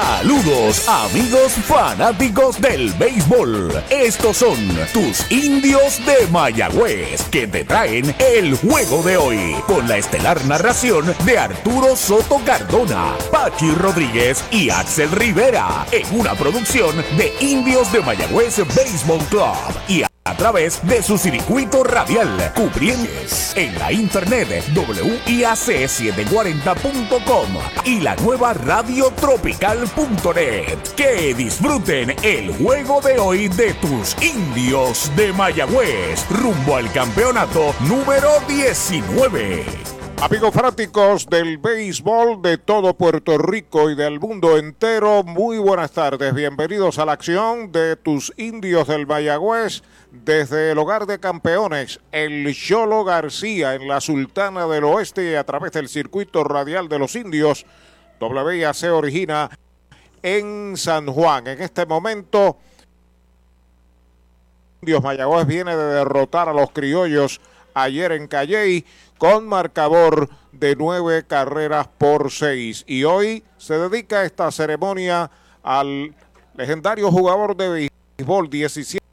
Saludos amigos fanáticos del béisbol. Estos son tus indios de Mayagüez que te traen el juego de hoy con la estelar narración de Arturo Soto Cardona, Pachi Rodríguez y Axel Rivera en una producción de Indios de Mayagüez Baseball Club y través de su circuito radial, cubriendo en la internet WIAC740.com y la nueva radiotropical.net. Que disfruten el juego de hoy de tus indios de Mayagüez rumbo al campeonato número 19. Amigos fanáticos del béisbol de todo Puerto Rico y del mundo entero, muy buenas tardes. Bienvenidos a la acción de tus indios del Mayagüez desde el hogar de campeones, el Cholo García en la Sultana del Oeste a través del circuito radial de los indios. WIAC origina en San Juan. En este momento, Indios Mayagüez viene de derrotar a los criollos ayer en Calley con marcador de nueve carreras por seis. Y hoy se dedica esta ceremonia al legendario jugador de béisbol 17.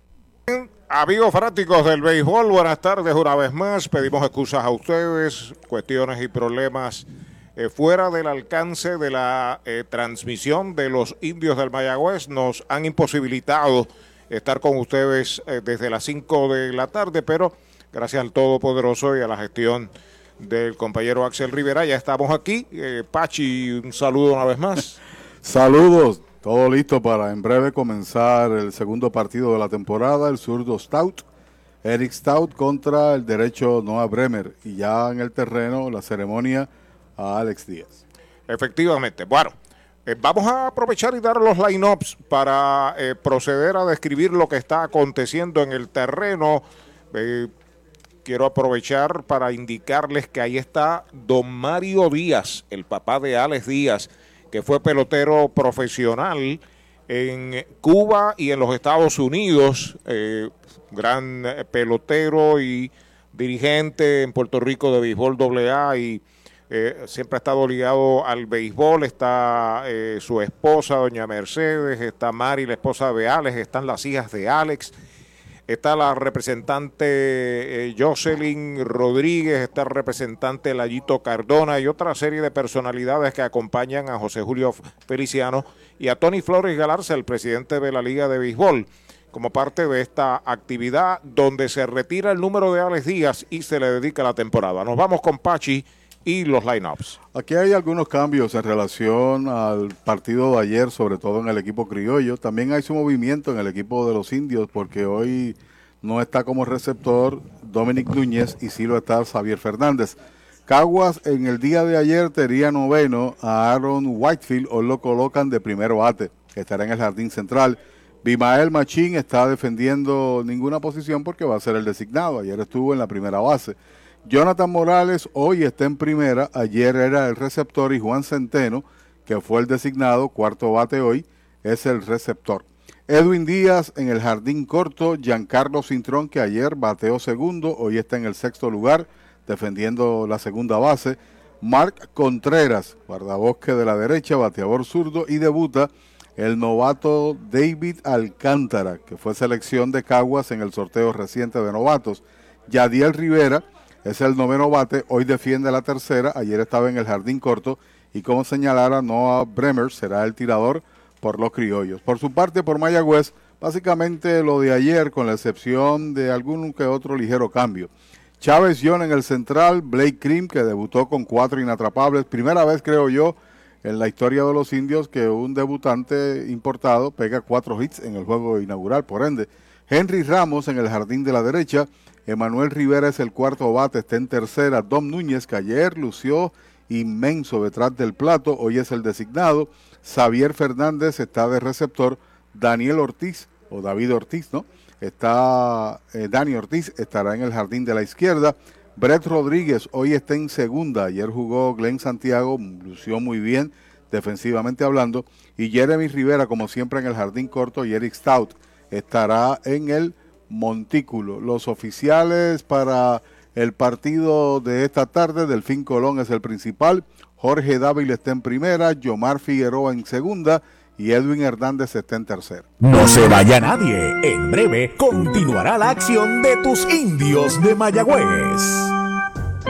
Amigos fanáticos del béisbol, buenas tardes una vez más. Pedimos excusas a ustedes, cuestiones y problemas eh, fuera del alcance de la eh, transmisión de los indios del Mayagüez. Nos han imposibilitado estar con ustedes eh, desde las 5 de la tarde, pero gracias al Todopoderoso y a la gestión del compañero Axel Rivera. Ya estamos aquí. Eh, Pachi, un saludo una vez más. Saludos, todo listo para en breve comenzar el segundo partido de la temporada, el zurdo Stout. Eric Stout contra el derecho Noah Bremer y ya en el terreno la ceremonia a Alex Díaz. Efectivamente. Bueno, eh, vamos a aprovechar y dar los line-ups para eh, proceder a describir lo que está aconteciendo en el terreno. Eh, quiero aprovechar para indicarles que ahí está don Mario Díaz, el papá de Alex Díaz, que fue pelotero profesional en Cuba y en los Estados Unidos, eh, gran pelotero y dirigente en Puerto Rico de béisbol AA y eh, siempre ha estado ligado al béisbol, está eh, su esposa, doña Mercedes, está Mari, la esposa de Alex, están las hijas de Alex está la representante eh, Jocelyn Rodríguez, está el representante Layito Cardona y otra serie de personalidades que acompañan a José Julio Feliciano y a Tony Flores Galarza, el presidente de la Liga de Béisbol, como parte de esta actividad donde se retira el número de Alex Díaz y se le dedica la temporada. Nos vamos con Pachi y los lineups. Aquí hay algunos cambios en relación al partido de ayer, sobre todo en el equipo criollo. También hay su movimiento en el equipo de los indios, porque hoy no está como receptor Dominic Núñez y sí lo está Xavier Fernández. Caguas en el día de ayer tenía noveno a Aaron Whitefield o lo colocan de primero bate, que estará en el jardín central. Bimael Machín está defendiendo ninguna posición porque va a ser el designado. Ayer estuvo en la primera base. Jonathan Morales hoy está en primera, ayer era el receptor y Juan Centeno, que fue el designado, cuarto bate hoy, es el receptor. Edwin Díaz en el jardín corto, Giancarlo Cintrón, que ayer bateó segundo, hoy está en el sexto lugar, defendiendo la segunda base. Mark Contreras, guardabosque de la derecha, bateador zurdo, y debuta el novato David Alcántara, que fue selección de Caguas en el sorteo reciente de novatos. Yadiel Rivera, es el noveno bate, hoy defiende la tercera, ayer estaba en el jardín corto y como señalara Noah Bremer será el tirador por los criollos. Por su parte, por Mayagüez, básicamente lo de ayer con la excepción de algún que otro ligero cambio. Chávez John en el central, Blake Cream que debutó con cuatro inatrapables, primera vez creo yo en la historia de los indios que un debutante importado pega cuatro hits en el juego inaugural, por ende. Henry Ramos en el jardín de la derecha, Emanuel Rivera es el cuarto bate, está en tercera. Dom Núñez, que ayer lució inmenso detrás del plato, hoy es el designado. Xavier Fernández está de receptor. Daniel Ortiz, o David Ortiz, ¿no? Está, eh, Dani Ortiz estará en el jardín de la izquierda. Brett Rodríguez hoy está en segunda. Ayer jugó Glenn Santiago, lució muy bien defensivamente hablando. Y Jeremy Rivera, como siempre, en el jardín corto. Y Eric Stout estará en el Montículo. Los oficiales para el partido de esta tarde, Delfín Colón es el principal, Jorge Dávila está en primera, Yomar Figueroa en segunda y Edwin Hernández está en tercera. No se vaya nadie. En breve continuará la acción de tus indios de Mayagüez.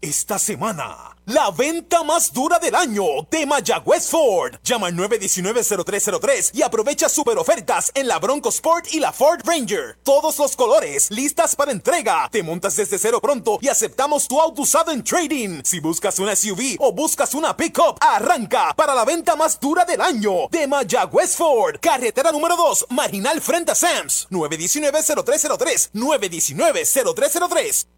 Esta semana, la venta más dura del año de Mayagüez Ford. Llama al 919-0303 y aprovecha super ofertas en la Bronco Sport y la Ford Ranger. Todos los colores, listas para entrega. Te montas desde cero pronto y aceptamos tu auto usado en trading. Si buscas una SUV o buscas una pickup, arranca para la venta más dura del año de Mayagüez Ford. Carretera número 2, Marginal frente a Sams. 919-0303. 919-0303.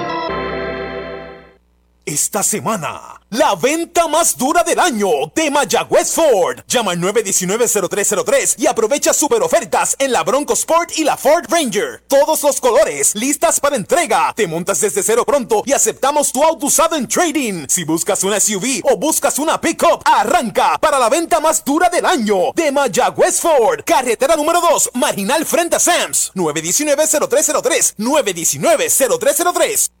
Esta semana, la venta más dura del año de Mayagüez Ford. Llama al 919-0303 y aprovecha super ofertas en la Bronco Sport y la Ford Ranger. Todos los colores, listas para entrega. Te montas desde cero pronto y aceptamos tu auto usado en trading. Si buscas una SUV o buscas una pickup, arranca para la venta más dura del año de Mayagüez Ford. Carretera número 2, Marginal frente a Sams. 919-0303. 919-0303.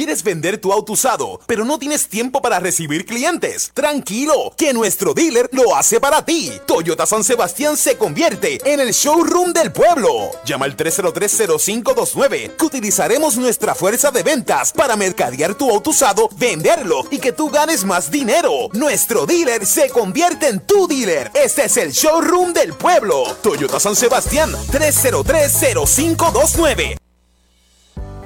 ¿Quieres vender tu auto usado, pero no tienes tiempo para recibir clientes? Tranquilo, que nuestro dealer lo hace para ti. Toyota San Sebastián se convierte en el showroom del pueblo. Llama al 303-0529 que utilizaremos nuestra fuerza de ventas para mercadear tu auto usado, venderlo y que tú ganes más dinero. Nuestro dealer se convierte en tu dealer. Este es el showroom del pueblo. Toyota San Sebastián 303-0529.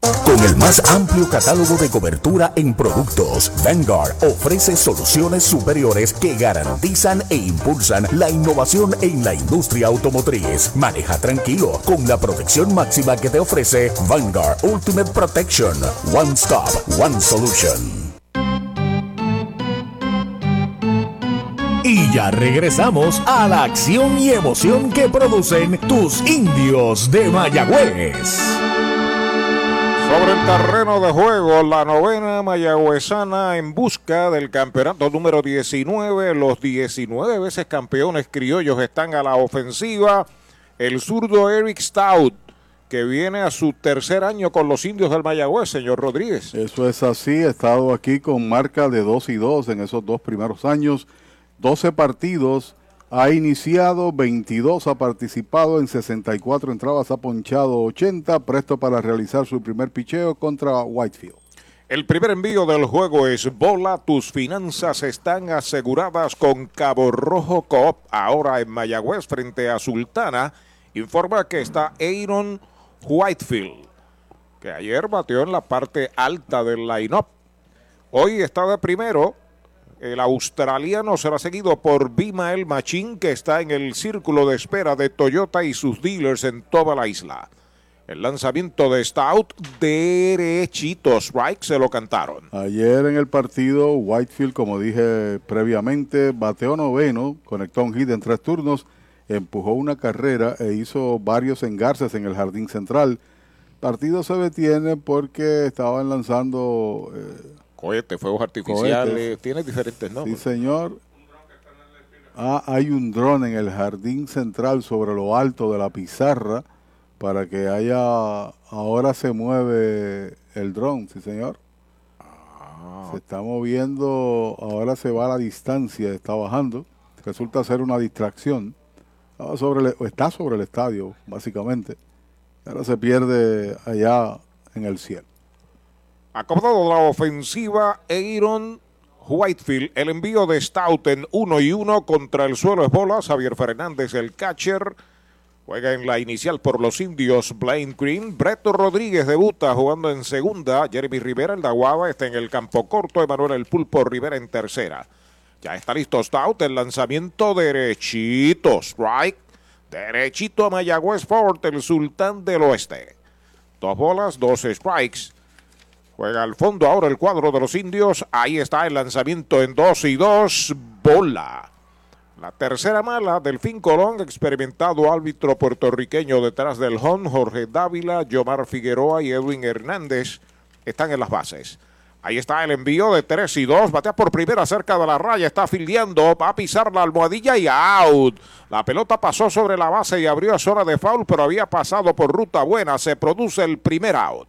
Con el más amplio catálogo de cobertura en productos, Vanguard ofrece soluciones superiores que garantizan e impulsan la innovación en la industria automotriz. Maneja tranquilo con la protección máxima que te ofrece Vanguard Ultimate Protection. One Stop, One Solution. Y ya regresamos a la acción y emoción que producen tus indios de Mayagüez. Sobre el terreno de juego, la novena mayagüezana en busca del campeonato número 19. Los 19 veces campeones criollos están a la ofensiva. El zurdo Eric Stout, que viene a su tercer año con los indios del Mayagüez, señor Rodríguez. Eso es así, he estado aquí con marca de 2 y 2 en esos dos primeros años. 12 partidos, ha iniciado 22, ha participado en 64 entradas, ha ponchado 80, presto para realizar su primer picheo contra Whitefield. El primer envío del juego es Bola, tus finanzas están aseguradas con Cabo Rojo Coop, ahora en Mayagüez frente a Sultana. Informa que está Aaron Whitefield, que ayer bateó en la parte alta del line-up. Hoy está de primero, el australiano será seguido por Bimael Machín, que está en el círculo de espera de Toyota y sus dealers en toda la isla. El lanzamiento de Stout derechito, strike, se lo cantaron. Ayer en el partido, Whitefield, como dije previamente, bateó noveno, conectó un hit en tres turnos, empujó una carrera e hizo varios engarces en el jardín central. Partido se detiene porque estaban lanzando... Eh, cohetes, fuegos artificiales, tiene diferentes nombres. Sí, señor. Ah, hay un dron en el jardín central sobre lo alto de la pizarra para que haya, ahora se mueve el dron, sí señor. Se está moviendo, ahora se va a la distancia, está bajando. Resulta ser una distracción. Estaba sobre el- está sobre el estadio, básicamente. Ahora se pierde allá en el cielo. Acomodado la ofensiva, Aaron Whitefield. El envío de Stout en 1 y 1 contra el suelo es bola. Javier Fernández, el catcher. Juega en la inicial por los indios Blaine Green. Breto Rodríguez debuta jugando en segunda. Jeremy Rivera, el Daguaba, está en el campo corto. Emanuel El Pulpo Rivera en tercera. Ya está listo Stout. El lanzamiento derechito. Strike. Derechito a Mayagüez Fort, el sultán del oeste. Dos bolas, dos strikes. Juega al fondo ahora el cuadro de los indios. Ahí está el lanzamiento en 2 y 2. Bola. La tercera mala, Delfín Colón, experimentado árbitro puertorriqueño detrás del home, Jorge Dávila, Yomar Figueroa y Edwin Hernández están en las bases. Ahí está el envío de 3 y 2, batea por primera cerca de la raya, está fildeando, va a pisar la almohadilla y out. La pelota pasó sobre la base y abrió a zona de foul, pero había pasado por ruta buena, se produce el primer out.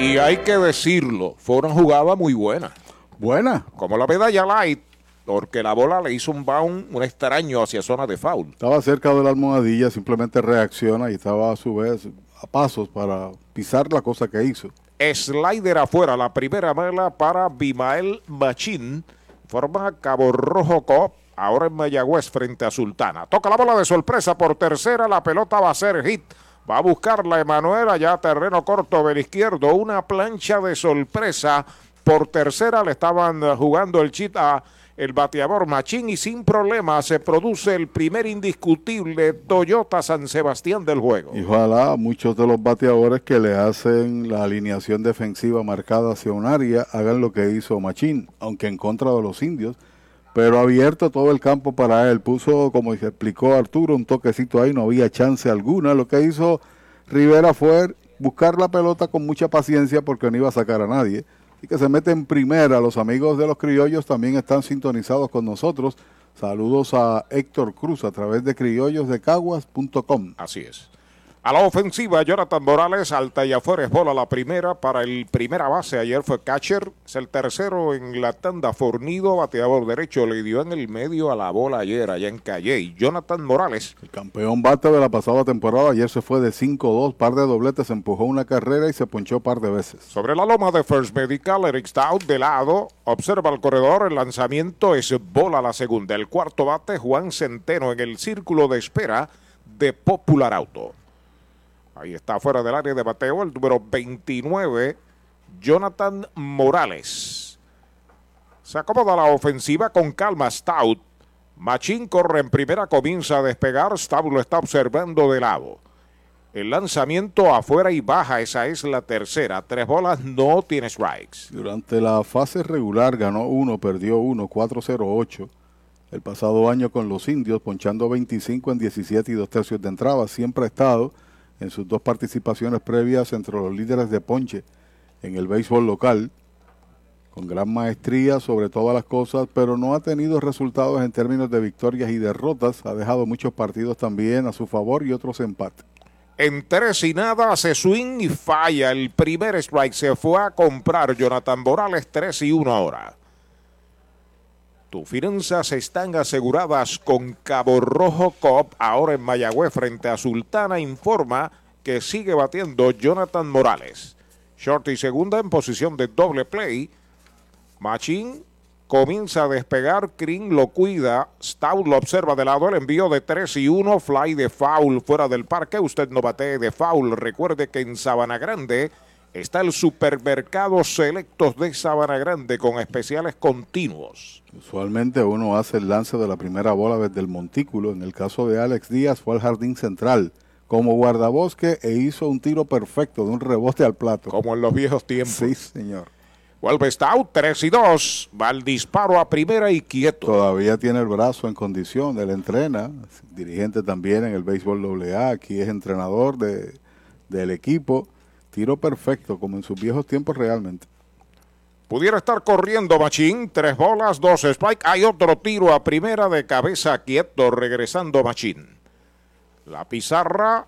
Y hay que decirlo, fue una jugada muy buena. Buena. Como la medalla light, porque la bola le hizo un bound, un extraño hacia zona de foul. Estaba cerca de la almohadilla, simplemente reacciona y estaba a su vez a pasos para pisar la cosa que hizo. Slider afuera, la primera mala para Bimael Machín. Forma Cabo Rojo Cop, ahora en Mayagüez frente a Sultana. Toca la bola de sorpresa por tercera, la pelota va a ser hit. Va a buscarla Emanuel allá terreno corto del izquierdo. Una plancha de sorpresa. Por tercera le estaban jugando el chit a el bateador Machín y sin problema se produce el primer indiscutible Toyota San Sebastián del juego. Y ojalá muchos de los bateadores que le hacen la alineación defensiva marcada hacia un área hagan lo que hizo Machín, aunque en contra de los indios, pero abierto todo el campo para él. Puso, como se explicó Arturo, un toquecito ahí, no había chance alguna. Lo que hizo Rivera fue buscar la pelota con mucha paciencia porque no iba a sacar a nadie. Así que se mete en primera. Los amigos de los criollos también están sintonizados con nosotros. Saludos a Héctor Cruz a través de criollosdecaguas.com. Así es. A la ofensiva, Jonathan Morales, alta y afuera es bola la primera para el primera base. Ayer fue catcher, es el tercero en la tanda fornido, bateador derecho, le dio en el medio a la bola ayer allá en Calle. Jonathan Morales. El campeón bate de la pasada temporada ayer se fue de 5-2, par de dobletes, empujó una carrera y se ponchó par de veces. Sobre la loma de First Medical, Eric Stout de lado, observa el corredor, el lanzamiento es bola la segunda. El cuarto bate, Juan Centeno en el círculo de espera de Popular Auto. Ahí está fuera del área de bateo el número 29, Jonathan Morales. Se acomoda la ofensiva con calma Stout. Machín corre en primera, comienza a despegar. Stout lo está observando de lado. El lanzamiento afuera y baja, esa es la tercera. Tres bolas, no tiene strikes. Durante la fase regular ganó uno, perdió uno, 4-0-8. El pasado año con los indios, ponchando 25 en 17 y dos tercios de entrada. Siempre ha estado en sus dos participaciones previas entre los líderes de ponche en el béisbol local, con gran maestría sobre todas las cosas, pero no ha tenido resultados en términos de victorias y derrotas. Ha dejado muchos partidos también a su favor y otros empates. En tres y nada hace swing y falla. El primer strike se fue a comprar Jonathan Morales, 3 y 1 ahora. Tus finanzas están aseguradas con Cabo Rojo Cop, ahora en Mayagüez frente a Sultana, informa que sigue batiendo Jonathan Morales. Short y segunda en posición de doble play. Machín comienza a despegar, Green lo cuida, Stout lo observa de lado, el envío de 3 y 1, fly de foul fuera del parque, usted no batee de foul, recuerde que en Sabana Grande está el supermercado Selectos de Sabana Grande con especiales continuos. Usualmente uno hace el lance de la primera bola desde el montículo. En el caso de Alex Díaz fue al jardín central como guardabosque e hizo un tiro perfecto de un rebote al plato. Como en los viejos tiempos. Sí, señor. Vuelve Stout, 3 y 2. Va el disparo a primera y quieto. Todavía tiene el brazo en condición, él entrena, dirigente también en el béisbol AA, aquí es entrenador de, del equipo. Tiro perfecto, como en sus viejos tiempos realmente. Pudiera estar corriendo Machín, tres bolas, dos strike. Hay otro tiro a primera de cabeza quieto, regresando Machín. La pizarra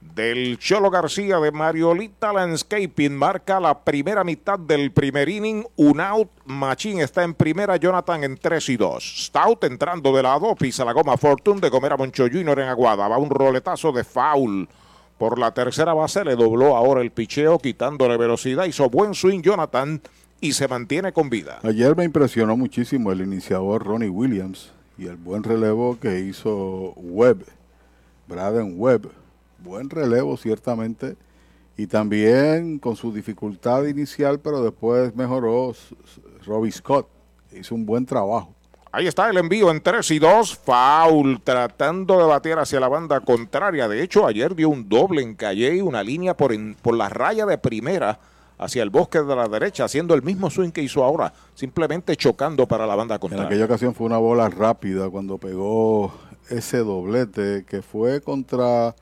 del Cholo García de Mariolita Landscaping marca la primera mitad del primer inning. Un out. Machín está en primera. Jonathan en 3 y 2. Stout entrando de lado. Pisa la goma Fortune de comer a Moncho Junior en Aguada. Va un roletazo de foul. Por la tercera base le dobló ahora el picheo quitándole velocidad. Hizo buen swing Jonathan y se mantiene con vida. Ayer me impresionó muchísimo el iniciador Ronnie Williams y el buen relevo que hizo Webb, Braden Webb. Buen relevo ciertamente y también con su dificultad inicial, pero después mejoró Robbie Scott. Hizo un buen trabajo. Ahí está el envío en 3 y 2. Foul tratando de batear hacia la banda contraria. De hecho, ayer dio un doble en Calle y una línea por, en- por la raya de primera hacia el bosque de la derecha, haciendo el mismo swing que hizo ahora, simplemente chocando para la banda En contraria. aquella ocasión fue una bola rápida cuando pegó ese doblete que fue contra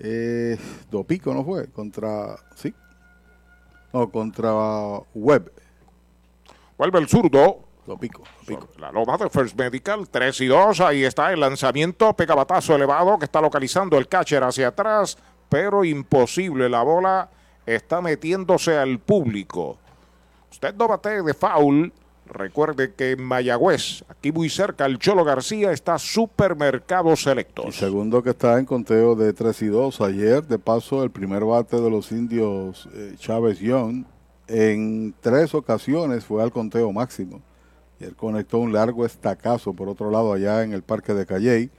eh, Dopico, ¿no fue? Contra, sí. No, contra Webb. Vuelve el zurdo. Dopico. La loma de First Medical, 3 y 2. Ahí está el lanzamiento, pega batazo elevado que está localizando el catcher hacia atrás, pero imposible. La bola está metiéndose al público. Usted no bate de foul. Recuerde que en Mayagüez, aquí muy cerca, el Cholo García está Supermercados El Selectos. segundo que está en conteo de 3 y 2. Ayer, de paso, el primer bate de los indios, eh, Chávez Young, en tres ocasiones fue al conteo máximo. Y él conectó un largo estacazo por otro lado allá en el parque de Calley.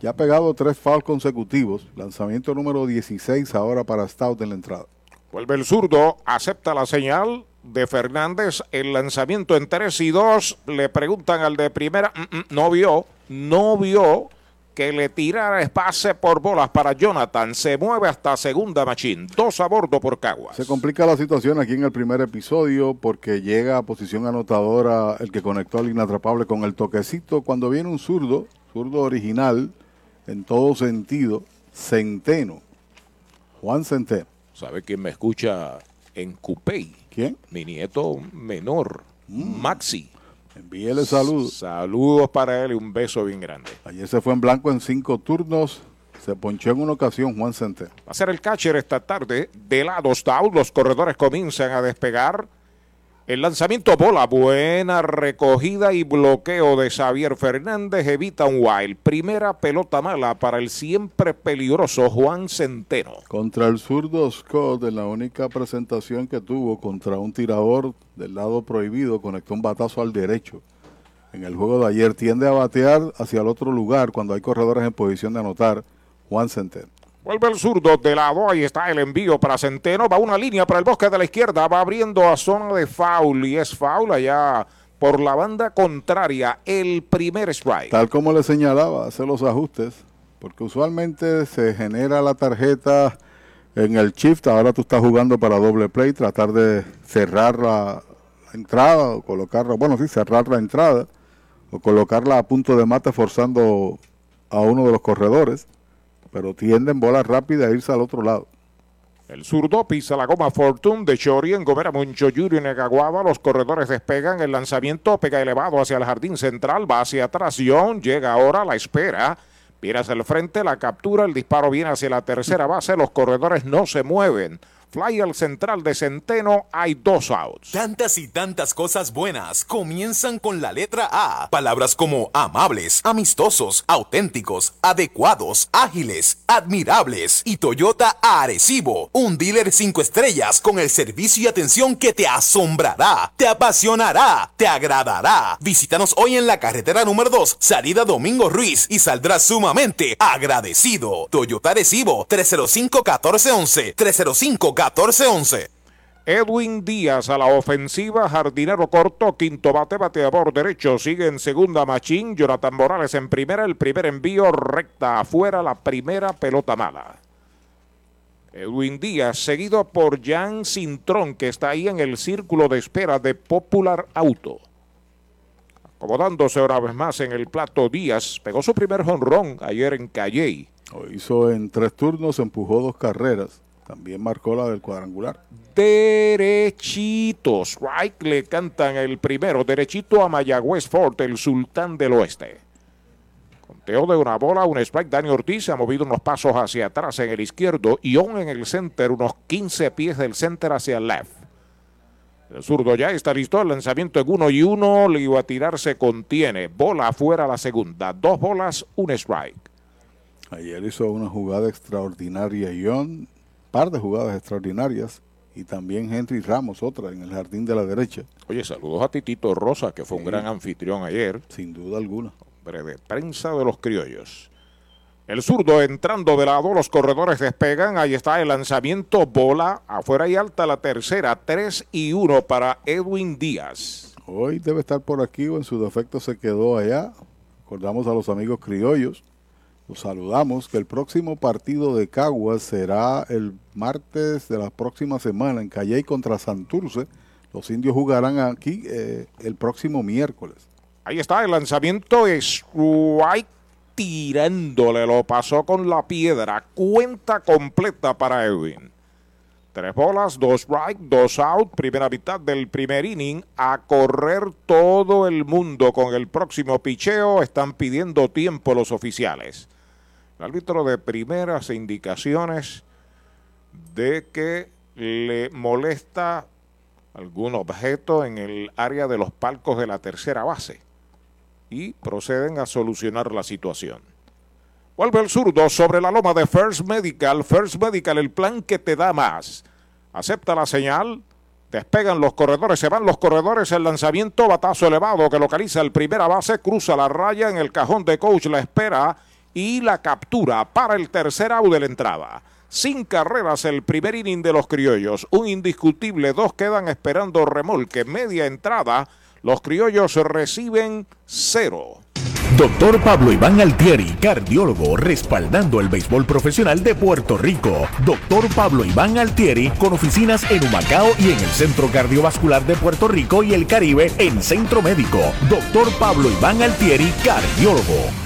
Ya ha pegado tres fouls consecutivos. Lanzamiento número 16 ahora para Stout en la entrada. Vuelve el zurdo, acepta la señal de Fernández. El lanzamiento en 3 y 2. Le preguntan al de primera, mm, mm, no vio, no vio que le tirara espacio por bolas para Jonathan. Se mueve hasta segunda machín. Dos a bordo por Caguas. Se complica la situación aquí en el primer episodio porque llega a posición anotadora el que conectó al inatrapable con el toquecito. Cuando viene un zurdo, zurdo original, en todo sentido, Centeno. Juan Centeno. ¿Sabe quién me escucha en Cupey? ¿Quién? Mi nieto menor, Maxi. Envíele saludos. Saludos para él y un beso bien grande. Ayer se fue en blanco en cinco turnos. Se ponchó en una ocasión Juan Centeno. Va a ser el catcher esta tarde. De lado Stout, los corredores comienzan a despegar. El lanzamiento bola, buena recogida y bloqueo de Xavier Fernández evita un wild. Primera pelota mala para el siempre peligroso Juan Centeno. Contra el zurdo Scott, en la única presentación que tuvo contra un tirador del lado prohibido, conectó un batazo al derecho. En el juego de ayer tiende a batear hacia el otro lugar cuando hay corredores en posición de anotar. Juan Centeno. Vuelve el zurdo de lado, ahí está el envío para Centeno, va una línea para el bosque de la izquierda, va abriendo a zona de foul y es foul allá por la banda contraria, el primer strike. Tal como le señalaba, hacer los ajustes, porque usualmente se genera la tarjeta en el shift, ahora tú estás jugando para doble play, tratar de cerrar la entrada o colocarla, bueno, sí, cerrar la entrada o colocarla a punto de mate forzando a uno de los corredores, pero tienden bola rápida a irse al otro lado. El zurdo pisa la goma Fortune de Chori en Gomera Moncho Yuri en Aguada. Los corredores despegan. El lanzamiento pega elevado hacia el jardín central. Va hacia atrás. John llega ahora. La espera. Viene hacia el frente. La captura. El disparo viene hacia la tercera base. Los corredores no se mueven. Fly al central de Centeno. Hay dos outs. Tantas y tantas cosas buenas comienzan con la letra A. Palabras como amables, amistosos, auténticos, adecuados, ágiles, admirables y Toyota Arecibo, un dealer 5 estrellas con el servicio y atención que te asombrará, te apasionará, te agradará. Visítanos hoy en la carretera número 2, salida Domingo Ruiz y saldrás sumamente agradecido. Toyota Arecibo 305-1411, 305-1411. Edwin Díaz a la ofensiva, jardinero corto, quinto bate, bateador derecho, sigue en segunda Machín, Jonathan Morales en primera, el primer envío recta afuera, la primera pelota mala. Edwin Díaz, seguido por Jan Cintrón, que está ahí en el círculo de espera de Popular Auto. Acomodándose una vez más en el plato Díaz, pegó su primer jonrón ayer en Calley. Lo hizo en tres turnos, empujó dos carreras. También marcó la del cuadrangular. Derechitos. Strike le cantan el primero. Derechito a Mayagüez Fort, el sultán del oeste. Conteo de una bola, un strike. Dani Ortiz se ha movido unos pasos hacia atrás en el izquierdo y on en el center, unos 15 pies del center hacia el left. El zurdo ya está listo. El lanzamiento en uno y uno. Le iba a tirar, se contiene. Bola afuera la segunda. Dos bolas, un strike. Ayer hizo una jugada extraordinaria John, par de jugadas extraordinarias. Y también Henry Ramos, otra en el jardín de la derecha. Oye, saludos a Titito Rosa, que fue un gran anfitrión ayer. Sin duda alguna. Hombre de prensa de los criollos. El zurdo entrando de lado, los corredores despegan. Ahí está el lanzamiento, bola afuera y alta la tercera, 3 y 1 para Edwin Díaz. Hoy debe estar por aquí o en su defecto se quedó allá. Recordamos a los amigos criollos. Los saludamos que el próximo partido de Caguas será el martes de la próxima semana en Calley contra Santurce. Los indios jugarán aquí eh, el próximo miércoles. Ahí está el lanzamiento, strike tirándole, lo pasó con la piedra. Cuenta completa para Edwin. Tres bolas, dos strike, dos out. Primera mitad del primer inning. A correr todo el mundo con el próximo picheo. Están pidiendo tiempo los oficiales. El árbitro de primera hace indicaciones de que le molesta algún objeto en el área de los palcos de la tercera base y proceden a solucionar la situación. Vuelve el zurdo sobre la loma de First Medical. First Medical, el plan que te da más. Acepta la señal. Despegan los corredores, se van los corredores, el lanzamiento, batazo elevado que localiza el primera base, cruza la raya en el cajón de coach, la espera y la captura para el tercer out de la entrada. Sin carreras el primer inning de los criollos, un indiscutible, dos quedan esperando remolque, media entrada, los criollos reciben cero. Doctor Pablo Iván Altieri, cardiólogo, respaldando el béisbol profesional de Puerto Rico. Doctor Pablo Iván Altieri, con oficinas en Humacao y en el Centro Cardiovascular de Puerto Rico y el Caribe en Centro Médico. Doctor Pablo Iván Altieri, cardiólogo.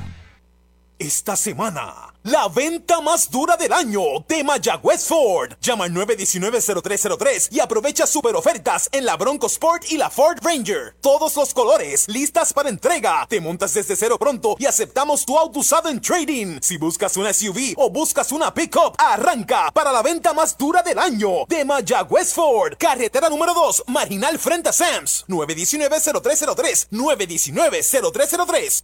Esta semana, la venta más dura del año de Mayagüez Ford. Llama al 919-0303 y aprovecha super ofertas en la Bronco Sport y la Ford Ranger. Todos los colores, listas para entrega. Te montas desde cero pronto y aceptamos tu auto usado en trading. Si buscas una SUV o buscas una pickup, arranca para la venta más dura del año de Mayagüez Ford. Carretera número 2, marginal frente a Sams. 919-0303. 919-0303.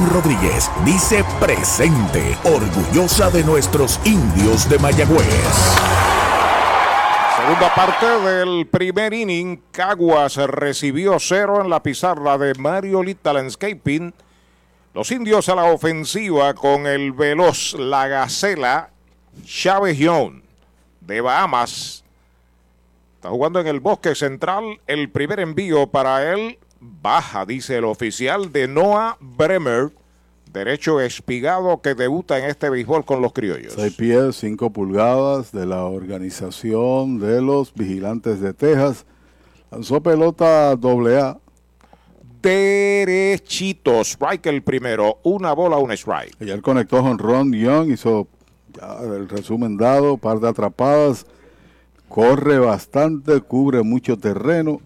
Rodríguez dice presente, orgullosa de nuestros indios de Mayagüez. Segunda parte del primer inning, Caguas recibió cero en la pizarra de Mario Lita Landscaping. Los indios a la ofensiva con el veloz, la gacela, Chávez de Bahamas. Está jugando en el bosque central. El primer envío para él baja, dice el oficial de Noah Bremer Derecho Espigado que debuta en este béisbol con los criollos. 6 pies, 5 pulgadas de la organización de los vigilantes de Texas. Lanzó pelota doble A. Derechito, strike el primero, una bola, un strike. Ayer conectó Ron Young, hizo ya el resumen dado, par de atrapadas, corre bastante, cubre mucho terreno.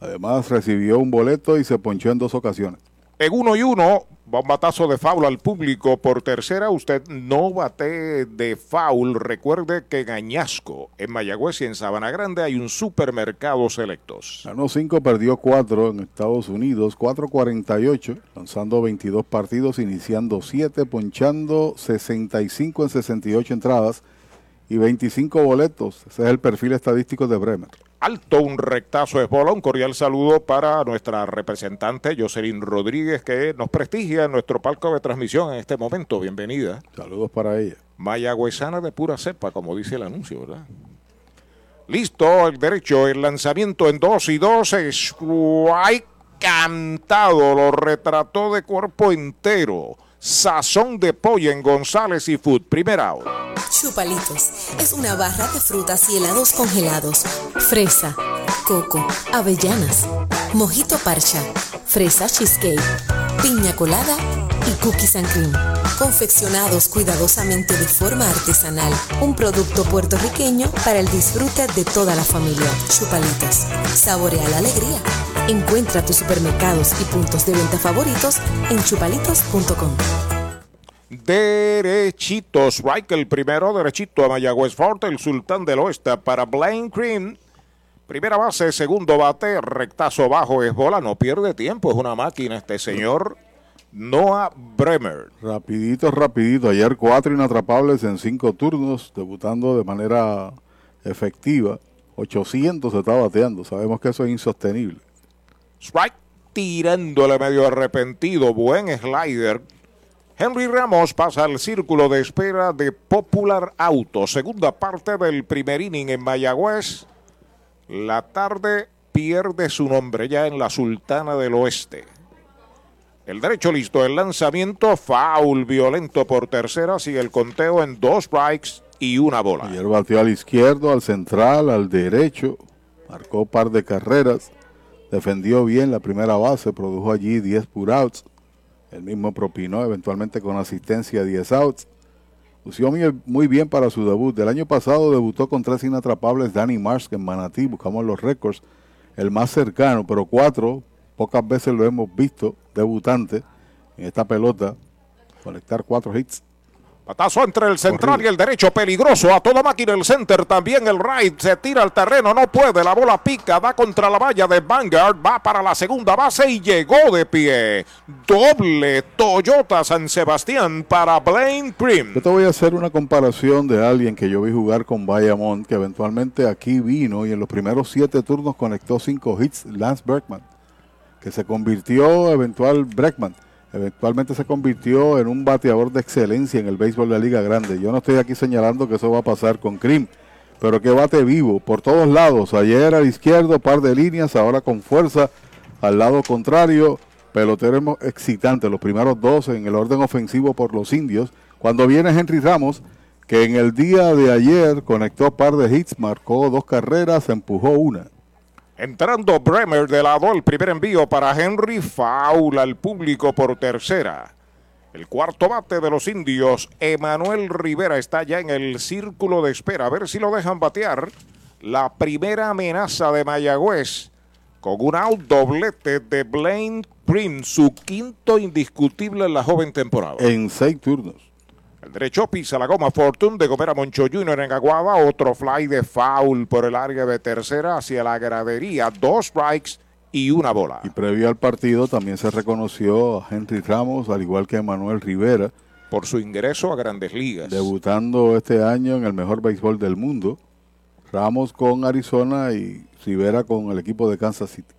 Además recibió un boleto y se ponchó en dos ocasiones. En uno y uno, va un batazo de foul al público por tercera. Usted no bate de foul. Recuerde que en Añasco, en Mayagüez y en Sabana Grande hay un supermercado selectos. Ganó 5, perdió 4 en Estados Unidos, 4.48, lanzando 22 partidos, iniciando 7, ponchando 65 en 68 entradas y 25 boletos. Ese es el perfil estadístico de Bremer. Alto, un rectazo de bola. Un cordial saludo para nuestra representante Jocelyn Rodríguez, que nos prestigia en nuestro palco de transmisión en este momento. Bienvenida. Saludos para ella. Mayagüezana de pura cepa, como dice el anuncio, ¿verdad? Listo, el derecho, el lanzamiento en 2 y 2, strike cantado, lo retrató de cuerpo entero. Sazón de pollo en González y Food, primera out. Chupalitos es una barra de frutas y helados congelados. Fresa, coco, avellanas, mojito parcha, fresa cheesecake, piña colada y cookies and cream. Confeccionados cuidadosamente de forma artesanal. Un producto puertorriqueño para el disfrute de toda la familia. Chupalitos. Saborea la alegría. Encuentra tus supermercados y puntos de venta favoritos en chupalitos.com. Derechito, strike el primero, derechito a Mayagüez Forte, el sultán del oeste para Blaine Green. Primera base, segundo bate, rectazo bajo es bola, no pierde tiempo, es una máquina este señor Noah Bremer. Rapidito, rapidito. Ayer cuatro inatrapables en cinco turnos, debutando de manera efectiva. 800 se está bateando. Sabemos que eso es insostenible. Strike tirándole medio arrepentido, buen slider. Henry Ramos pasa al círculo de espera de Popular Auto. Segunda parte del primer inning en Mayagüez. La tarde pierde su nombre ya en la Sultana del Oeste. El derecho listo, el lanzamiento, foul violento por tercera, sigue el conteo en dos strikes y una bola. Ayer batió al izquierdo, al central, al derecho, marcó par de carreras, defendió bien la primera base, produjo allí 10 pur outs. El mismo propinó eventualmente con asistencia 10 outs. Lució muy, muy bien para su debut. Del año pasado debutó con tres inatrapables Danny Marsh en Manatí. Buscamos los récords. El más cercano, pero cuatro, pocas veces lo hemos visto, debutante en esta pelota, conectar cuatro hits. Patazo entre el central y el derecho, peligroso. A toda máquina el center, también el right. Se tira al terreno, no puede. La bola pica, va contra la valla de Vanguard. Va para la segunda base y llegó de pie. Doble Toyota San Sebastián para Blaine Prim. Yo te voy a hacer una comparación de alguien que yo vi jugar con Bayamón, que eventualmente aquí vino y en los primeros siete turnos conectó cinco hits, Lance Berkman, se convirtió eventual Breckman eventualmente se convirtió en un bateador de excelencia en el béisbol de la Liga Grande. Yo no estoy aquí señalando que eso va a pasar con Krim, pero que bate vivo por todos lados. Ayer al izquierdo, par de líneas, ahora con fuerza al lado contrario. Pelotero excitante, los primeros dos en el orden ofensivo por los indios. Cuando viene Henry Ramos, que en el día de ayer conectó par de hits, marcó dos carreras, empujó una. Entrando Bremer de lado, el primer envío para Henry, faula al público por tercera. El cuarto bate de los indios, Emanuel Rivera, está ya en el círculo de espera. A ver si lo dejan batear. La primera amenaza de Mayagüez con un out doblete de Blaine Prim, su quinto indiscutible en la joven temporada. En seis turnos. Derecho pisa la goma Fortune de Gomera Moncho Jr. en Aguada. Otro fly de foul por el área de tercera hacia la gradería. Dos strikes y una bola. Y previo al partido también se reconoció a Henry Ramos, al igual que a Manuel Rivera. Por su ingreso a grandes ligas. Debutando este año en el mejor béisbol del mundo. Ramos con Arizona y Rivera con el equipo de Kansas City.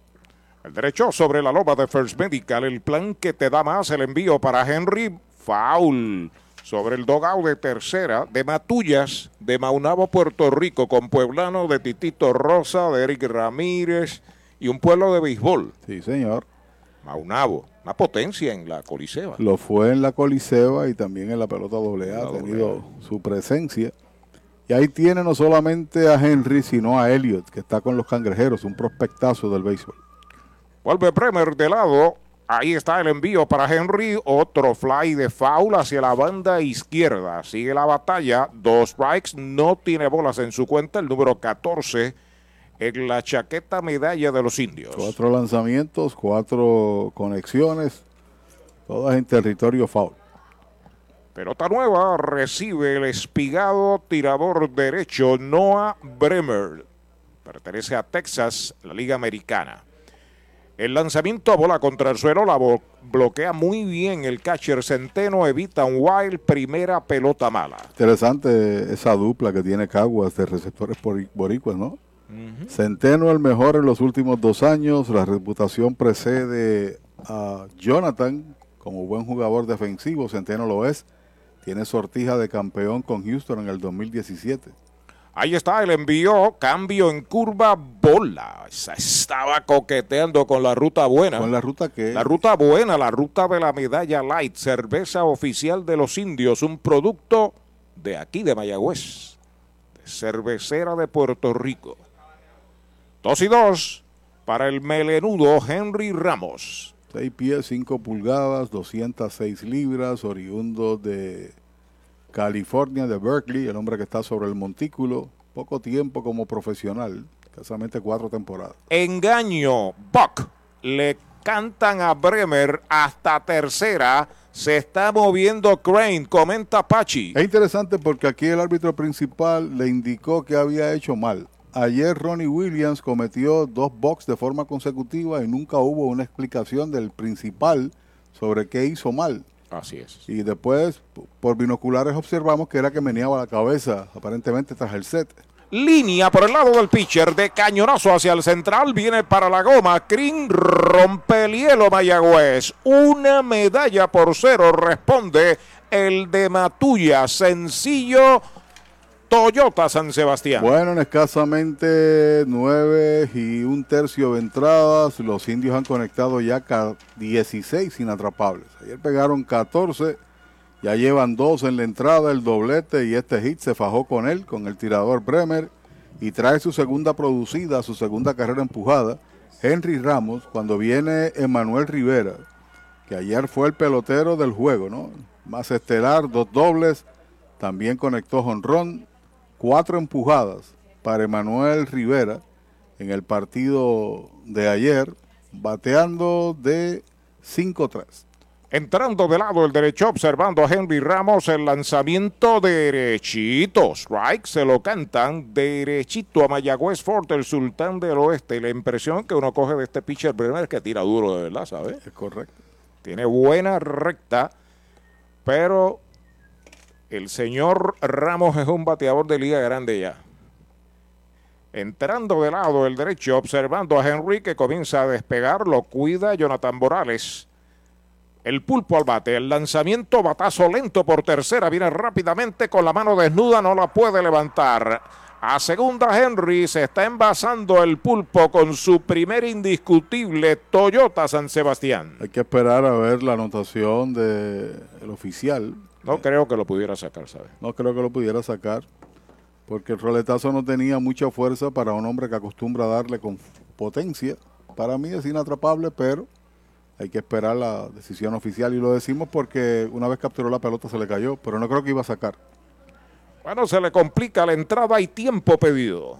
El derecho sobre la loba de First Medical. El plan que te da más el envío para Henry. Foul sobre el dogao de tercera de Matullas de Maunabo, Puerto Rico, con Pueblano de Titito Rosa, de Eric Ramírez y un pueblo de béisbol. Sí, señor. Maunabo, una potencia en la Coliseba. Lo fue en la Coliseba y también en la pelota doble A, ha tenido su presencia. Y ahí tiene no solamente a Henry, sino a Elliot, que está con los cangrejeros, un prospectazo del béisbol. Vuelve Bremer de lado. Ahí está el envío para Henry. Otro fly de foul hacia la banda izquierda. Sigue la batalla. Dos strikes. No tiene bolas en su cuenta. El número 14 en la chaqueta medalla de los indios. Cuatro lanzamientos, cuatro conexiones, todas en territorio foul. Pelota nueva recibe el espigado tirador derecho Noah Bremer. Pertenece a Texas, la Liga Americana. El lanzamiento a bola contra el suelo la bloquea muy bien el catcher Centeno, evita un wild, primera pelota mala. Interesante esa dupla que tiene Caguas de receptores boricuas, ¿no? Centeno el mejor en los últimos dos años, la reputación precede a Jonathan como buen jugador defensivo, Centeno lo es, tiene sortija de campeón con Houston en el 2017. Ahí está el envío, cambio en curva, bola. Estaba coqueteando con la ruta buena. ¿Con la ruta qué? La ruta buena, la ruta de la medalla light, cerveza oficial de los indios, un producto de aquí de Mayagüez, de cervecera de Puerto Rico. Dos y dos para el melenudo Henry Ramos. 6 pies, 5 pulgadas, 206 libras, oriundo de California, de Berkeley, el hombre que está sobre el montículo. Poco tiempo como profesional, casamente cuatro temporadas. Engaño, Buck. Le cantan a Bremer hasta tercera. Se está moviendo Crane, comenta Pachi. Es interesante porque aquí el árbitro principal le indicó que había hecho mal. Ayer Ronnie Williams cometió dos box de forma consecutiva y nunca hubo una explicación del principal sobre qué hizo mal. Así es. Y después, por binoculares, observamos que era que meneaba la cabeza, aparentemente tras el set. Línea por el lado del pitcher de cañonazo hacia el central. Viene para la goma. Crin rompe el hielo Mayagüez. Una medalla por cero responde el de Matuya. Sencillo Toyota San Sebastián. Bueno, en escasamente nueve y un tercio de entradas, los indios han conectado ya 16 inatrapables. Ayer pegaron 14, ya llevan dos en la entrada, el doblete y este hit se fajó con él, con el tirador Bremer, y trae su segunda producida, su segunda carrera empujada. Henry Ramos, cuando viene Emanuel Rivera, que ayer fue el pelotero del juego, ¿no? Más estelar, dos dobles, también conectó jonrón, cuatro empujadas para Emanuel Rivera en el partido de ayer, bateando de 5-3. Entrando de lado el derecho, observando a Henry Ramos, el lanzamiento derechito. Strike se lo cantan derechito a Mayagüez Fort, el sultán del oeste. La impresión que uno coge de este pitcher Bremer que tira duro de verdad, ¿sabes? Es correcto. Tiene buena recta, pero el señor Ramos es un bateador de liga grande ya. Entrando de lado el derecho, observando a Henry que comienza a despegar, lo cuida Jonathan Morales. El pulpo al bate, el lanzamiento, batazo lento por tercera, viene rápidamente con la mano desnuda, no la puede levantar. A segunda Henry se está envasando el pulpo con su primer indiscutible Toyota San Sebastián. Hay que esperar a ver la anotación del oficial no creo que lo pudiera sacar, ¿sabes? No creo que lo pudiera sacar, porque el roletazo no tenía mucha fuerza para un hombre que acostumbra a darle con potencia. Para mí es inatrapable, pero hay que esperar la decisión oficial y lo decimos porque una vez capturó la pelota se le cayó, pero no creo que iba a sacar. Bueno, se le complica la entrada y tiempo pedido.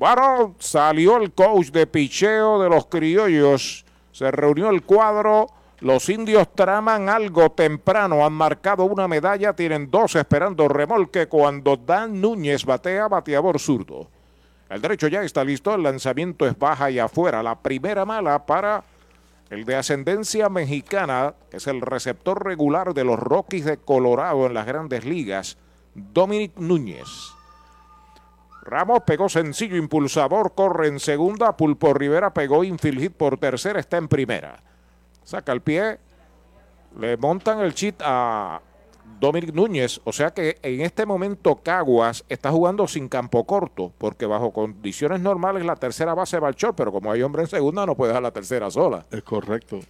Bueno, salió el coach de picheo de los criollos. Se reunió el cuadro. Los indios traman algo temprano. Han marcado una medalla. Tienen dos esperando remolque cuando Dan Núñez batea bateador zurdo. El derecho ya está listo. El lanzamiento es baja y afuera. La primera mala para el de ascendencia mexicana, que es el receptor regular de los Rockies de Colorado en las grandes ligas, Dominic Núñez. Ramos pegó sencillo impulsador, corre en segunda. Pulpo Rivera pegó infield hit por tercera, está en primera. Saca el pie, le montan el chit a Dominic Núñez. O sea que en este momento Caguas está jugando sin campo corto, porque bajo condiciones normales la tercera base va al short, pero como hay hombre en segunda no puede dejar la tercera sola. Es correcto.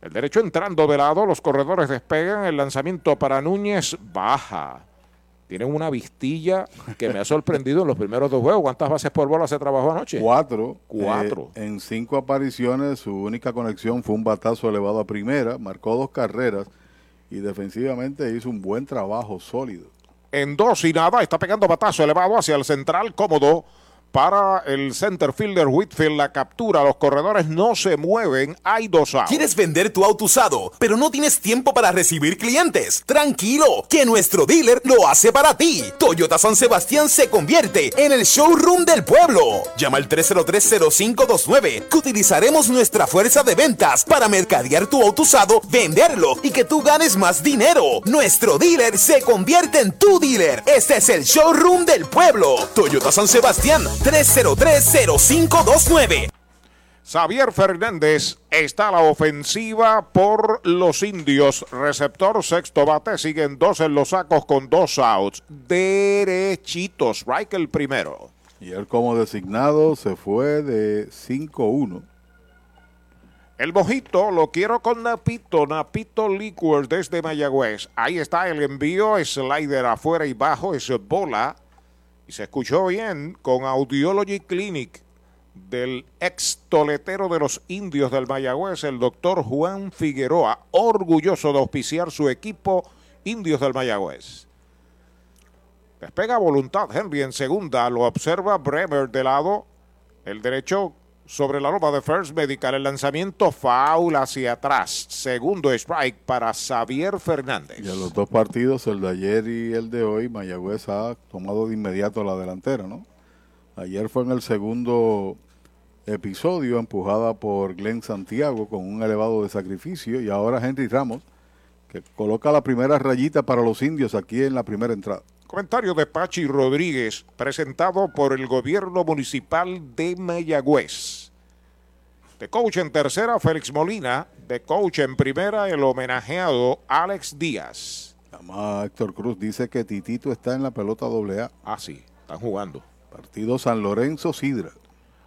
El derecho entrando de lado, los corredores despegan, el lanzamiento para Núñez baja. Tienen una vistilla que me ha sorprendido en los primeros dos juegos. ¿Cuántas bases por bola se trabajó anoche? Cuatro. Cuatro. Eh, en cinco apariciones, su única conexión fue un batazo elevado a primera, marcó dos carreras y defensivamente hizo un buen trabajo sólido. En dos y nada, está pegando batazo elevado hacia el central, cómodo para el center fielder Whitfield. La captura, los corredores no se mueven, hay dos. ¿Quieres vender tu auto usado, pero no tienes tiempo para recibir clientes? Tranquilo, que nuestro dealer lo hace para ti. Toyota San Sebastián se convierte en el showroom del pueblo. Llama al 303-0529, que utilizaremos nuestra fuerza de ventas para mercadear tu auto usado, venderlo y que tú ganes más dinero. Nuestro dealer se convierte en tu dealer. Este es el showroom del pueblo. Toyota San Sebastián 303-0529. Xavier Fernández está a la ofensiva por los indios. Receptor sexto bate. Siguen dos en los sacos con dos outs. Derechitos. Strike el primero. Y él como designado se fue de 5-1. El mojito lo quiero con Napito, Napito Liquors desde Mayagüez. Ahí está el envío, slider afuera y bajo, es bola. Y se escuchó bien con Audiology Clinic del ex toletero de los indios del Mayagüez, el doctor Juan Figueroa, orgulloso de auspiciar su equipo Indios del Mayagüez. Despega voluntad Henry en segunda, lo observa Bremer de lado, el derecho sobre la loma de First Medical, el lanzamiento foul hacia atrás, segundo strike para Xavier Fernández. Y en los dos partidos, el de ayer y el de hoy, Mayagüez ha tomado de inmediato la delantera, ¿no? Ayer fue en el segundo episodio empujada por Glenn Santiago con un elevado de sacrificio y ahora Henry Ramos que coloca la primera rayita para los indios aquí en la primera entrada. Comentario de Pachi Rodríguez, presentado por el gobierno municipal de Mayagüez. De coach en tercera, Félix Molina. De coach en primera, el homenajeado Alex Díaz. Además, Héctor Cruz dice que Titito está en la pelota AA. Ah, sí, están jugando. Partido San Lorenzo Sidra.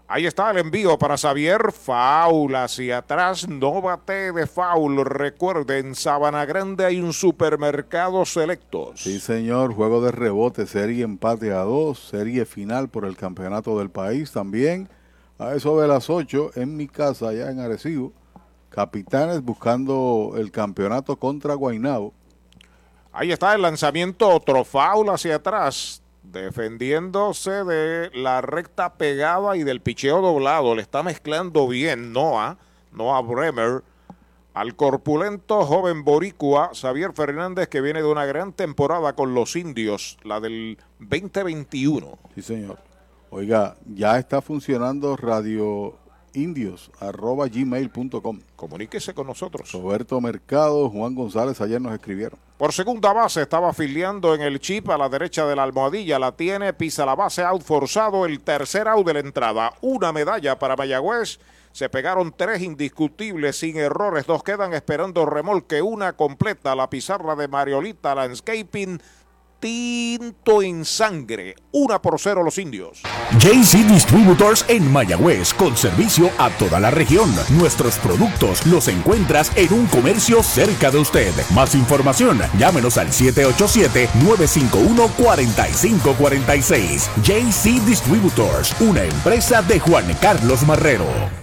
Ahí está el envío para Xavier. Faul hacia atrás. No bate de foul. Recuerden, Sabana Grande hay un supermercado selectos. Sí, señor. Juego de rebote, serie empate a dos, serie final por el campeonato del país también. A eso de las 8 en mi casa, allá en Arecibo. Capitanes buscando el campeonato contra Guainabo. Ahí está el lanzamiento, otro foul hacia atrás defendiéndose de la recta pegada y del picheo doblado. Le está mezclando bien Noah, Noah Bremer, al corpulento joven boricua Xavier Fernández que viene de una gran temporada con los indios, la del 2021. Sí, señor. Oiga, ya está funcionando Radio indios arroba gmail.com. Comuníquese con nosotros. Roberto Mercado, Juan González ayer nos escribieron. Por segunda base estaba afiliando en el chip a la derecha de la almohadilla, la tiene, pisa la base, out forzado, el tercer out de la entrada. Una medalla para Mayagüez. Se pegaron tres indiscutibles sin errores, dos quedan esperando remolque, una completa, la pizarra de Mariolita Landscaping tinto en sangre. Una por cero los indios. JC Distributors en Mayagüez, con servicio a toda la región. Nuestros productos los encuentras en un comercio cerca de usted. Más información, llámenos al 787-951-4546. JC Distributors, una empresa de Juan Carlos Marrero.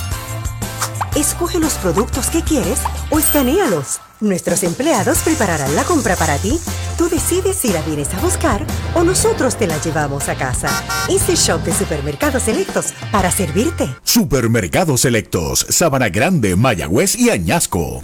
Escoge los productos que quieres o escanealos. Nuestros empleados prepararán la compra para ti. Tú decides si la vienes a buscar o nosotros te la llevamos a casa. Easy Shop de Supermercados Selectos para servirte. Supermercados Selectos, Sabana Grande, Mayagüez y Añasco.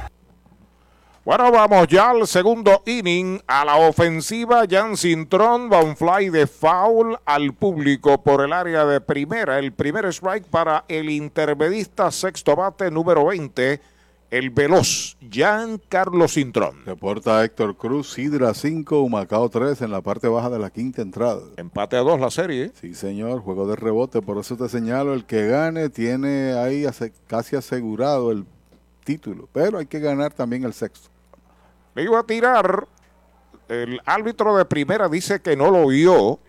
Bueno, vamos ya al segundo inning. A la ofensiva, Jan Cintrón va un fly de foul al público por el área de primera. El primer strike para el intermedista sexto bate número 20, el veloz Jan Carlos Cintrón. Reporta Héctor Cruz, Sidra 5, Humacao 3 en la parte baja de la quinta entrada. Empate a dos la serie. Sí, señor, juego de rebote. Por eso te señalo, el que gane tiene ahí casi asegurado el título. Pero hay que ganar también el sexto. Le iba a tirar. El árbitro de primera dice que no lo vio.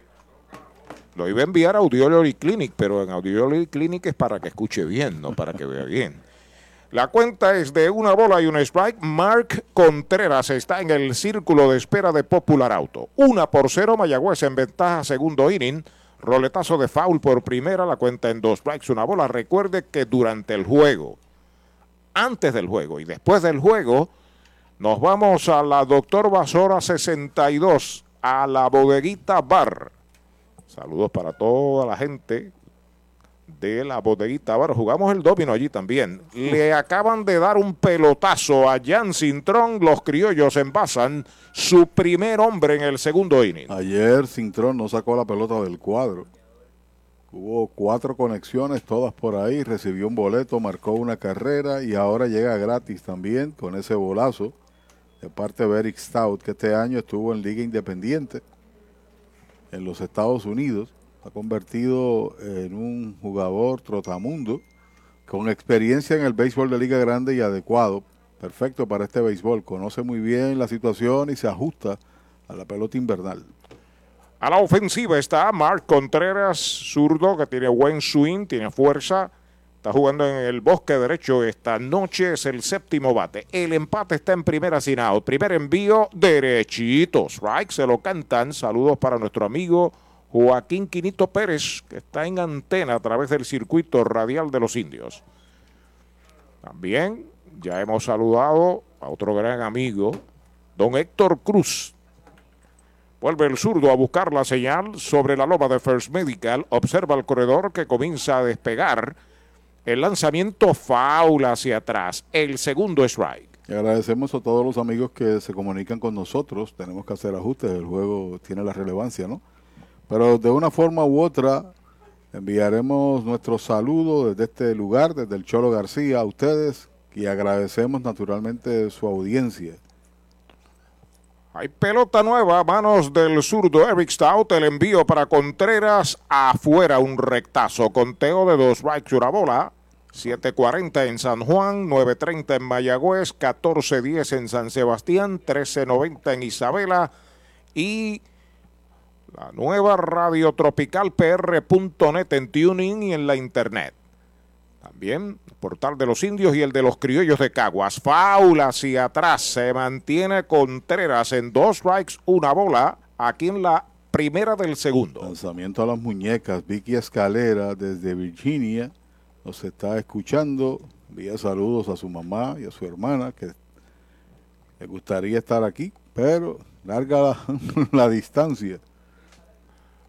Lo iba a enviar a Audiology Clinic, pero en Audiology Clinic es para que escuche bien, no para que vea bien. La cuenta es de una bola y un strike. Mark Contreras está en el círculo de espera de Popular Auto. Una por cero, Mayagüez en ventaja, segundo inning. Roletazo de foul por primera, la cuenta en dos strikes, una bola. Recuerde que durante el juego, antes del juego y después del juego, nos vamos a la Doctor Basora 62, a la bodeguita Bar. Saludos para toda la gente de la bodeguita Bar. Jugamos el domino allí también. Le acaban de dar un pelotazo a Jan Cintrón. Los criollos envasan su primer hombre en el segundo inning. Ayer Cintrón no sacó la pelota del cuadro. Hubo cuatro conexiones, todas por ahí. Recibió un boleto, marcó una carrera y ahora llega gratis también con ese bolazo de parte de Eric Stout, que este año estuvo en Liga Independiente en los Estados Unidos. Ha convertido en un jugador trotamundo con experiencia en el béisbol de Liga Grande y adecuado. Perfecto para este béisbol. Conoce muy bien la situación y se ajusta a la pelota invernal. A la ofensiva está Mark Contreras, zurdo, que tiene buen swing, tiene fuerza. Está jugando en el bosque derecho esta noche, es el séptimo bate. El empate está en primera sin out. Primer envío derechito. Strike, se lo cantan. Saludos para nuestro amigo Joaquín Quinito Pérez, que está en antena a través del circuito radial de los indios. También ya hemos saludado a otro gran amigo, don Héctor Cruz. Vuelve el zurdo a buscar la señal sobre la loma de First Medical. Observa el corredor que comienza a despegar. El lanzamiento faula hacia atrás. El segundo strike. Agradecemos a todos los amigos que se comunican con nosotros. Tenemos que hacer ajustes, el juego tiene la relevancia, ¿no? Pero de una forma u otra enviaremos nuestro saludo desde este lugar, desde el Cholo García, a ustedes y agradecemos naturalmente su audiencia. Hay pelota nueva manos del zurdo Eric Stout. El envío para Contreras afuera, un rectazo. Conteo de dos strikes, una bola. 7.40 en San Juan, 9.30 en Mayagüez, 14.10 en San Sebastián, 13.90 en Isabela y La nueva radio tropicalpr.net en tuning y en la internet. También portal de los indios y el de los criollos de Caguas. Faula hacia atrás. Se mantiene Contreras en dos strikes, una bola. Aquí en la primera del segundo. Lanzamiento a las muñecas. Vicky Escalera desde Virginia nos está escuchando. Envía saludos a su mamá y a su hermana que le gustaría estar aquí, pero larga la, la distancia.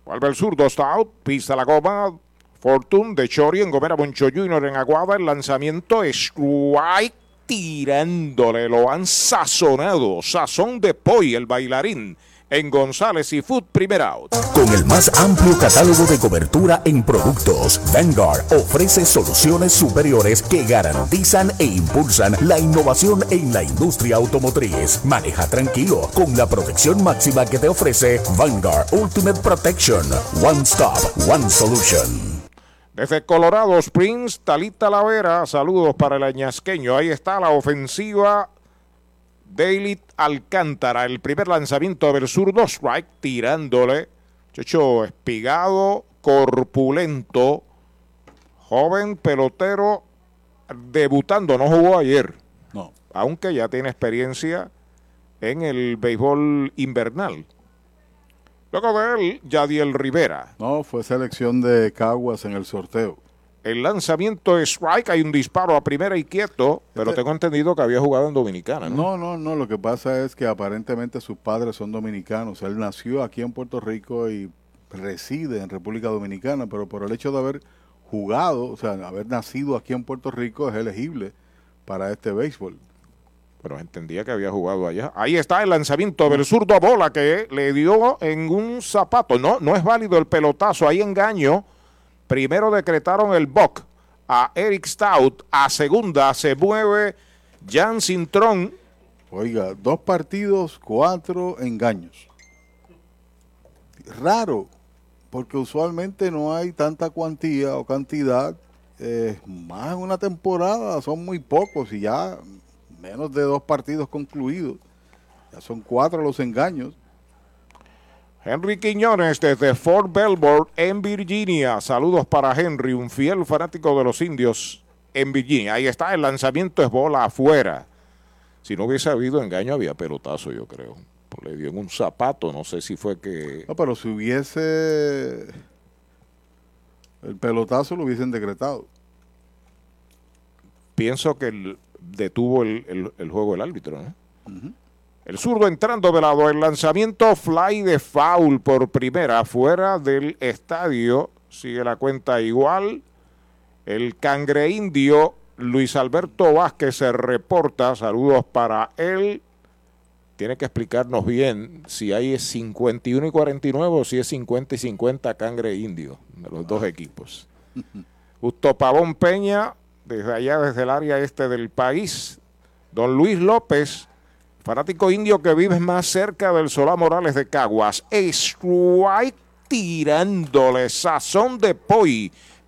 Vuelve el zurdo, Stout, pisa la goma. Fortune de Chori en Gomera Boncho Junior en Aguada. El lanzamiento strike tirándole. Lo han sazonado. Sazón de Poi, el bailarín. En González y Food, primer out. Con el más amplio catálogo de cobertura en productos, Vanguard ofrece soluciones superiores que garantizan e impulsan la innovación en la industria automotriz. Maneja tranquilo con la protección máxima que te ofrece Vanguard Ultimate Protection. One Stop, One Solution. Desde Colorado Springs, Talita Lavera, saludos para el añasqueño. Ahí está la ofensiva Daily Alcántara, el primer lanzamiento del zurdo strike, tirándole. Checho espigado, corpulento, joven pelotero, debutando, no jugó ayer. No. Aunque ya tiene experiencia en el béisbol invernal. Luego de él, Yadiel Rivera. No, fue selección de Caguas en el sorteo. El lanzamiento es strike, hay un disparo a primera y quieto, pero Este- tengo entendido que había jugado en Dominicana, ¿no? No, no, no. Lo que pasa es que aparentemente sus padres son dominicanos. Él nació aquí en Puerto Rico y reside en República Dominicana, pero por el hecho de haber jugado, o sea, haber nacido aquí en Puerto Rico, es elegible para este béisbol. Pero entendía que había jugado allá. Ahí está el lanzamiento del zurdo a bola que le dio en un zapato. No, no es válido el pelotazo. Ahí engaño. Primero decretaron el BOC a Eric Stout. A segunda se mueve Jan Cintrón. Oiga, dos partidos, cuatro engaños. Raro, porque usualmente no hay tanta cuantía o cantidad. más en una temporada son muy pocos y ya menos de dos partidos concluidos. Ya son cuatro los engaños. Henry Quiñones desde Fort Belvoir en Virginia. Saludos para Henry, un fiel fanático de los indios en Virginia. Ahí está, el lanzamiento es bola afuera. Si no hubiese habido engaño, había pelotazo, yo creo. Le dio en un zapato, no sé si fue que... No, pero si hubiese el pelotazo lo hubiesen decretado. Pienso que el- detuvo el, el- el juego el árbitro, ¿no? El zurdo entrando de lado, el lanzamiento fly de foul por primera fuera del estadio. Sigue la cuenta igual. El cangre indio Luis Alberto Vázquez se reporta. Saludos para él. Tiene que explicarnos bien si hay 51 y 49 o si es 50 y 50 cangre indio de los dos equipos. Justo Pavón Peña, desde allá, desde el área este del país. Don Luis López, fanático indio que vive más cerca del Solá Morales de Caguas. Strike tirándole sazón de poi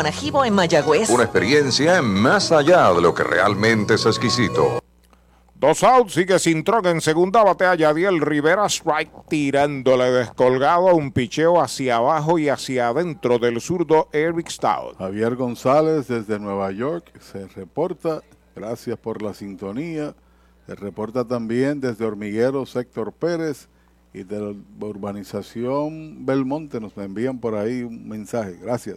Guanajibo en Mayagüez. Una experiencia más allá de lo que realmente es exquisito. Dos outs, sigue Cintrón en segunda batea. Yadiel Rivera, strike tirándole descolgado a un picheo hacia abajo y hacia adentro del zurdo Eric Stout. Javier González desde Nueva York se reporta. Gracias por la sintonía. Se reporta también desde Hormiguero Sector Pérez y de la urbanización Belmonte. Nos envían por ahí un mensaje. Gracias.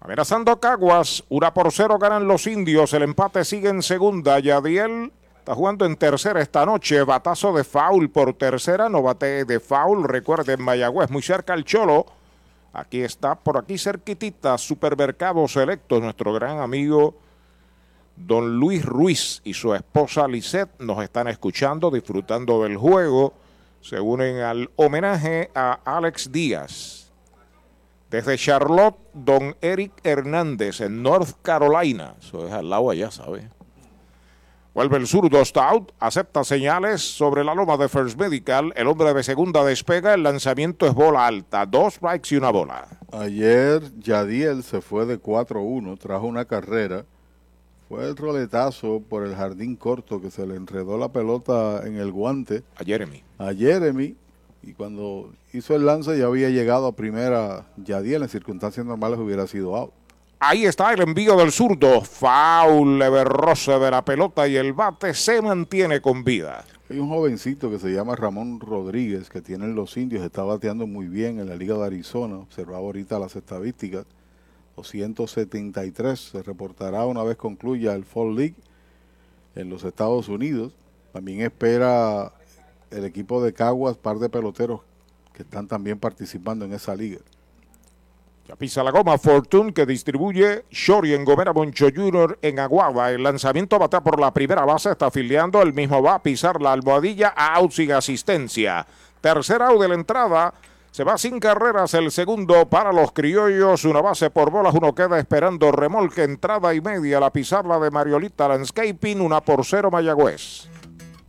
Amenazando Caguas, una por cero ganan los indios. El empate sigue en segunda. Yadiel está jugando en tercera esta noche. Batazo de foul por tercera. No bate de foul. Recuerden, Mayagüez, muy cerca al Cholo. Aquí está, por aquí cerquitita, Supermercado Selecto, nuestro gran amigo don Luis Ruiz y su esposa Lisette nos están escuchando, disfrutando del juego. se unen al homenaje a Alex Díaz. Desde Charlotte, don Eric Hernández en North Carolina. Eso es al lado allá, ¿sabe? Vuelve el zurdo Stout, acepta señales sobre la loma de First Medical. El hombre de segunda despega, el lanzamiento es bola alta, dos strikes y una bola. Ayer Yadiel se fue de 4-1, trajo una carrera. Fue el roletazo por el jardín corto que se le enredó la pelota en el guante. A Jeremy. A Jeremy. Y cuando hizo el lance ya había llegado a primera Yadiel. En circunstancias normales hubiera sido out. Ahí está el envío del zurdo. Foul, leve roce de la pelota y el bate se mantiene con vida. Hay un jovencito que se llama Ramón Rodríguez que tiene en los indios, está bateando muy bien en la Liga de Arizona. Observaba ahorita las estadísticas. 273 se reportará una vez concluya el Fall League en los Estados Unidos. También espera el equipo de Caguas, par de peloteros que están también participando en esa liga. Ya pisa la goma Fortune que distribuye Shori en Gomera Moncho Jr. en Aguaba. El lanzamiento batea por la primera base, está afiliando. El mismo va a pisar la almohadilla a out sin asistencia. Tercer out de la entrada. Se va sin carreras el segundo para los criollos. Una base por bolas. Uno queda esperando remolque, entrada y media. La pizarra de Mariolita Landscaping. Una por cero Mayagüez.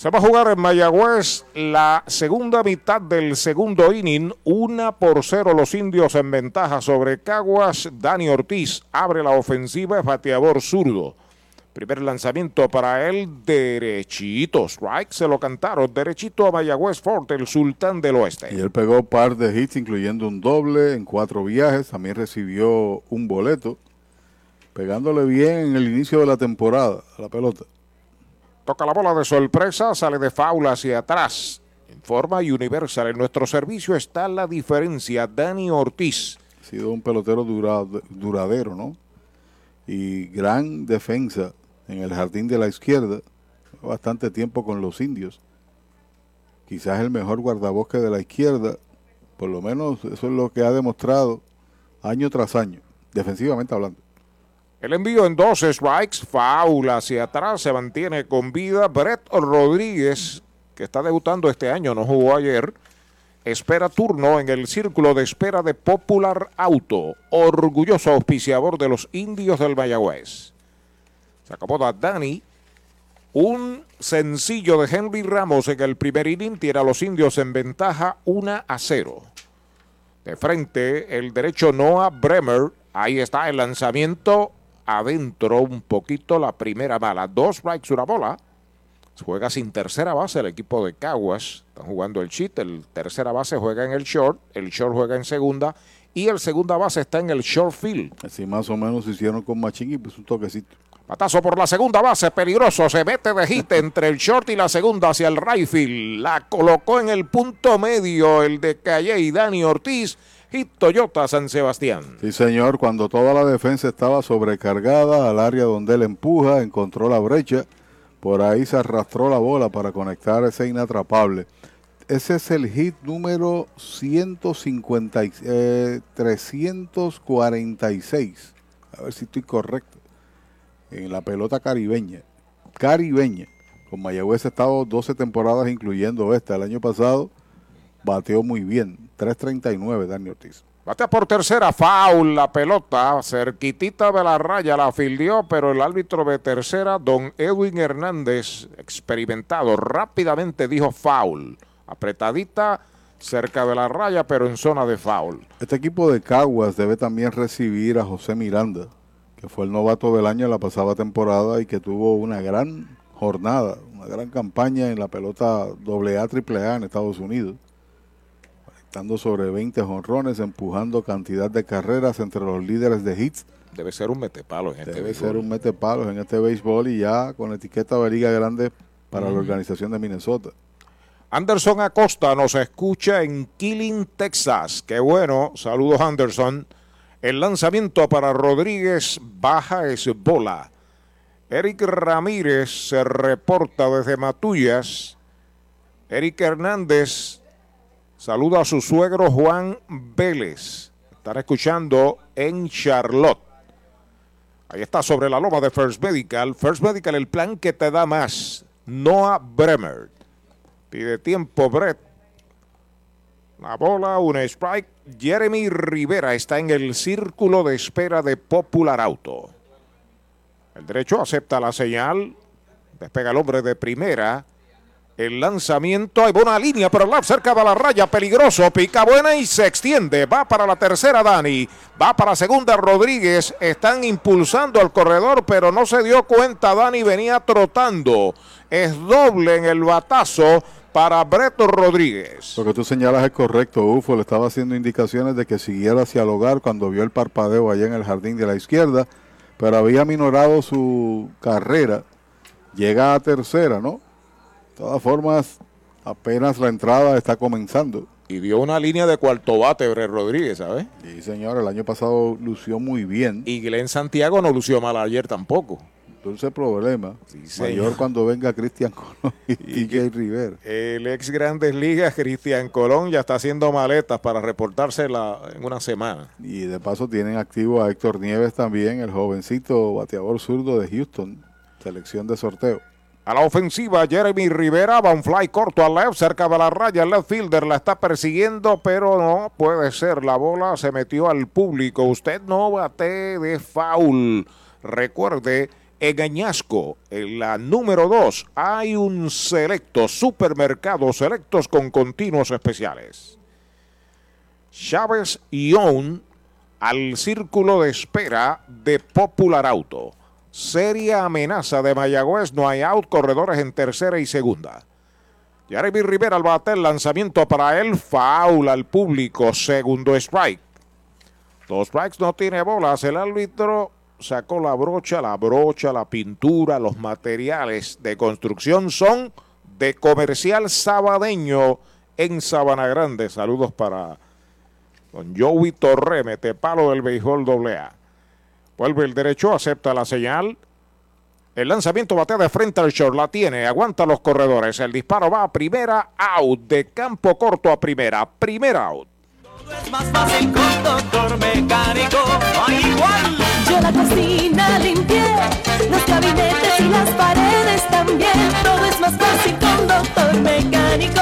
Se va a jugar en Mayagüez la segunda mitad del segundo inning. Una por cero los indios en ventaja sobre Caguas. Dani Ortiz abre la ofensiva, es bateador zurdo. Primer lanzamiento para él, derechito. Strike, se lo cantaron. Derechito a Mayagüez Fort, el sultán del oeste. Y él pegó par de hits, incluyendo un doble en cuatro viajes. También recibió un boleto, pegándole bien en el inicio de la temporada a la pelota. Toca la bola de sorpresa, sale de faula hacia atrás. En forma universal, en nuestro servicio está la diferencia. Dani Ortiz. Ha sido un pelotero dura, duradero, ¿no? Y gran defensa en el jardín de la izquierda. Bastante tiempo con los indios. Quizás el mejor guardabosque de la izquierda. Por lo menos eso es lo que ha demostrado año tras año, defensivamente hablando. El envío en dos strikes, faula hacia atrás, se mantiene con vida. Brett Rodríguez, que está debutando este año, no jugó ayer, espera turno en el círculo de espera de Popular Auto, orgulloso auspiciador de los indios del Mayagüez. Se acomoda Dani. Un sencillo de Henry Ramos en el primer inning tiene a los indios en ventaja 1 a 0. De frente, el derecho Noah Bremer. Ahí está el lanzamiento adentro un poquito la primera bala. Dos strikes, una bola. Juega sin tercera base el equipo de Caguas. Están jugando el cheat. El tercera base juega en el short. El short juega en segunda. Y el segunda base está en el short field. Así más o menos hicieron con Machín y pues un toquecito. Patazo por la segunda base, peligroso. Se mete de hit entre el short y la segunda hacia el right field. La colocó en el punto medio el de Calle y Dani Ortiz. Hit Toyota San Sebastián. Sí, señor, cuando toda la defensa estaba sobrecargada al área donde él empuja, encontró la brecha. Por ahí se arrastró la bola para conectar ese inatrapable. Ese es el hit número 150, y- eh, 346. A ver si estoy correcto. En la pelota caribeña. Caribeña. Con Mayagüez ha estado 12 temporadas, incluyendo esta. El año pasado bateó muy bien. 339, Dani Ortiz. Batea por tercera, foul la pelota, cerquitita de la raya, la fildió, pero el árbitro de tercera, don Edwin Hernández, experimentado, rápidamente dijo foul. Apretadita, cerca de la raya, pero en zona de foul. Este equipo de Caguas debe también recibir a José Miranda, que fue el novato del año en la pasada temporada y que tuvo una gran jornada, una gran campaña en la pelota AA, AAA en Estados Unidos. Conectando sobre 20 jonrones, empujando cantidad de carreras entre los líderes de hits. Debe ser un metepalo en este Debe béisbol. ser un metepalos en este béisbol y ya con etiqueta de liga grande para la organización de Minnesota. Anderson Acosta nos escucha en Killing, Texas. Qué bueno. Saludos, Anderson. El lanzamiento para Rodríguez baja es bola. Eric Ramírez se reporta desde Matullas. Eric Hernández saluda a su suegro Juan Vélez. Están escuchando en Charlotte. Ahí está sobre la loma de First Medical. First Medical, el plan que te da más. Noah Bremer. Pide tiempo, Brett. La bola, un strike. Jeremy Rivera está en el círculo de espera de Popular Auto. El derecho acepta la señal. Despega el hombre de primera. El lanzamiento, hay buena línea, pero la cerca de la raya, peligroso, pica buena y se extiende. Va para la tercera Dani, va para la segunda Rodríguez. Están impulsando al corredor, pero no se dio cuenta. Dani venía trotando. Es doble en el batazo para Breto Rodríguez. Lo que tú señalas es correcto. Ufo le estaba haciendo indicaciones de que siguiera hacia el hogar cuando vio el parpadeo allá en el jardín de la izquierda, pero había minorado su carrera. Llega a tercera, ¿no? De todas formas, apenas la entrada está comenzando. Y dio una línea de cuarto bate, Rodríguez, ¿sabes? Sí, señor, el año pasado lució muy bien. Y Glenn Santiago no lució mal ayer tampoco. Dulce problema. señor. Mayor cuando venga Cristian Colón y TJ Rivera. El ex Grandes Ligas, Cristian Colón, ya está haciendo maletas para reportarse la- en una semana. Y de paso tienen activo a Héctor Nieves también, el jovencito bateador zurdo de Houston, selección de sorteo. A la ofensiva, Jeremy Rivera va un fly corto al left, cerca de la raya. El left fielder la está persiguiendo, pero no puede ser. La bola se metió al público. Usted no bate de foul. Recuerde, en Añasco, en la número 2, hay un selecto, supermercado selectos con continuos especiales. Chávez Young al círculo de espera de Popular Auto. Seria amenaza de Mayagüez, no hay out, corredores en tercera y segunda. Jeremy Rivera al bate, el lanzamiento para él, foul al público, segundo strike. Dos strikes no tiene bolas, el árbitro sacó la brocha, la brocha, la pintura, los materiales de construcción son de comercial sabadeño en Sabana Grande. Saludos para don Joey Torre, palo del béisbol AA. Vuelve el derecho, acepta la señal. El lanzamiento batea de frente al short, la tiene, aguanta los corredores. El disparo va a primera, out, de campo corto a primera, primera out. Es más fácil con doctor mecánico, no hay igual. Yo la cocina limpié, los gabinetes y las paredes también. Todo es más fácil con doctor mecánico.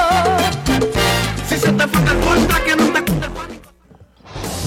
Si se te fue el que no te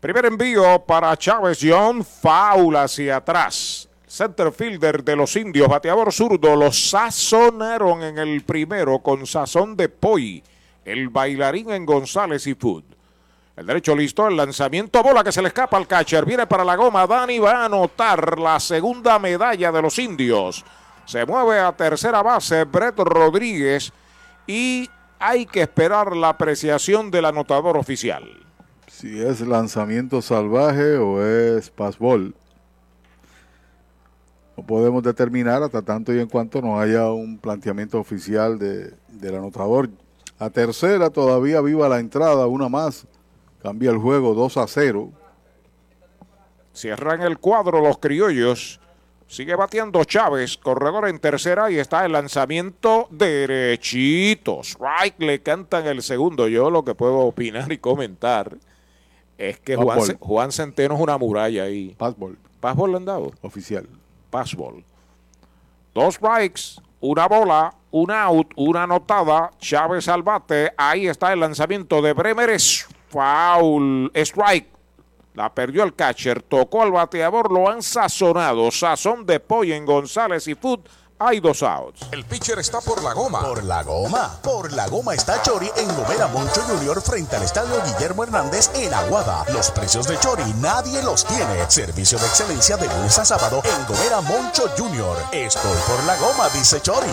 Primer envío para Chávez John, foul hacia atrás. Center fielder de los indios, bateador zurdo, los sazonaron en el primero con sazón de Poi, el bailarín en González y Food. El derecho listo, el lanzamiento, bola que se le escapa al catcher, viene para la goma, Dani va a anotar la segunda medalla de los indios. Se mueve a tercera base Brett Rodríguez y hay que esperar la apreciación del anotador oficial. Si es lanzamiento salvaje o es passball. No podemos determinar hasta tanto y en cuanto no haya un planteamiento oficial de, del anotador. A tercera todavía viva la entrada, una más. Cambia el juego 2 a 0. Cierran el cuadro los criollos. Sigue batiendo Chávez, corredor en tercera y está el lanzamiento derechito. Strike le cantan el segundo. Yo lo que puedo opinar y comentar es que Juan, Centeno es una muralla ahí. Passball. Passball le han dado. Oficial. Passball. Dos strikes, una bola, un out, una anotada. Chávez al bate. Ahí está el lanzamiento de Bremer. Es foul. Strike. La perdió el catcher. Tocó al bateador. Lo han sazonado. Sazón de pollo en González y Food. Hay dos outs. El pitcher está por la goma. Por la goma. Por la goma está Chori en Gomera Moncho Junior frente al estadio Guillermo Hernández en Aguada. Los precios de Chori nadie los tiene. Servicio de excelencia de lunes a sábado en Gomera Moncho Junior. Estoy por la goma, dice Chori.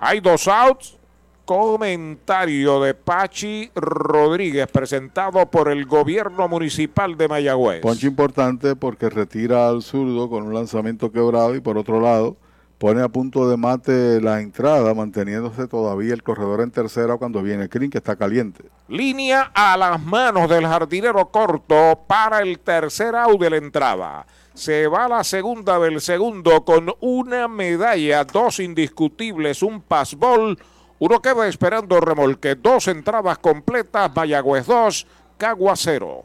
Hay dos outs. Comentario de Pachi Rodríguez presentado por el gobierno municipal de Mayagüez. Ponche importante porque retira al zurdo con un lanzamiento quebrado y por otro lado pone a punto de mate la entrada manteniéndose todavía el corredor en tercera cuando viene Crin que está caliente. Línea a las manos del jardinero corto para el tercer out de la entrada. Se va la segunda del segundo con una medalla, dos indiscutibles, un passball. Uno queda esperando remolque, dos entradas completas, Mayagüez 2, Cagua 0.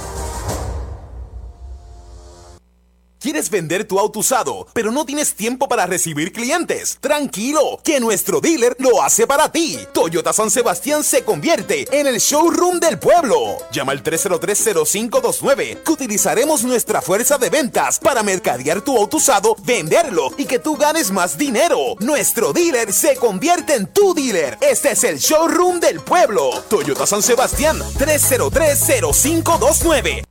¿Quieres vender tu auto usado, pero no tienes tiempo para recibir clientes? Tranquilo, que nuestro dealer lo hace para ti. Toyota San Sebastián se convierte en el showroom del pueblo. Llama al 303-0529 que utilizaremos nuestra fuerza de ventas para mercadear tu auto usado, venderlo y que tú ganes más dinero. Nuestro dealer se convierte en tu dealer. Este es el showroom del pueblo. Toyota San Sebastián 303-0529.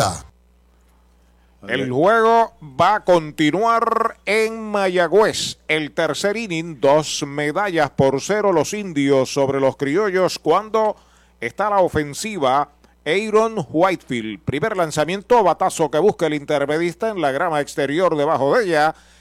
939-292-2990. El juego va a continuar en Mayagüez. El tercer inning, dos medallas por cero los indios sobre los criollos cuando está la ofensiva Aaron Whitefield. Primer lanzamiento, batazo que busca el intermedista en la grama exterior debajo de ella.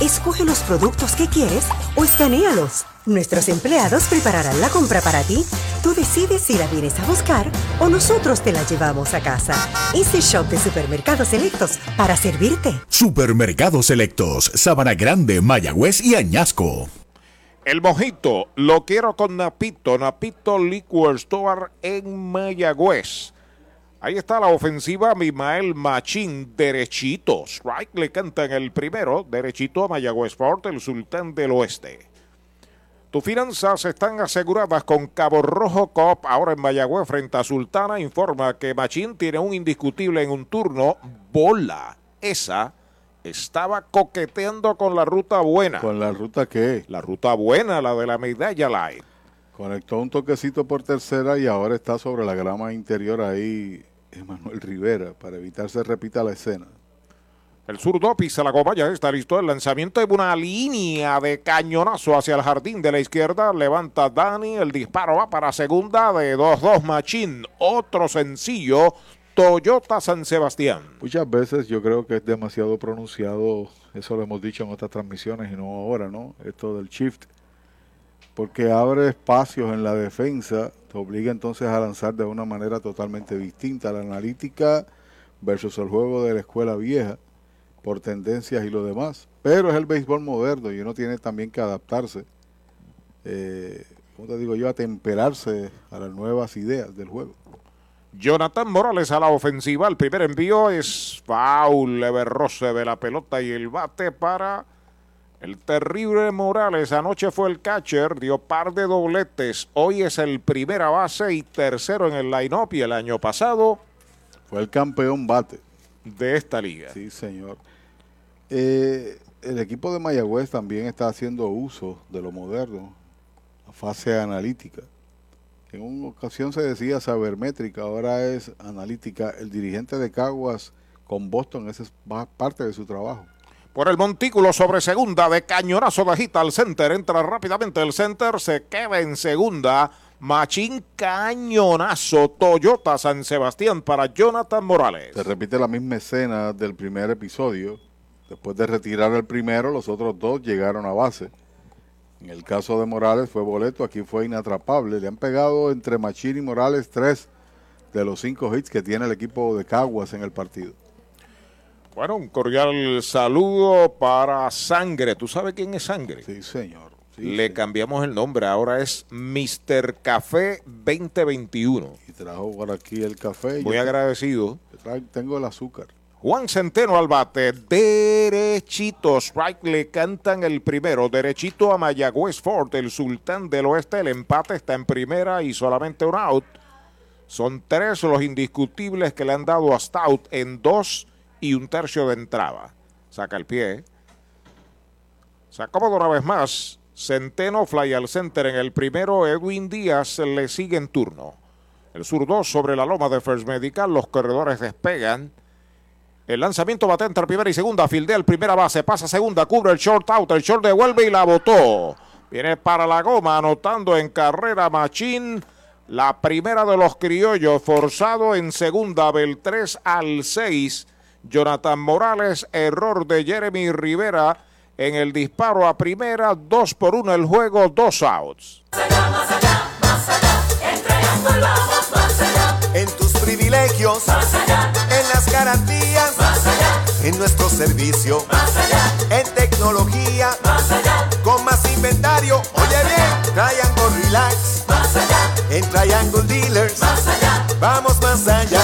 Escoge los productos que quieres o escanealos. Nuestros empleados prepararán la compra para ti. Tú decides si la vienes a buscar o nosotros te la llevamos a casa. Easy Shop de Supermercados Selectos para servirte. Supermercados Selectos, Sabana Grande, Mayagüez y Añasco. El mojito lo quiero con Napito, Napito Liquor Store en Mayagüez. Ahí está la ofensiva, Mimael Machín, derechito. Strike le canta en el primero, derechito a Mayagüez Fort, el sultán del oeste. Tus finanzas están aseguradas con Cabo Rojo Coop. Ahora en Mayagüez, frente a Sultana, informa que Machín tiene un indiscutible en un turno. Bola. Esa estaba coqueteando con la ruta buena. ¿Con la ruta qué? La ruta buena, la de la medalla light. Conectó un toquecito por tercera y ahora está sobre la grama interior ahí Emanuel Rivera para evitar se repita la escena. El zurdo pisa la copa, ya está listo el lanzamiento de una línea de cañonazo hacia el jardín de la izquierda. Levanta Dani, el disparo va para segunda de 2-2 Machín. Otro sencillo, Toyota San Sebastián. Muchas veces yo creo que es demasiado pronunciado, eso lo hemos dicho en otras transmisiones y no ahora, ¿no? Esto del shift, porque abre espacios en la defensa, te obliga entonces a lanzar de una manera totalmente distinta. La analítica versus el juego de la escuela vieja por tendencias y lo demás. Pero es el béisbol moderno y uno tiene también que adaptarse, eh, ¿cómo te digo yo?, a temperarse a las nuevas ideas del juego. Jonathan Morales a la ofensiva. El primer envío es foul, leve roce de la pelota y el bate para el terrible Morales. Anoche fue el catcher, dio par de dobletes. Hoy es el primera base y tercero en el line-up y el año pasado Fue el campeón bate. de esta liga. Sí, señor. Eh, el equipo de Mayagüez también está haciendo uso de lo moderno, la fase analítica. En una ocasión se decía sabermétrica, ahora es analítica. El dirigente de Caguas con Boston, esa es parte de su trabajo. Por el montículo sobre segunda de cañonazo de agita al center. Entra rápidamente el center, se queda en segunda. Machín cañonazo Toyota San Sebastián para Jonathan Morales. Se repite la misma escena del primer episodio. Después de retirar el primero, los otros dos llegaron a base. En el caso de Morales fue boleto, aquí fue inatrapable. Le han pegado entre Machín y Morales tres de los cinco hits que tiene el equipo de Caguas en el partido. Bueno, un cordial saludo para Sangre. ¿Tú sabes quién es Sangre? Sí, señor. Le cambiamos el nombre, ahora es Mr. Café 2021. Y trajo por aquí el café. Muy yo- agradecido. Tra- Tengo el azúcar. Juan Centeno al bate, derechito, strike le cantan el primero, derechito a Mayagüez Ford, el sultán del oeste, el empate está en primera y solamente un out. Son tres los indiscutibles que le han dado a Stout en dos y un tercio de entrada. Saca el pie. Se acomoda una vez más. Centeno fly al center en el primero. Edwin Díaz le sigue en turno. El zurdo sobre la loma de First Medical. Los corredores despegan. El lanzamiento bate entre primera y segunda. Fildea el primera base. Pasa segunda. Cubre el short out. El short devuelve y la botó. Viene para la goma. Anotando en carrera Machín. La primera de los criollos. Forzado en segunda. Del 3 al 6. Jonathan Morales. Error de Jeremy Rivera. En el disparo a primera. Dos por uno el juego. Dos outs. En tus privilegios, más allá. En las garantías, más allá. En nuestro servicio, más allá. En tecnología, más allá. Con más inventario, oye bien. Triangle Relax, más allá. En Triangle Dealers, más allá. Vamos más allá.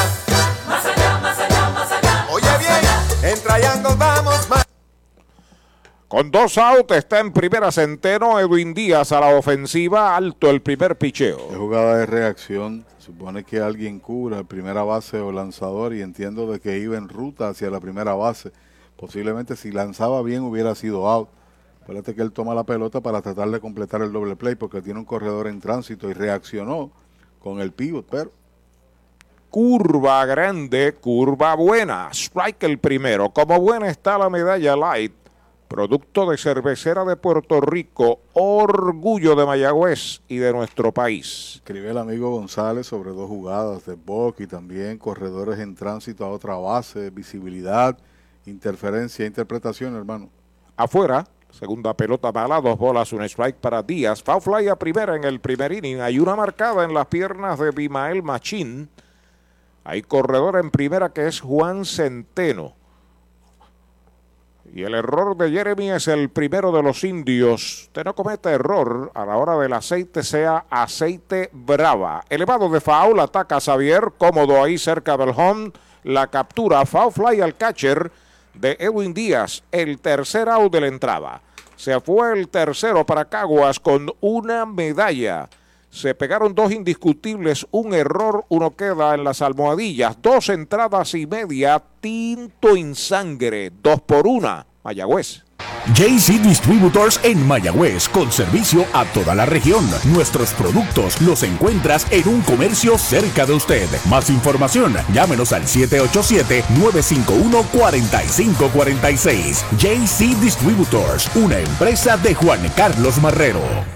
Con dos outs está en primera Centeno. Edwin Díaz a la ofensiva. Alto el primer picheo. Es jugada de reacción. Supone que alguien cubra el primera base o lanzador y entiendo de que iba en ruta hacia la primera base. Posiblemente si lanzaba bien hubiera sido out. Acuérdate que él toma la pelota para tratar de completar el doble play porque tiene un corredor en tránsito y reaccionó con el pivot, pero Curva grande, curva buena. Strike el primero. Como buena está la medalla light. Producto de cervecera de Puerto Rico. Orgullo de Mayagüez y de nuestro país. escribe el amigo González sobre dos jugadas de Bock y también corredores en tránsito a otra base, visibilidad, interferencia, interpretación, hermano. Afuera, segunda pelota mala, dos bolas, un strike para Díaz. Foul fly a primera en el primer inning. Hay una marcada en las piernas de Bimael Machín. Hay corredor en primera que es Juan Centeno. Y el error de Jeremy es el primero de los indios. Usted no comete error a la hora del aceite, sea aceite brava. Elevado de foul, ataca a Xavier, cómodo ahí cerca del home. La captura, foul fly al catcher de Edwin Díaz, el tercer out de la entrada. Se fue el tercero para Caguas con una medalla. Se pegaron dos indiscutibles, un error, uno queda en las almohadillas. Dos entradas y media, tinto en sangre, dos por una. Mayagüez. JC Distributors en Mayagüez, con servicio a toda la región. Nuestros productos los encuentras en un comercio cerca de usted. Más información, llámenos al 787-951-4546. JC Distributors, una empresa de Juan Carlos Marrero.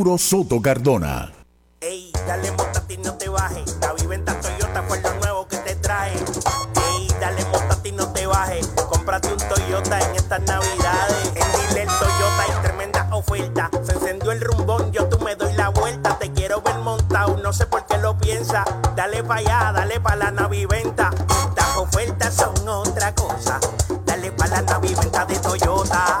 Soto Cardona. Ey, dale montate y no te bajes. La viventa Toyota fue lo nuevo que te trae. Ey, dale montate y no te bajes. Cómprate un Toyota en estas navidades. En Dile Toyota hay tremenda oferta. Se encendió el rumbón, yo tú me doy la vuelta. Te quiero ver montado, no sé por qué lo piensa. Dale pa' allá, dale pa' la naviventa. Las ofertas son otra cosa. Dale pa' la naviventa de Toyota.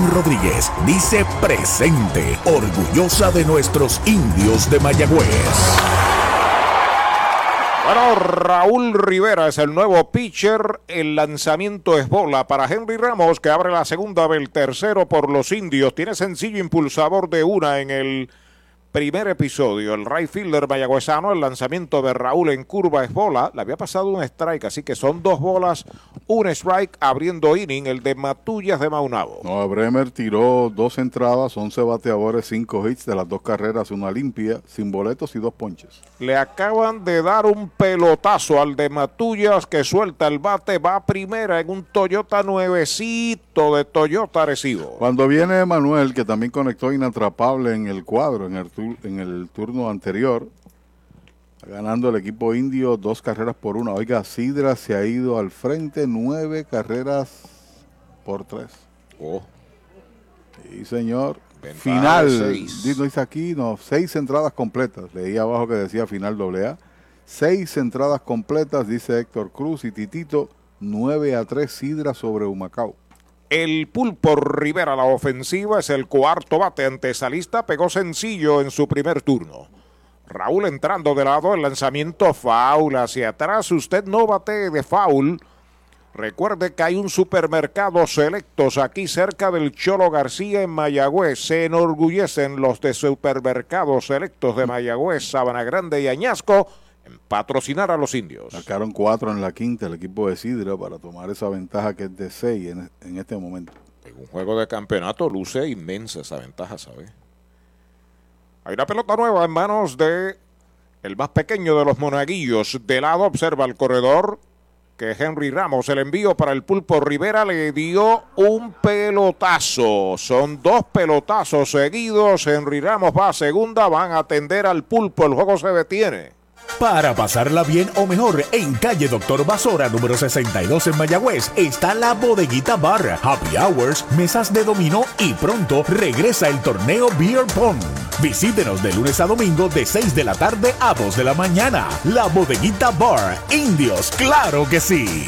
Rodríguez dice presente, orgullosa de nuestros indios de Mayagüez. Bueno, Raúl Rivera es el nuevo pitcher. El lanzamiento es bola para Henry Ramos, que abre la segunda del tercero por los indios. Tiene sencillo impulsador de una en el primer episodio. El right fielder mayagüezano, el lanzamiento de Raúl en curva es bola. Le había pasado un strike, así que son dos bolas, un strike abriendo inning, el de Matullas de Maunabo. No, Bremer tiró dos entradas, 11 bateadores, 5 hits de las dos carreras, una limpia, sin boletos y dos ponches. Le acaban de dar un pelotazo al de Matullas que suelta el bate, va a primera en un Toyota nuevecito de Toyota Arecibo. Cuando viene Manuel, que también conectó inatrapable en el cuadro, en el, tu- en el turno anterior, ganando el equipo indio dos carreras por una. Oiga, Sidra se ha ido al frente nueve carreras por tres. Oh. Sí, señor. Final. dice aquí, no. Seis entradas completas. Leí abajo que decía final doble A. Seis entradas completas, dice Héctor Cruz y Titito. 9 a 3 Sidra sobre Humacao. El Pulpo Rivera, la ofensiva, es el cuarto bate antesalista, pegó sencillo en su primer turno. Raúl entrando de lado, el lanzamiento foul hacia atrás. Usted no bate de foul. Recuerde que hay un supermercado selectos aquí cerca del Cholo García en Mayagüez. Se enorgullecen los de supermercados selectos de Mayagüez, Sabana Grande y Añasco patrocinar a los indios. Sacaron cuatro en la quinta el equipo de Sidra para tomar esa ventaja que es de seis en, en este momento. En un juego de campeonato luce inmensa esa ventaja, ¿sabes? Hay una pelota nueva en manos de el más pequeño de los monaguillos. De lado observa el corredor que Henry Ramos, el envío para el pulpo Rivera le dio un pelotazo. Son dos pelotazos seguidos. Henry Ramos va a segunda, van a atender al pulpo. El juego se detiene. Para pasarla bien o mejor, en calle Doctor Basora, número 62 en Mayagüez, está la Bodeguita Bar, Happy Hours, mesas de dominó y pronto regresa el torneo Beer Pong. Visítenos de lunes a domingo de 6 de la tarde a 2 de la mañana. La Bodeguita Bar, Indios, claro que sí.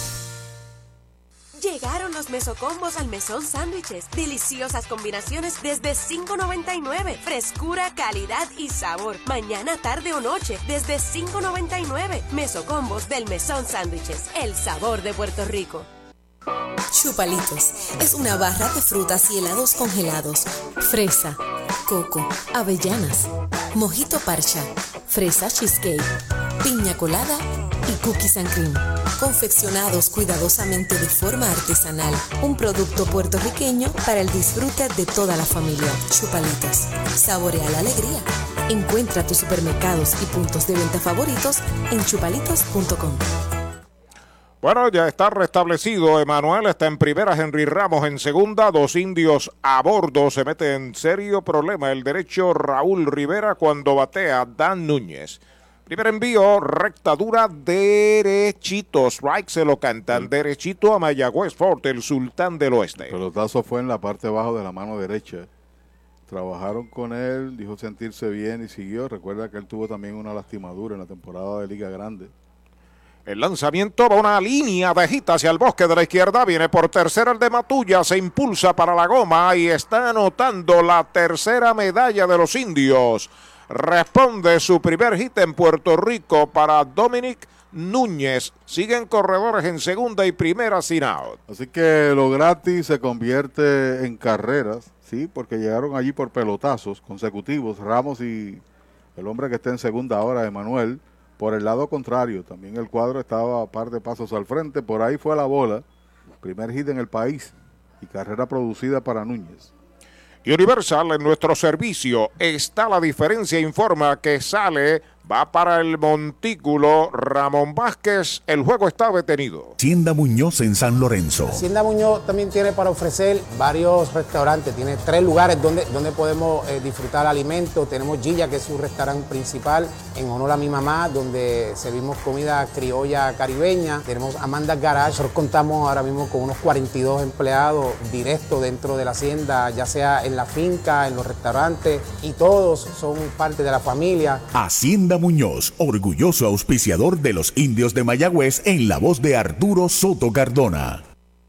Mesocombos al mesón sándwiches. Deliciosas combinaciones desde $5.99. Frescura, calidad y sabor. Mañana, tarde o noche desde $5.99. Mesocombos del mesón sándwiches. El sabor de Puerto Rico. Chupalitos es una barra de frutas y helados congelados. Fresa, coco, avellanas, mojito parcha, fresa cheesecake, piña colada y cookies and cream. Confeccionados cuidadosamente de forma artesanal. Un producto puertorriqueño para el disfrute de toda la familia. Chupalitos. Saborea la alegría. Encuentra tus supermercados y puntos de venta favoritos en chupalitos.com. Bueno, ya está restablecido. Emanuel está en primera, Henry Ramos en segunda. Dos indios a bordo. Se mete en serio problema el derecho Raúl Rivera cuando batea Dan Núñez. Primer envío, recta dura, derechito. Strike se lo cantan. Derechito a Mayagüez Fort, el sultán del oeste. El pelotazo fue en la parte bajo de la mano derecha. Trabajaron con él, dijo sentirse bien y siguió. Recuerda que él tuvo también una lastimadura en la temporada de Liga Grande. El lanzamiento va una línea de hit hacia el bosque de la izquierda. Viene por tercera el de Matulla. Se impulsa para la goma y está anotando la tercera medalla de los indios. Responde su primer hit en Puerto Rico para Dominic Núñez. Siguen corredores en segunda y primera sin out. Así que lo gratis se convierte en carreras, ¿sí? Porque llegaron allí por pelotazos consecutivos. Ramos y el hombre que está en segunda ahora, Emanuel. Por el lado contrario, también el cuadro estaba a par de pasos al frente. Por ahí fue la bola. Primer hit en el país y carrera producida para Núñez. Universal en nuestro servicio está la diferencia. Informa que sale Va para el montículo Ramón Vázquez. El juego está detenido. Hacienda Muñoz en San Lorenzo. Hacienda Muñoz también tiene para ofrecer varios restaurantes, tiene tres lugares donde, donde podemos eh, disfrutar alimentos. Tenemos Gilla, que es su restaurante principal, en honor a mi mamá, donde servimos comida criolla caribeña. Tenemos Amanda Garage, nosotros contamos ahora mismo con unos 42 empleados directos dentro de la hacienda, ya sea en la finca, en los restaurantes, y todos son parte de la familia. Hacienda Muñoz, orgulloso auspiciador de los indios de Mayagüez en la voz de Arturo Soto Cardona.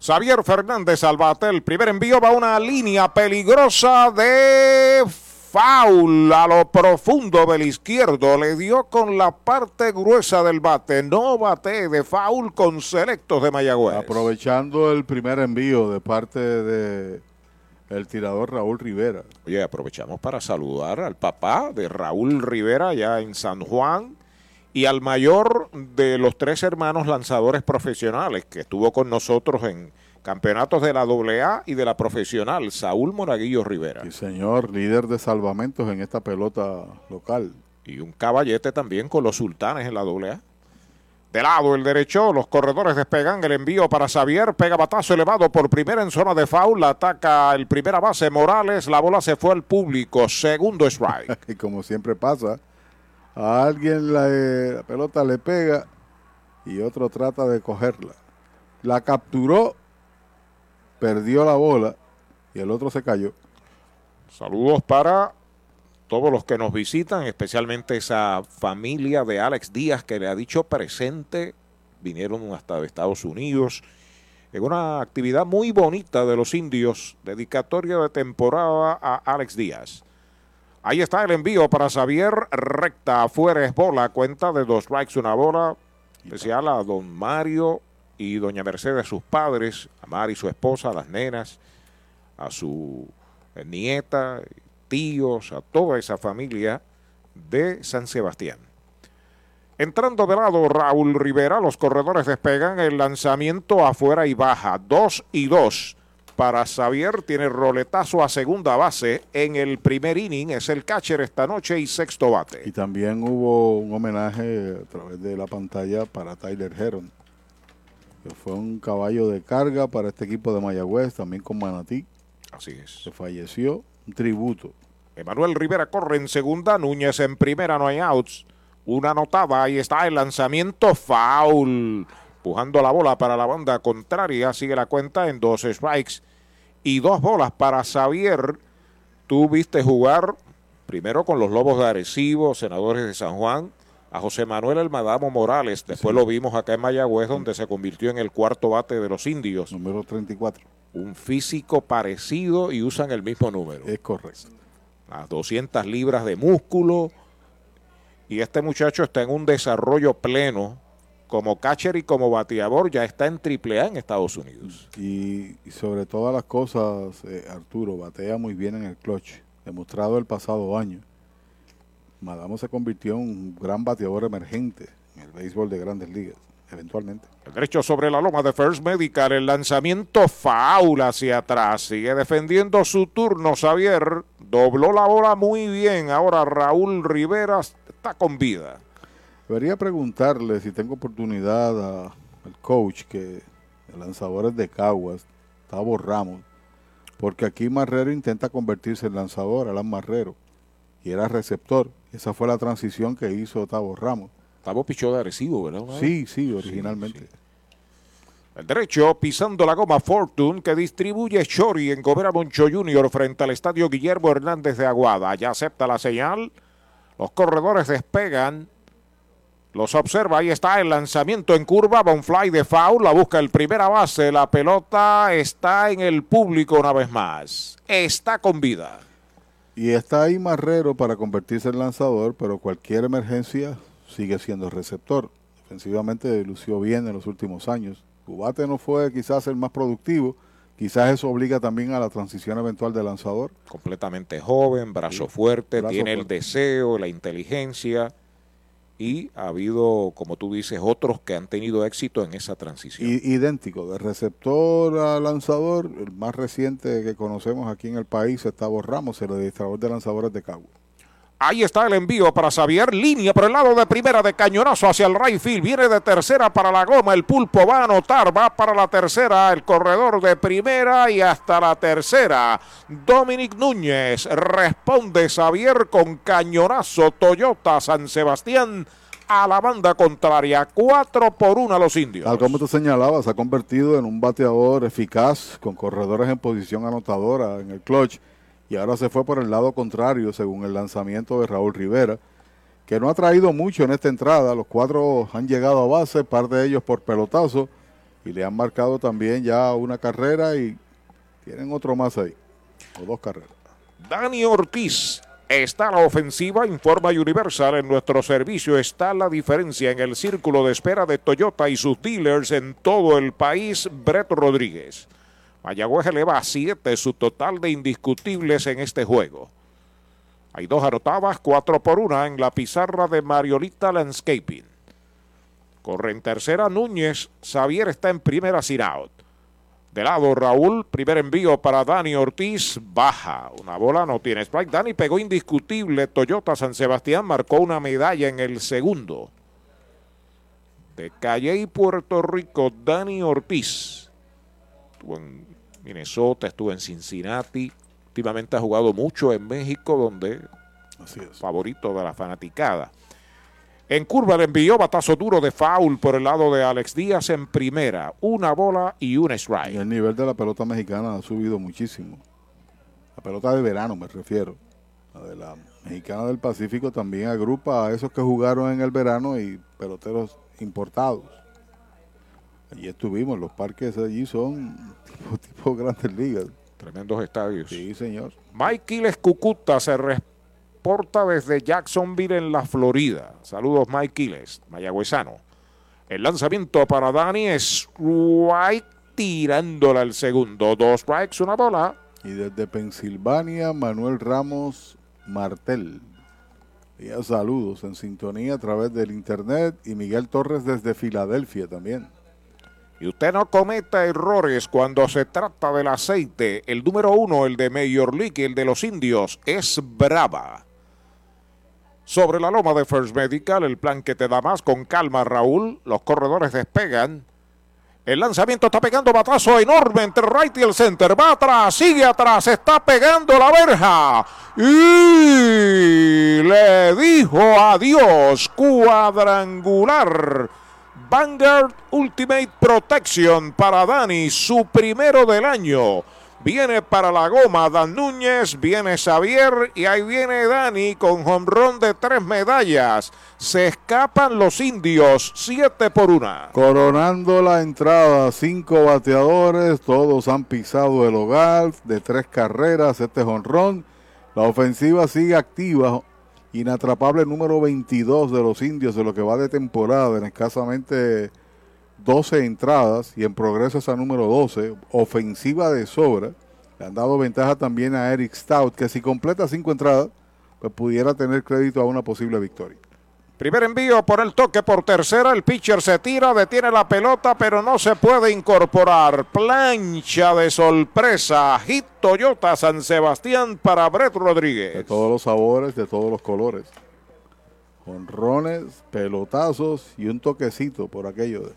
Xavier Fernández al bate. El primer envío va a una línea peligrosa de foul a lo profundo del izquierdo. Le dio con la parte gruesa del bate. No bate de foul con selectos de Mayagüez. Aprovechando el primer envío de parte de el tirador Raúl Rivera. Oye, aprovechamos para saludar al papá de Raúl Rivera allá en San Juan y al mayor de los tres hermanos lanzadores profesionales que estuvo con nosotros en campeonatos de la AA y de la profesional, Saúl Moraguillo Rivera. Sí, señor, líder de salvamentos en esta pelota local. Y un caballete también con los sultanes en la AA. De lado el derecho, los corredores despegan el envío para Xavier, pega batazo elevado por primera en zona de foul, la ataca el primera base Morales, la bola se fue al público, segundo strike. y como siempre pasa, a alguien la, eh, la pelota le pega y otro trata de cogerla. La capturó, perdió la bola y el otro se cayó. Saludos para todos los que nos visitan, especialmente esa familia de Alex Díaz que le ha dicho presente, vinieron hasta de Estados Unidos, en una actividad muy bonita de los indios, dedicatoria de temporada a Alex Díaz. Ahí está el envío para Xavier, recta. Afuera es bola, cuenta de dos strikes, una bola, especial a don Mario y doña Mercedes, sus padres, a Mari, su esposa, a las nenas, a su eh, nieta, tíos, a toda esa familia de San Sebastián. Entrando de lado Raúl Rivera, los corredores despegan el lanzamiento afuera y baja, 2 y 2 para Xavier, tiene roletazo a segunda base en el primer inning, es el catcher esta noche y sexto bate. Y también hubo un homenaje a través de la pantalla para Tyler Heron, que fue un caballo de carga para este equipo de Mayagüez, también con Manatí. Así es. Se falleció, un tributo. Emanuel Rivera corre en segunda, Núñez en primera, no hay outs. Una anotada, ahí está el lanzamiento foul. Empujando la bola para la banda contraria, sigue la cuenta en dos strikes y dos bolas para Xavier. Tú viste jugar primero con los Lobos de Arecibo, senadores de San Juan, a José Manuel El Madamo Morales. Después lo vimos acá en Mayagüez, donde se convirtió en el cuarto bate de los indios. Número 34. Un físico parecido y usan el mismo número. Es correcto. Las 200 libras de músculo. Y este muchacho está en un desarrollo pleno como catcher y como bateador. Ya está en AAA en Estados Unidos. Y, y sobre todas las cosas, eh, Arturo batea muy bien en el clutch, demostrado el pasado año. Madamo se convirtió en un gran bateador emergente en el béisbol de grandes ligas, eventualmente. El derecho sobre la loma de First Medical, el lanzamiento faula hacia atrás. Sigue defendiendo su turno Xavier. Dobló la bola muy bien. Ahora Raúl Rivera está con vida. Debería preguntarle si tengo oportunidad a- al coach que el lanzador es de Caguas, Tavo Ramos, porque aquí Marrero intenta convertirse en lanzador, Alan Marrero, y era receptor. Esa fue la transición que hizo Tavo Ramos. Tavo pichó de Arecibo, ¿verdad? Sí, sí, originalmente. El derecho pisando la goma Fortune que distribuye Chori en Gobera Moncho Junior frente al estadio Guillermo Hernández de Aguada. Ya acepta la señal. Los corredores despegan. Los observa. Ahí está el lanzamiento en curva. Va un fly de foul. La busca el primera base. La pelota está en el público una vez más. Está con vida. Y está ahí Marrero para convertirse en lanzador, pero cualquier emergencia sigue siendo receptor. Ofensivamente lució bien en los últimos años. Su bate no fue quizás el más productivo. Quizás eso obliga también a la transición eventual del lanzador. completamente joven, brazo fuerte, brazo tiene el deseo, la inteligencia y ha habido, como tú dices, otros que han tenido éxito en esa transición. I- idéntico, de receptor a lanzador, el más reciente que conocemos aquí en el país es Tavo Ramos, el administrador de lanzadores de Cagua. Ahí está el envío para Xavier, línea por el lado de primera de cañonazo hacia el right field, viene de tercera para la goma, el pulpo va a anotar, va para la tercera, el corredor de primera y hasta la tercera. Dominic Núñez responde Xavier con cañonazo Toyota San Sebastián a la banda contraria, 4 por 1 a los indios. Tal como te señalaba, se ha convertido en un bateador eficaz con corredores en posición anotadora en el clutch y ahora se fue por el lado contrario según el lanzamiento de Raúl Rivera, que no ha traído mucho en esta entrada. Los cuatro han llegado a base, par de ellos por pelotazo y le han marcado también ya una carrera y tienen otro más ahí, o dos carreras. Dani Ortiz está la ofensiva, informa Universal. En nuestro servicio está la diferencia en el círculo de espera de Toyota y sus dealers en todo el país. Brett Rodríguez. Mayagüez eleva a 7 su total de indiscutibles en este juego. Hay dos anotadas, cuatro por una en la pizarra de Mariolita Landscaping. Corre en tercera Núñez, Xavier está en primera sin out. De lado Raúl, primer envío para Dani Ortiz, baja. Una bola no tiene strike. Dani pegó indiscutible. Toyota San Sebastián marcó una medalla en el segundo. De Calle y Puerto Rico, Dani Ortiz. Minnesota, estuvo en Cincinnati. Últimamente ha jugado mucho en México, donde favorito de la fanaticada. En curva le envió batazo duro de foul por el lado de Alex Díaz en primera. Una bola y un strike. Y el nivel de la pelota mexicana ha subido muchísimo. La pelota de verano me refiero. La de la mexicana del Pacífico también agrupa a esos que jugaron en el verano y peloteros importados. Allí estuvimos, los parques allí son tipo, tipo grandes ligas. Tremendos estadios. Sí, señor. Mike Quiles Cucuta se reporta desde Jacksonville en la Florida. Saludos Quiles, mayagüezano. El lanzamiento para Dani es strike tirándola al segundo. Dos strikes, una bola. Y desde Pensilvania, Manuel Ramos Martel. Ya saludos en sintonía a través del internet y Miguel Torres desde Filadelfia también. Y usted no cometa errores cuando se trata del aceite. El número uno, el de Major League, el de los indios, es Brava. Sobre la loma de First Medical, el plan que te da más con calma, Raúl. Los corredores despegan. El lanzamiento está pegando batazo enorme entre right y el center. Va atrás, sigue atrás, está pegando la verja. Y le dijo adiós. Cuadrangular. Vanguard Ultimate Protection para Dani, su primero del año. Viene para la goma Dan Núñez, viene Xavier y ahí viene Dani con jonrón de tres medallas. Se escapan los indios, siete por una. Coronando la entrada, cinco bateadores, todos han pisado el hogar de tres carreras, este jonrón. La ofensiva sigue activa, inatrapable número 22 de los indios de lo que va de temporada, en escasamente 12 entradas y en progreso esa número 12, ofensiva de sobra. Le han dado ventaja también a Eric Stout, que si completa cinco entradas, pues pudiera tener crédito a una posible victoria. Primer envío por el toque por tercera. El pitcher se tira, detiene la pelota, pero no se puede incorporar. Plancha de sorpresa. Hit Toyota San Sebastián para Brett De Rodríguez. todos los sabores, de todos los colores. Honrones, pelotazos y un toquecito por aquello de...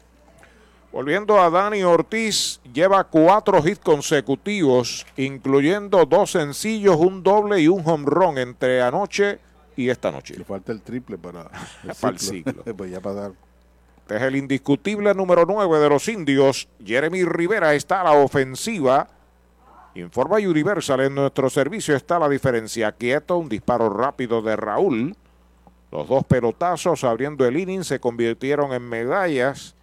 Volviendo a Dani Ortiz, lleva cuatro hits consecutivos, incluyendo dos sencillos, un doble y un home run entre anoche y esta noche. Le falta el triple para el Para ciclo. pues ya para dar. Este es el indiscutible número 9 de los indios. Jeremy Rivera está a la ofensiva. Informa Universal, en nuestro servicio está la diferencia. Quieto, un disparo rápido de Raúl. Los dos pelotazos abriendo el inning se convirtieron en medallas.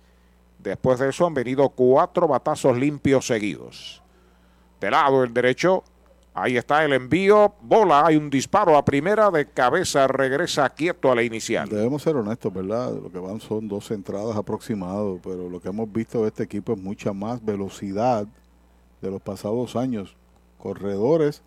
Después de eso han venido cuatro batazos limpios seguidos. De lado el derecho, Ahí está el envío, bola, hay un disparo a primera de cabeza, regresa quieto a la inicial. Debemos ser honestos, ¿verdad? Lo que van son dos entradas aproximadas, pero lo que hemos visto de este equipo es mucha más velocidad de los pasados años. Corredores,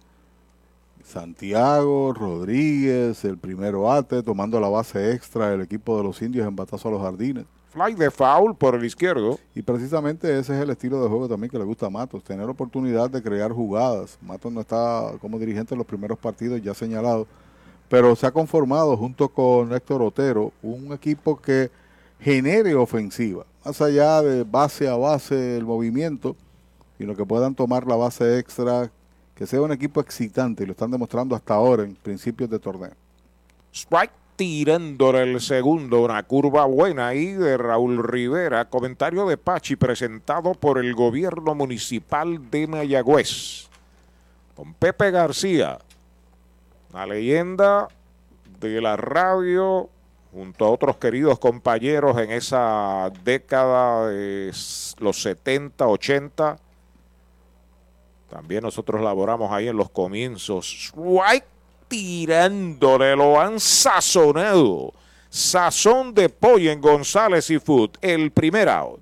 Santiago, Rodríguez, el primero Ate, tomando la base extra el equipo de los indios en batazo a los jardines. Fly de foul por el izquierdo. Y precisamente ese es el estilo de juego también que le gusta a Matos, tener oportunidad de crear jugadas. Matos no está como dirigente en los primeros partidos, ya señalado, pero se ha conformado junto con Héctor Otero un equipo que genere ofensiva, más allá de base a base el movimiento, sino que puedan tomar la base extra, que sea un equipo excitante y lo están demostrando hasta ahora en principios de torneo. Strike tirándole el segundo, una curva buena ahí de Raúl Rivera. Comentario de Pachi presentado por el gobierno municipal de Mayagüez. Con Pepe García, una leyenda de la radio, junto a otros queridos compañeros en esa década de los 70, 80. También nosotros laboramos ahí en los comienzos. Strike tirándole, lo han sazonado. Sazón de pollo en González y Food, el primer out.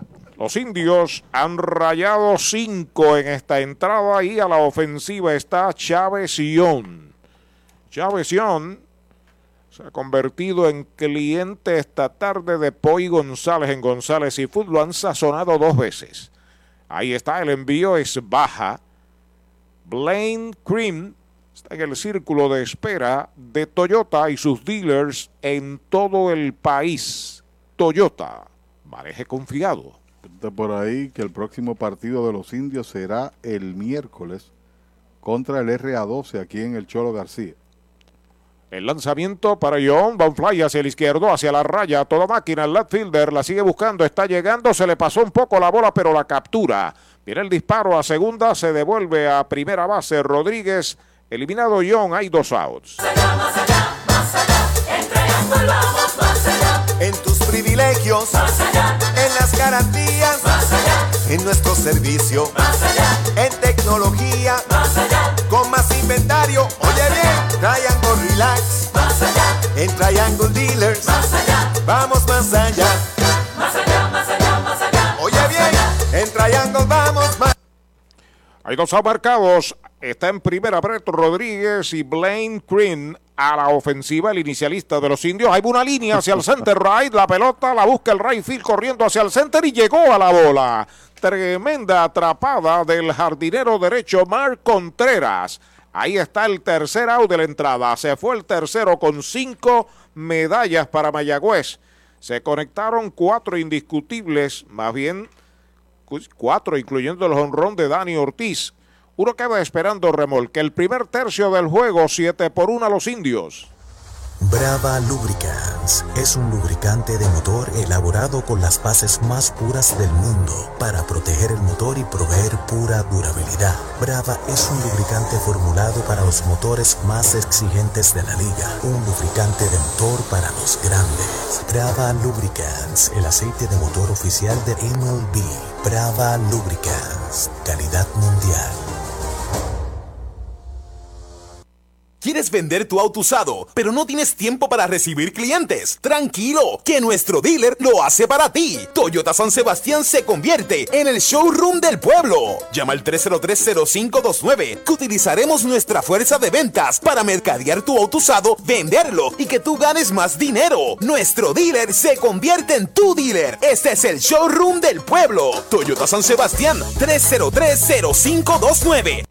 Los indios han rayado cinco en esta entrada y a la ofensiva está Chávez Ión. Chávez Ión se ha convertido en cliente esta tarde de Poi González en González y Food. Lo han sazonado dos veces. Ahí está, el envío es baja. Blaine Cream está en el círculo de espera de Toyota y sus dealers en todo el país. Toyota, maneje confiado. Está por ahí que el próximo partido de los indios será el miércoles contra el RA12 aquí en el Cholo García. El lanzamiento para John, va un fly hacia el izquierdo, hacia la raya, toda máquina, el left fielder la sigue buscando, está llegando, se le pasó un poco la bola, pero la captura. Viene el disparo a segunda, se devuelve a primera base Rodríguez, eliminado John, hay dos outs. En tus privilegios, más allá. En las garantías, más allá. En nuestro servicio, más allá. En tecnología, más allá. Con más inventario, oye bien, Triangle Relax, más allá. En Triangle Dealers, más allá. Vamos más allá. Más allá, más allá, más allá. Oye bien, en Triangle vamos más Hay dos abarcados. Está en primera Brett Rodríguez y Blaine Green a la ofensiva, el inicialista de los indios. Hay una línea hacia el center right. La pelota la busca el right field corriendo hacia el center y llegó a la bola. Tremenda atrapada del jardinero derecho Mark Contreras. Ahí está el tercer out de la entrada. Se fue el tercero con cinco medallas para Mayagüez. Se conectaron cuatro indiscutibles, más bien cuatro, incluyendo el honrón de Dani Ortiz. Uno queda esperando remolque. El primer tercio del juego, 7 por 1 a los indios. Brava Lubricants es un lubricante de motor elaborado con las bases más puras del mundo para proteger el motor y proveer pura durabilidad. Brava es un lubricante formulado para los motores más exigentes de la liga, un lubricante de motor para los grandes. Brava Lubricants, el aceite de motor oficial de MLB. Brava Lubricants, calidad mundial. ¿Quieres vender tu auto usado, pero no tienes tiempo para recibir clientes? Tranquilo, que nuestro dealer lo hace para ti. Toyota San Sebastián se convierte en el showroom del pueblo. Llama al 303-0529 que utilizaremos nuestra fuerza de ventas para mercadear tu auto usado, venderlo y que tú ganes más dinero. Nuestro dealer se convierte en tu dealer. Este es el showroom del pueblo. Toyota San Sebastián 303-0529.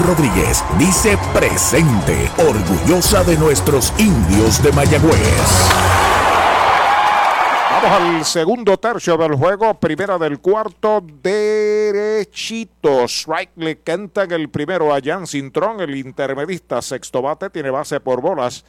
Rodríguez dice presente, orgullosa de nuestros indios de Mayagüez. Vamos al segundo tercio del juego, primera del cuarto, derechito. Strike le canta en el primero a Jan Cintrón, el intermedista sexto bate, tiene base por bolas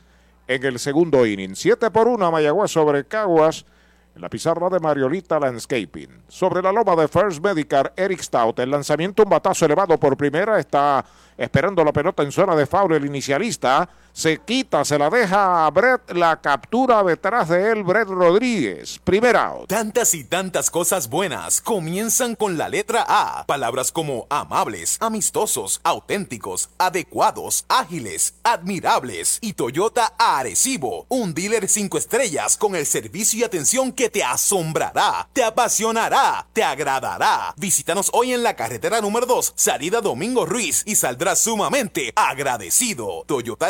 en el segundo inning. 7 por 1 Mayagüez sobre Caguas. En la pizarra de Mariolita Landscaping. Sobre la loma de First Medical, Eric Stout. El lanzamiento, un batazo elevado por primera. Está esperando la pelota en zona de foul. El inicialista se quita, se la deja a Brett. La captura detrás de él, Brett Rodríguez. Primer out. Tantas y tantas cosas buenas comienzan con la letra A. Palabras como amables, amistosos, auténticos, adecuados, ágiles, admirables y Toyota Arecibo, un dealer 5 estrellas con el servicio y atención que te asombrará, te apasionará, te agradará. Visítanos hoy en la carretera número 2, salida Domingo Ruiz y saldrás sumamente agradecido. Toyota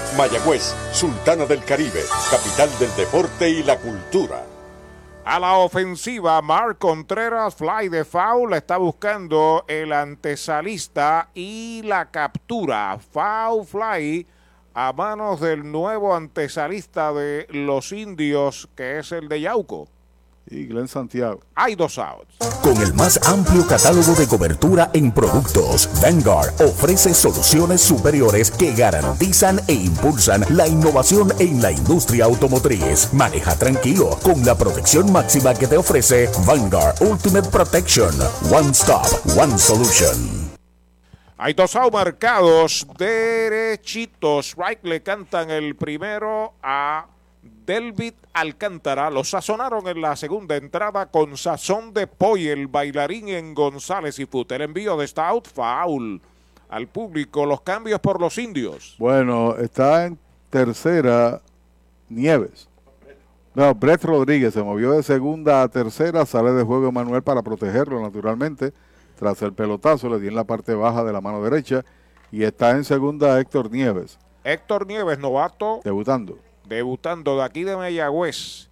Mayagüez, Sultana del Caribe, capital del deporte y la cultura. A la ofensiva, Mark Contreras, fly de foul, está buscando el antesalista y la captura. Foul fly a manos del nuevo antesalista de los indios, que es el de Yauco. Y Glenn Santiago. Hay dos outs. Con el más amplio catálogo de cobertura en productos, Vanguard ofrece soluciones superiores que garantizan e impulsan la innovación en la industria automotriz. Maneja tranquilo con la protección máxima que te ofrece Vanguard Ultimate Protection. One Stop, One Solution. Hay dos outs marcados derechitos. Strike le cantan el primero a Delvid Alcántara. Lo sazonaron en la segunda entrada con sazón de pollo, el bailarín en González y Fut. El envío de Stout, foul al público. Los cambios por los indios. Bueno, está en tercera Nieves. No, Brett Rodríguez se movió de segunda a tercera, sale de juego Manuel para protegerlo naturalmente. Tras el pelotazo le di en la parte baja de la mano derecha y está en segunda Héctor Nieves, Héctor Nieves, novato, debutando. Debutando de aquí de Mayagüez.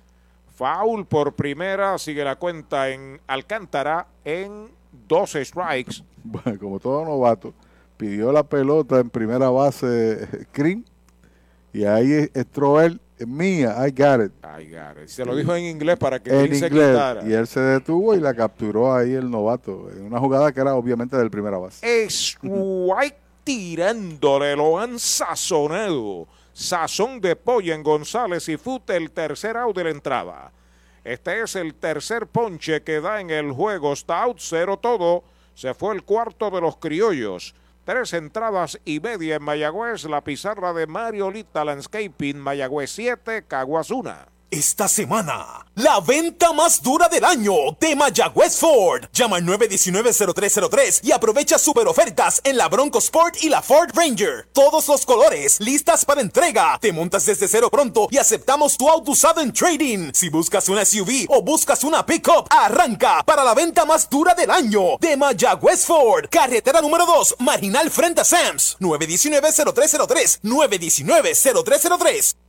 Foul por primera, sigue la cuenta en Alcántara en 12 strikes. Bueno, como todo novato, pidió la pelota en primera base Green y ahí entró él, mía, I got it. I got it. Se lo dijo en inglés para que en Green se quitara. y él se detuvo y la capturó ahí el novato en una jugada que era obviamente del primera base. Strike tirándole, lo han sazonado. Sazón de pollo en González y Fute, el tercer out de la entrada. Este es el tercer ponche que da en el juego. Está out, cero todo. Se fue el cuarto de los criollos. Tres entradas y media en Mayagüez. La pizarra de Mariolita Landscaping. Mayagüez 7, Caguas 1. Esta semana, la venta más dura del año de Mayagüez Ford. Llama al 919-0303 y aprovecha super ofertas en la Bronco Sport y la Ford Ranger. Todos los colores, listas para entrega. Te montas desde cero pronto y aceptamos tu auto usado en trading. Si buscas una SUV o buscas una pickup, arranca para la venta más dura del año de Mayagüez Ford. Carretera número 2, Marinal frente a Sams. 919-0303. 919-0303.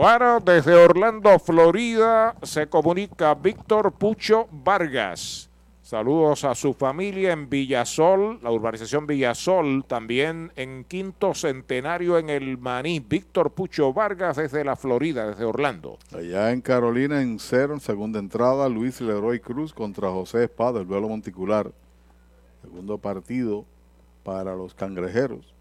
Bueno, desde Orlando, Florida, se comunica Víctor Pucho Vargas. Saludos a su familia en Villasol, la urbanización Villasol, también en Quinto Centenario en el Maní. Víctor Pucho Vargas desde la Florida, desde Orlando. Allá en Carolina, en cero, en segunda entrada, Luis Leroy Cruz contra José Espada, el duelo monticular. Segundo partido para los cangrejeros.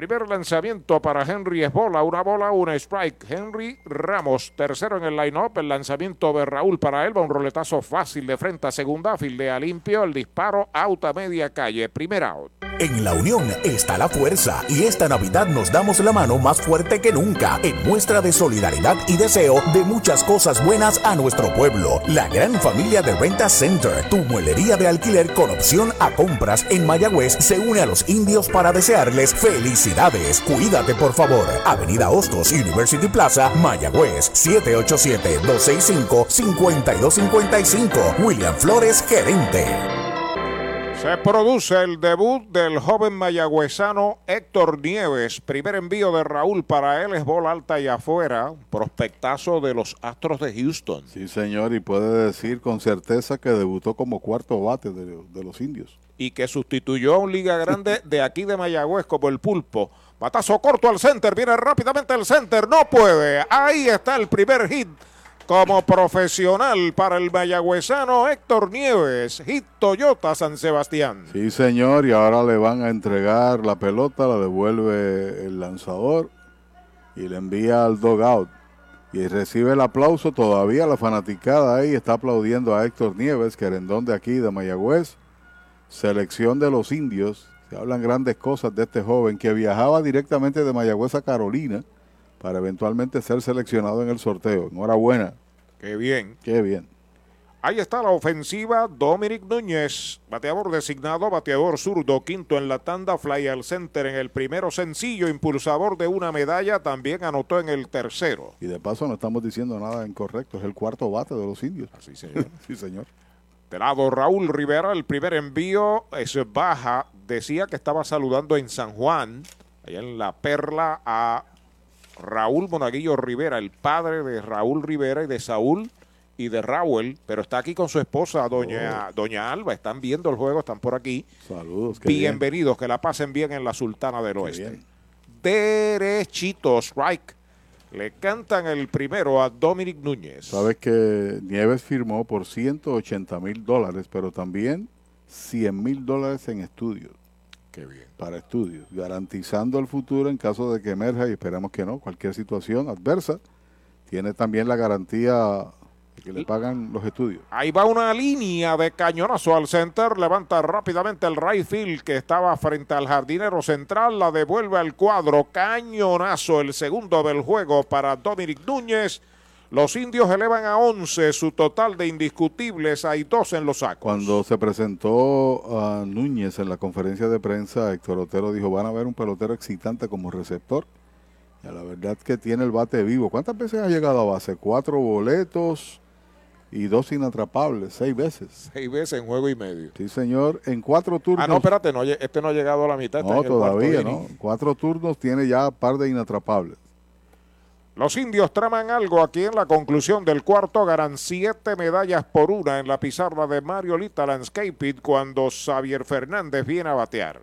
Primer lanzamiento para Henry es bola, una bola, una strike. Henry Ramos, tercero en el line-up. El lanzamiento de Raúl para él va un roletazo fácil de frente a segunda, fildea limpio. El disparo, out a media calle, primer out. En la unión está la fuerza y esta Navidad nos damos la mano más fuerte que nunca en muestra de solidaridad y deseo de muchas cosas buenas a nuestro pueblo. La gran familia de Renta Center, tu muelería de alquiler con opción a compras en Mayagüez, se une a los indios para desearles felicidades. Cuídate por favor. Avenida Hostos, University Plaza, Mayagüez, 787-265-5255. William Flores, gerente. Se produce el debut del joven mayagüezano Héctor Nieves. Primer envío de Raúl para él es bola alta y afuera. Prospectazo de los Astros de Houston. Sí, señor, y puede decir con certeza que debutó como cuarto bate de, de los indios. Y que sustituyó a un Liga Grande de aquí de Mayagüez como el Pulpo. Batazo corto al center, viene rápidamente el center, no puede. Ahí está el primer hit como profesional para el mayagüezano Héctor Nieves, hit Toyota San Sebastián. Sí, señor, y ahora le van a entregar la pelota, la devuelve el lanzador y le envía al dogout. Y recibe el aplauso todavía, la fanaticada ahí está aplaudiendo a Héctor Nieves, querendón de aquí, de Mayagüez. Selección de los indios, se hablan grandes cosas de este joven que viajaba directamente de Mayagüez a Carolina para eventualmente ser seleccionado en el sorteo. Enhorabuena. Qué bien. Qué bien. Ahí está la ofensiva. Dominic Núñez, bateador designado, bateador zurdo, quinto en la tanda, fly al center en el primero, sencillo, impulsador de una medalla, también anotó en el tercero. Y de paso no estamos diciendo nada incorrecto, es el cuarto bate de los indios. Así, señor. sí, señor. De lado Raúl Rivera, el primer envío es baja. Decía que estaba saludando en San Juan, allá en La Perla, a Raúl Monaguillo Rivera, el padre de Raúl Rivera y de Saúl y de Raúl, pero está aquí con su esposa, doña, Oh. doña Alba. Están viendo el juego, están por aquí. Saludos. bien. Bienvenidos, que la pasen bien en la Sultana del Oeste. Derechito, strike. Le cantan el primero a Dominic Núñez. Sabes que Nieves firmó por 180 mil dólares, pero también 100 mil dólares en estudios. Qué bien. Para estudios, garantizando el futuro en caso de que emerja, y esperamos que no, cualquier situación adversa. Tiene también la garantía que le pagan los estudios. Ahí va una línea de cañonazo al center. Levanta rápidamente el right field que estaba frente al jardinero central. La devuelve al cuadro. Cañonazo, el segundo del juego para Dominic Núñez. Los indios elevan a 11 su total de indiscutibles. Hay dos en los sacos. Cuando se presentó a Núñez en la conferencia de prensa, Héctor Otero dijo, van a ver un pelotero excitante como receptor. Y a la verdad que tiene el bate vivo. ¿Cuántas veces ha llegado a base? Cuatro boletos y dos inatrapables, seis veces. Seis veces en juego y medio. Sí, señor, en cuatro turnos. Ah, no, espérate, no, este no ha llegado a la mitad. No, todavía. ¿no? Cuatro turnos tiene ya par de inatrapables. Los indios traman algo aquí en la conclusión del cuarto. Ganan siete medallas por una en la pizarra de Mario Lita Landscaping cuando Xavier Fernández viene a batear.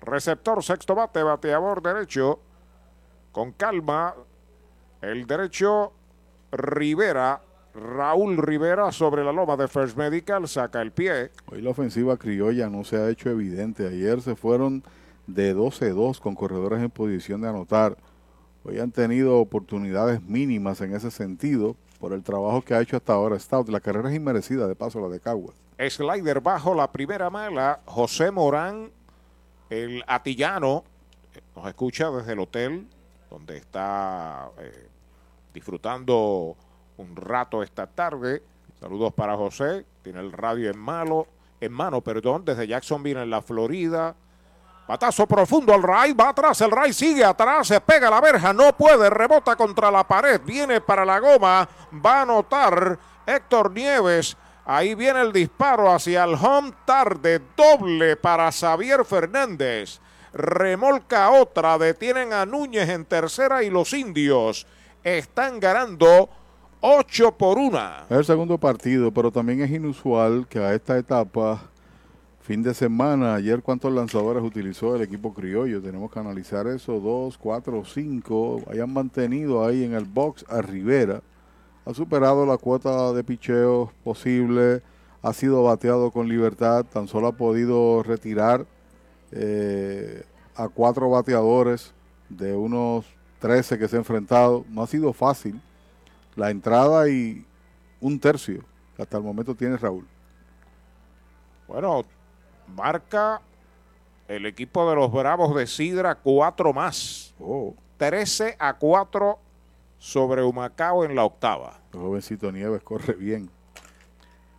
Receptor sexto bate, bateador derecho. Con calma, el derecho Rivera, Raúl Rivera sobre la loma de First Medical, saca el pie. Hoy la ofensiva criolla no se ha hecho evidente. Ayer se fueron de 12-2 con corredores en posición de anotar. Hoy han tenido oportunidades mínimas en ese sentido por el trabajo que ha hecho hasta ahora Stout. La carrera es inmerecida, de paso, la de Caguas. Slider bajo la primera mala. José Morán, el atillano, nos escucha desde el hotel donde está eh, disfrutando un rato esta tarde. Saludos para José. Tiene el radio en malo, en mano, perdón, desde Jacksonville en la Florida. Batazo profundo al Ray, va atrás, el Ray sigue atrás, se pega la verja, no puede, rebota contra la pared, viene para la goma, va a anotar Héctor Nieves. Ahí viene el disparo hacia el home tarde, doble para Xavier Fernández. Remolca otra, detienen a Núñez en tercera y los indios están ganando 8 por 1. Es el segundo partido, pero también es inusual que a esta etapa, fin de semana, ayer cuántos lanzadores utilizó el equipo criollo. Tenemos que analizar eso, dos, cuatro, cinco. Hayan mantenido ahí en el box a Rivera. Ha superado la cuota de picheo posible, ha sido bateado con libertad, tan solo ha podido retirar eh, a cuatro bateadores de unos 13 que se ha enfrentado. No ha sido fácil la entrada y un tercio que hasta el momento tiene Raúl. Bueno, marca el equipo de los Bravos de Sidra cuatro más. 13 a 4 sobre Humacao en la octava. El jovencito Nieves corre bien.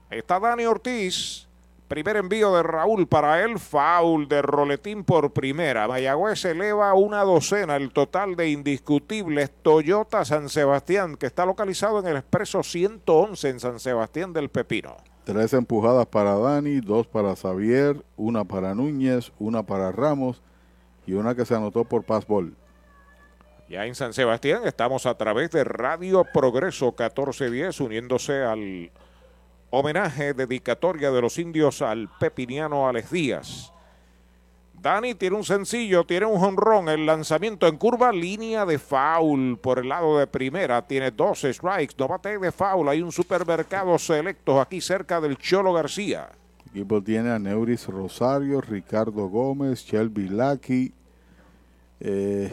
Está Dani Ortiz. Primer envío de Raúl para él. Foul de Roletín por primera. Mayagüez eleva una docena el total de indiscutibles Toyota San Sebastián, que está localizado en el expreso 111 en San Sebastián del Pepino. Tres empujadas para Dani, dos para Xavier, una para Núñez, una para Ramos y una que se anotó por passball. Ya en San Sebastián estamos a través de Radio Progreso 1410 uniéndose al homenaje dedicatoria de los indios al pepiniano Alex Díaz. Dani tiene un sencillo, tiene un jonrón, el lanzamiento en curva, línea de foul por el lado de primera, tiene dos strikes, no bate de foul, hay un supermercado selecto aquí cerca del Cholo García. El equipo tiene a Neuris Rosario, Ricardo Gómez, Shelby Lucky, eh,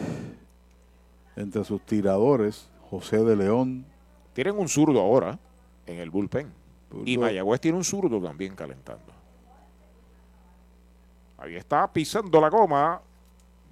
entre sus tiradores, José de León. Tienen un zurdo ahora en el bullpen. Y Zurdo. Mayagüez tiene un zurdo también calentando. Ahí está pisando la goma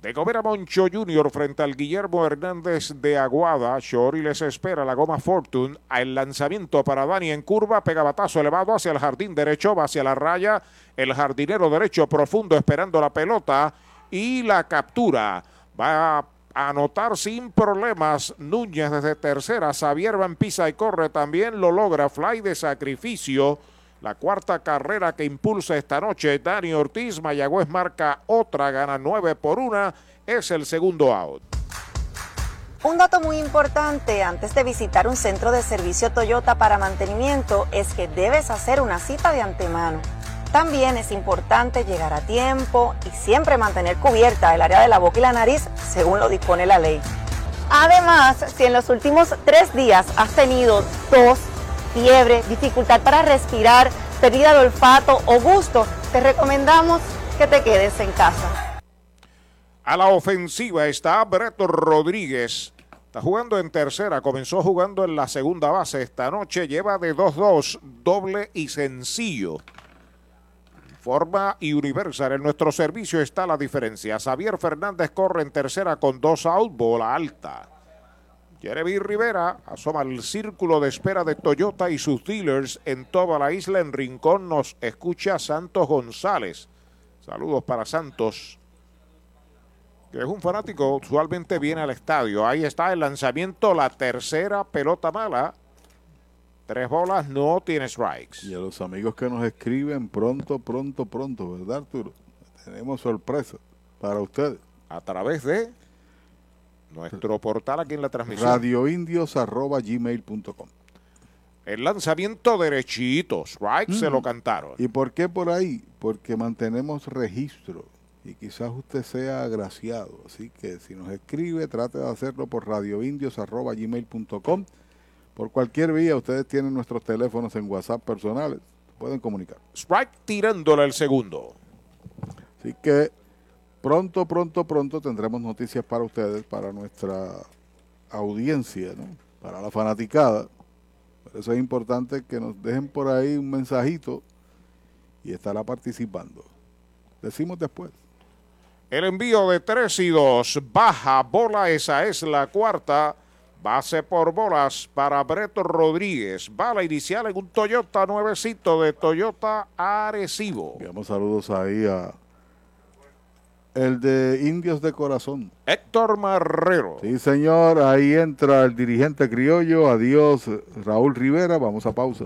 de Gobera Moncho Jr. frente al Guillermo Hernández de Aguada. Shori les espera la goma Fortune. El lanzamiento para Dani en curva. Pega batazo elevado hacia el jardín derecho. Va hacia la raya. El jardinero derecho profundo esperando la pelota. Y la captura. Va a anotar sin problemas Núñez desde tercera. Xavier Van Pisa y corre también. Lo logra. Fly de sacrificio. La cuarta carrera que impulsa esta noche Dani Ortiz. Mayagüez marca otra, gana 9 por 1. Es el segundo out. Un dato muy importante antes de visitar un centro de servicio Toyota para mantenimiento es que debes hacer una cita de antemano. También es importante llegar a tiempo y siempre mantener cubierta el área de la boca y la nariz según lo dispone la ley. Además, si en los últimos tres días has tenido tos, fiebre, dificultad para respirar, pérdida de olfato o gusto, te recomendamos que te quedes en casa. A la ofensiva está Breto Rodríguez. Está jugando en tercera, comenzó jugando en la segunda base. Esta noche lleva de 2-2, doble y sencillo. Forma y Universal. En nuestro servicio está la diferencia. Xavier Fernández corre en tercera con dos out, bola alta. Jeremy Rivera asoma al círculo de espera de Toyota y sus dealers en toda la isla. En Rincón nos escucha Santos González. Saludos para Santos, que es un fanático, usualmente viene al estadio. Ahí está el lanzamiento, la tercera pelota mala. Tres bolas, no tiene strikes. Y a los amigos que nos escriben pronto, pronto, pronto, ¿verdad, Arturo? Tenemos sorpresa para ustedes. A través de nuestro portal aquí en la transmisión. radioindios.gmail.com El lanzamiento derechito, strike, se Mm. lo cantaron. ¿Y por qué por ahí? Porque mantenemos registro y quizás usted sea agraciado. Así que si nos escribe, trate de hacerlo por radioindios.gmail.com. Por cualquier vía, ustedes tienen nuestros teléfonos en WhatsApp personales. Pueden comunicar. Strike tirándole el segundo. Así que pronto, pronto, pronto tendremos noticias para ustedes, para nuestra audiencia, ¿no? para la fanaticada. Por eso es importante que nos dejen por ahí un mensajito y estará participando. Decimos después. El envío de 3 y 2. Baja bola, esa es la cuarta. Base por bolas para Breto Rodríguez. Bala inicial en un Toyota nuevecito de Toyota Arecibo. Enviamos saludos ahí a el de Indios de Corazón. Héctor Marrero. Sí, señor, ahí entra el dirigente criollo. Adiós, Raúl Rivera. Vamos a pausa.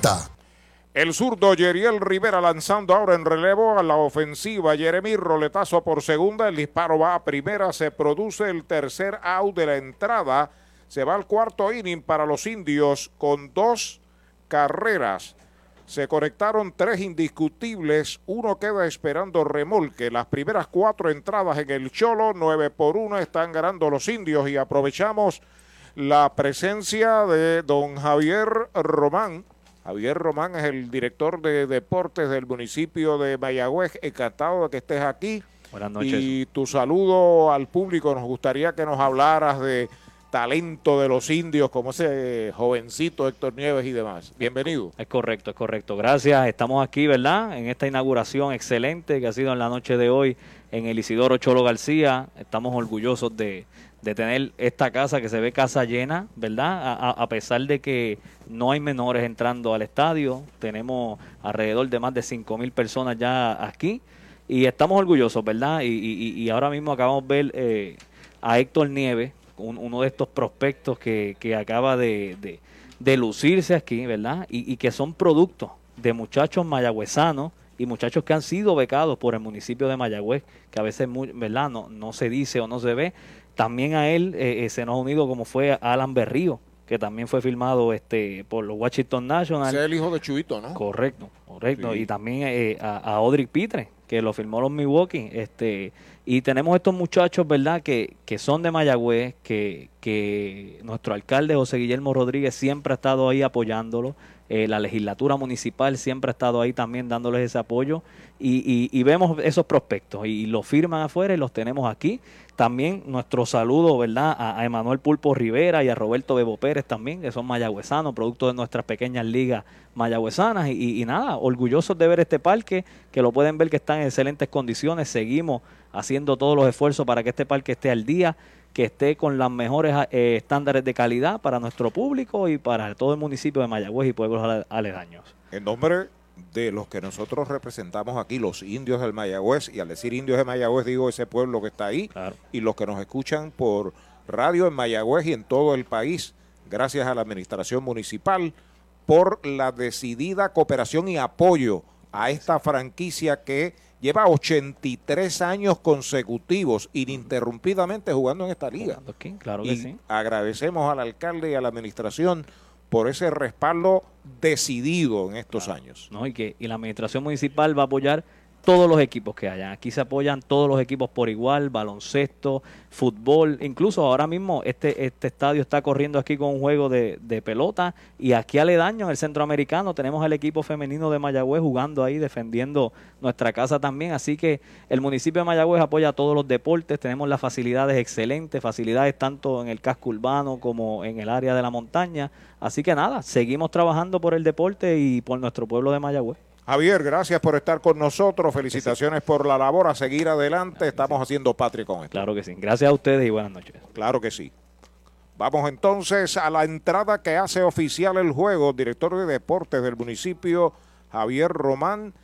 939-292-2990. El zurdo Yeriel Rivera lanzando ahora en relevo a la ofensiva. Jeremy roletazo por segunda. El disparo va a primera. Se produce el tercer out de la entrada. Se va al cuarto inning para los indios con dos carreras. Se conectaron tres indiscutibles. Uno queda esperando remolque. Las primeras cuatro entradas en el Cholo, nueve por uno, están ganando los indios. Y aprovechamos la presencia de don Javier Román. Javier Román es el director de deportes del municipio de Mayagüez. Encantado de que estés aquí. Buenas noches. Y tu saludo al público. Nos gustaría que nos hablaras de talento de los indios, como ese jovencito Héctor Nieves y demás. Bienvenido. Es correcto, es correcto. Gracias. Estamos aquí, ¿verdad? En esta inauguración excelente que ha sido en la noche de hoy en el Isidoro Cholo García. Estamos orgullosos de, de tener esta casa que se ve casa llena, ¿verdad? A, pesar de que no hay menores entrando al estadio, tenemos alrededor de más de 5 mil personas ya aquí y estamos orgullosos, ¿verdad? Y, y- y ahora mismo acabamos de ver eh, a Héctor Nieves, un- uno de estos prospectos que, que acaba de, de- de lucirse aquí, ¿verdad? Y, y que son productos de muchachos mayagüezanos y muchachos que han sido becados por el municipio de Mayagüez, que a veces, ¿verdad? No, no se dice o no se ve. También a él eh, eh, se nos ha unido como fue Alan Berrío, que también fue filmado este, por los Washington Nationals. Es el hijo de Chuito, ¿no? Correcto, correcto. Sí. Y también eh, a, a Odrick Pitre, que lo firmó los Milwaukee. Este, y tenemos estos muchachos, ¿verdad?, que, que son de Mayagüez, que, que nuestro alcalde José Guillermo Rodríguez siempre ha estado ahí apoyándolo. Eh, la legislatura municipal siempre ha estado ahí también dándoles ese apoyo. Y, y- y vemos esos prospectos y los firman afuera y los tenemos aquí. También nuestro saludo, ¿verdad?, a, Emanuel Pulpo Rivera y a Roberto Bebo Pérez también, que son mayagüezanos, producto de nuestras pequeñas ligas mayagüezanas. Y, y- y nada, orgullosos de ver este parque, que lo pueden ver que está en excelentes condiciones. Seguimos haciendo todos los esfuerzos para que este parque esté al día, que esté con los mejores eh, estándares de calidad para nuestro público y para todo el municipio de Mayagüez y pueblos ale- aledaños. En nombre de los que nosotros representamos aquí, los indios del Mayagüez, y al decir indios de Mayagüez digo ese pueblo que está ahí, y los que nos escuchan por radio en Mayagüez y en todo el país, gracias a la administración municipal por la decidida cooperación y apoyo a esta franquicia que lleva 83 años consecutivos ininterrumpidamente jugando en esta liga. claro que y sí. agradecemos al alcalde y a la administración por ese respaldo decidido en estos años. ¿no? Y que y la administración municipal va a apoyar todos los equipos que hayan. Aquí se apoyan todos los equipos por igual, baloncesto, fútbol, incluso ahora mismo este, este estadio está corriendo aquí con un juego de, de pelota y aquí aledaño en el centroamericano tenemos el equipo femenino de Mayagüez jugando ahí, defendiendo nuestra casa también, así que el municipio de Mayagüez apoya todos los deportes, tenemos las facilidades excelentes, facilidades tanto en el casco urbano como en el área de la montaña, así que nada, seguimos trabajando por el deporte y por nuestro pueblo de Mayagüez. Javier, gracias por estar con nosotros. Felicitaciones por la labor. A seguir adelante. Estamos haciendo patria con esto. Claro que sí. Gracias a ustedes y buenas noches. Claro que sí. Vamos entonces a la entrada que hace oficial el juego. Director de deportes del municipio, Javier Román.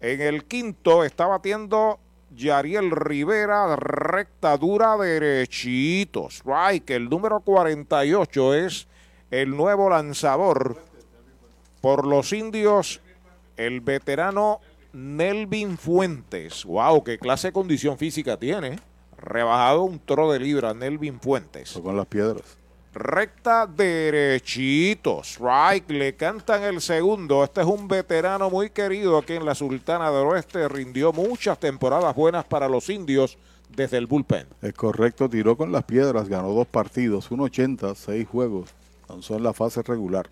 En el quinto está batiendo Yariel Rivera, recta dura, derechito. Strike. El número 48 es el nuevo lanzador por los indios, el veterano Nelvin Fuentes. Wow, qué clase de condición física tiene. Rebajado un tro de libra, Nelvin Fuentes. Con las piedras. Recta derechito. Strike. Le cantan el segundo. Este es un veterano muy querido aquí en la Sultana del Oeste. Rindió muchas temporadas buenas para los indios desde el bullpen. Es correcto, tiró con las piedras, ganó dos partidos, 1.80, seis juegos, lanzó en la fase regular.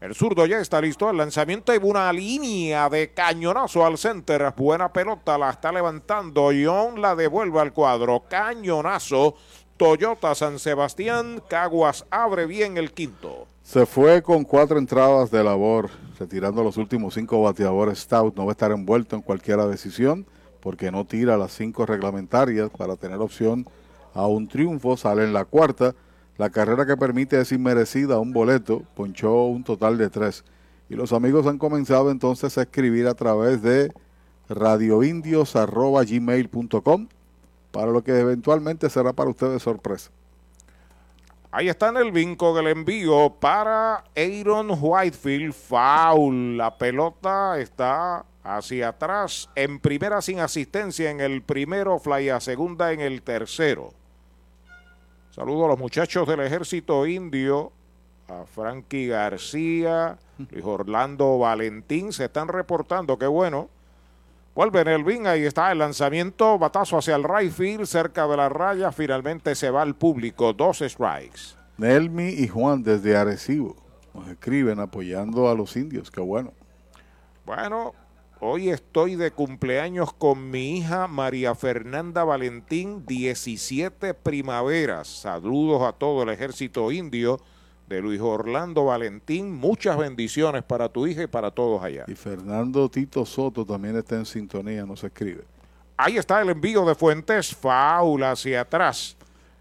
El zurdo ya está listo. El lanzamiento y una línea de cañonazo al center. Buena pelota, la está levantando. John la devuelve al cuadro. Cañonazo. Toyota San Sebastián. Caguas abre bien el quinto. Se fue con cuatro entradas de labor, retirando los últimos cinco bateadores. Stout no va a estar envuelto en cualquier decisión porque no tira las cinco reglamentarias para tener opción a un triunfo. Sale en la cuarta. La carrera que permite es inmerecida, un boleto, ponchó un total de tres. Y los amigos han comenzado entonces a escribir a través de radioindios.gmail.com para lo que eventualmente será para ustedes sorpresa. Ahí está en el vinco del envío para Aaron Whitefield. Foul. La pelota está hacia atrás. En primera sin asistencia en el primero. Fly a segunda en el tercero. Saludo a los muchachos del ejército indio. A Frankie García. Luis Orlando Valentín. Se están reportando. Qué bueno. Vuelve Nelvin, ahí está el lanzamiento, batazo hacia el right field, cerca de la raya, finalmente se va al público, dos strikes. Nelmi y Juan desde Arecibo nos escriben apoyando a los indios, qué bueno. Bueno, Hoy estoy de cumpleaños con mi hija María Fernanda Valentín, 17 primaveras. Saludos a todo el ejército indio de Luis Orlando Valentín. Muchas bendiciones para tu hija y para todos allá. Y Fernando Tito Soto también está en sintonía, nos escribe. Ahí está el envío de Fuentes, faula hacia atrás.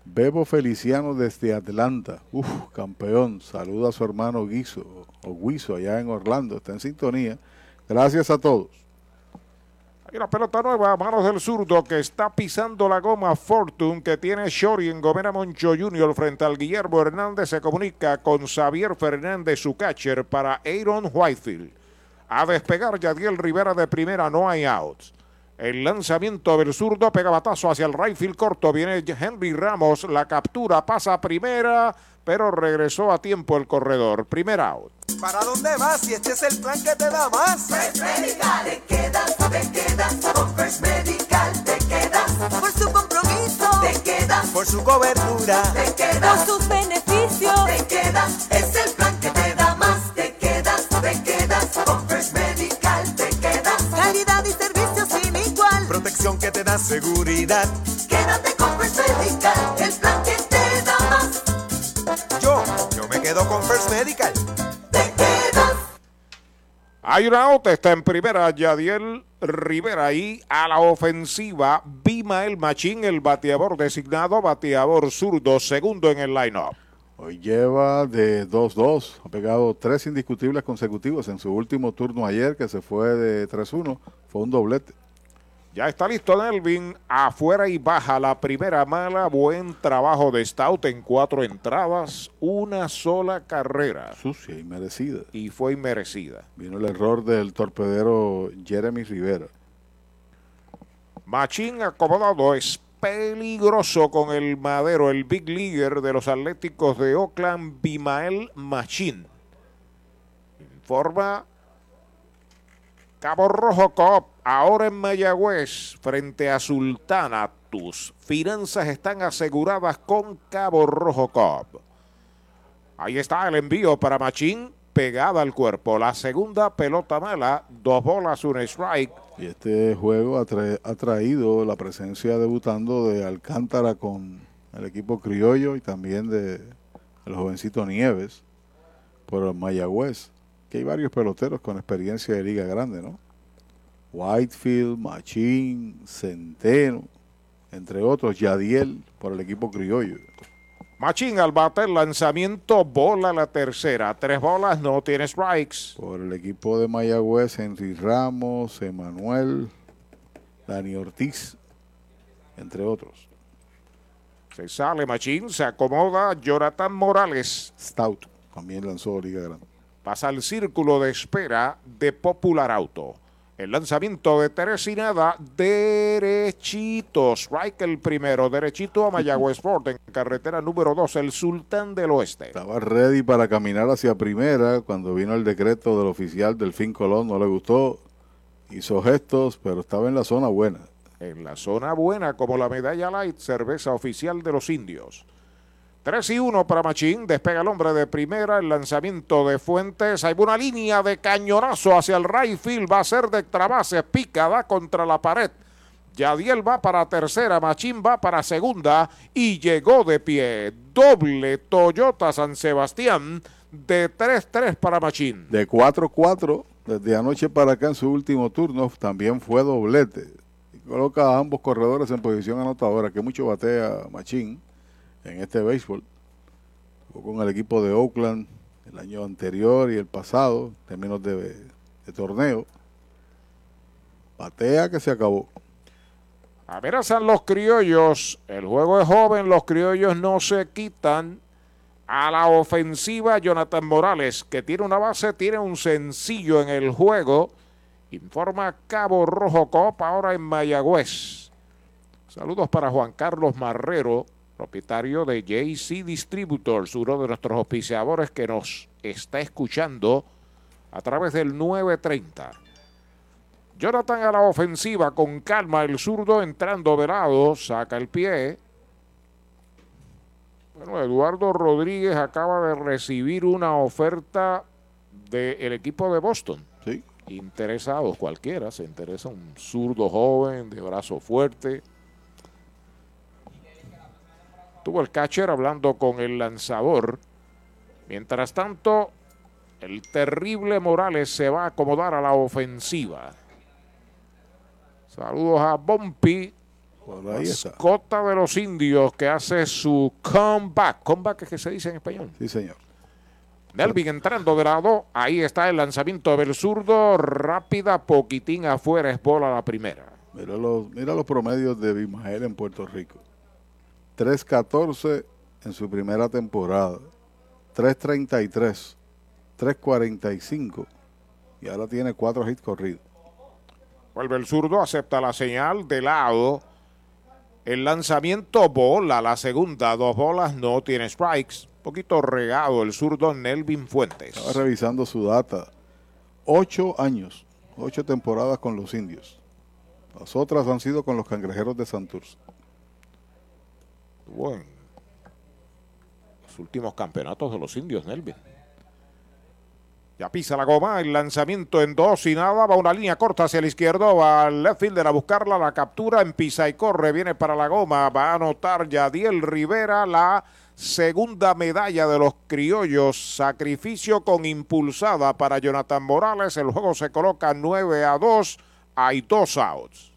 Bebo Feliciano desde Atlanta. Uf, campeón. Saluda a su hermano Guiso, o Guiso, allá en Orlando. Está en sintonía. Gracias a todos. Hay una pelota nueva a manos del zurdo que está pisando la goma Fortune que tiene Shori en Gomera Moncho Jr. frente al Guillermo Hernández. Se comunica con Xavier Fernández, su catcher, para Aaron Whitefield. A despegar Yadiel Rivera de primera, no hay outs. El lanzamiento del zurdo pega batazo hacia el right field corto. Viene Henry Ramos. La captura pasa a primera, pero regresó a tiempo el corredor. Primer out. ¿Para dónde vas si este es el plan que te da más? First Medical, te quedas, te quedas. Con First Medical te quedas. Por su compromiso, te quedas. Por su cobertura, te quedas. Por sus beneficios, te quedas. Es el plan que te da más. Te quedas, te quedas. Con First Medical te quedas. Calidad y servicio sin igual. protección que te da seguridad. Quédate con First Medical, el plan que te quedo con First Medical. Hay una out, está en primera Yadiel Rivera y a la ofensiva Bimael Machín, el bateador designado, bateador zurdo, segundo en el line-up. Hoy lleva de 2-2, ha pegado tres indiscutibles consecutivos en su último turno ayer, que se fue de 3-1, fue un doblete. Ya está listo Nelvin, afuera y baja la primera mala, buen trabajo de Stout en cuatro entradas, una sola carrera. Sucia y merecida. Y fue inmerecida. Vino el error del torpedero Jeremy Rivera. Machín acomodado es peligroso con el madero, el big leaguer de los Atléticos de Oakland, Bimael Machín. Informa Cabo Rojo Coop, ahora en Mayagüez, frente a Sultana. Tus finanzas están aseguradas con Cabo Rojo Coop. Ahí está el envío para Machín, pegada al cuerpo. La segunda pelota mala, dos bolas, un strike. Y este juego ha, tra ha traído la presencia debutando de Alcántara con el equipo criollo y también de el jovencito Nieves por Mayagüez que hay varios peloteros con experiencia de liga grande, ¿no? Whitefield, Machín, Centeno, entre otros, Yadiel por el equipo criollo. Machín al bate, lanzamiento, bola la tercera. Tres bolas, no tiene strikes. Por el equipo de Mayagüez, Henry Ramos, Emanuel, Dani Ortiz, entre otros. Se sale Machín, se acomoda Jonathan Morales. Stout también lanzó Liga Grande pasa al círculo de espera de Popular Auto. El lanzamiento de Teresinada, derechito. Strike el primero, derechito a Mayagüez Sport en carretera número 2, el Sultán del Oeste. Estaba ready para caminar hacia primera cuando vino el decreto del oficial del Fin Colón. No le gustó, hizo gestos, pero estaba en la zona buena. En la zona buena, como la medalla light, cerveza oficial de los indios. 3 y 1 para Machín. Despega el hombre de primera. El lanzamiento de Fuentes. Hay una línea de cañonazo hacia el right field. Va a ser de trabase. Pica, da contra la pared. Yadiel va para tercera. Machín va para segunda. Y llegó de pie. Doble Toyota San Sebastián. De 3-3 para Machín. De 4-4. Desde anoche para acá en su último turno. También fue doblete. Coloca a ambos corredores en posición anotadora. Que mucho batea Machín en este béisbol. Jugó con el equipo de Oakland el año anterior y el pasado, en términos de, torneo. Batea que se acabó. Amenazan los criollos. El juego es joven, los criollos no se quitan. A la ofensiva, Jonathan Morales, que tiene una base, tiene un sencillo en el juego. Informa Cabo Rojo Copa ahora en Mayagüez. Saludos para Juan Carlos Marrero, propietario de JC Distributors, uno de nuestros auspiciadores que nos está escuchando a través del 930. Jonathan a la ofensiva con calma, el zurdo entrando de lado, saca el pie. Bueno, Eduardo Rodríguez acaba de recibir una oferta del equipo de Boston. Sí, interesados, cualquiera, se interesa un zurdo joven, de brazo fuerte. Tuvo el catcher hablando con el lanzador. Mientras tanto, el terrible Morales se va a acomodar a la ofensiva. Saludos a Bompi, mascota de los indios que hace su comeback. Comeback es que se dice en español. Sí, señor. Melvin entrando de lado. Ahí está el lanzamiento del zurdo. Rápida, poquitín afuera. Es bola la primera. Mira los, mira los promedios de Bimael en Puerto Rico. 3.14 en su primera temporada. 3.33. 3.45. Y ahora tiene cuatro hits corridos. Vuelve el zurdo, acepta la señal de lado. El lanzamiento bola, la segunda, dos bolas, no tiene strikes. Poquito regado el zurdo Nelvin Fuentes. Estaba revisando su data. Ocho años, ocho temporadas con los indios. Las otras han sido con los cangrejeros de Santurce. Estuvo en los últimos campeonatos de los indios, Nelvin. Ya pisa la goma, el lanzamiento en dos y nada, va una línea corta hacia la izquierda, va al left fielder a buscarla, la captura, en pisa y corre, viene para la goma, va a anotar Yadiel Rivera la segunda medalla de los criollos, sacrificio con impulsada para Jonathan Morales, el juego se coloca 9 a 2, hay dos outs.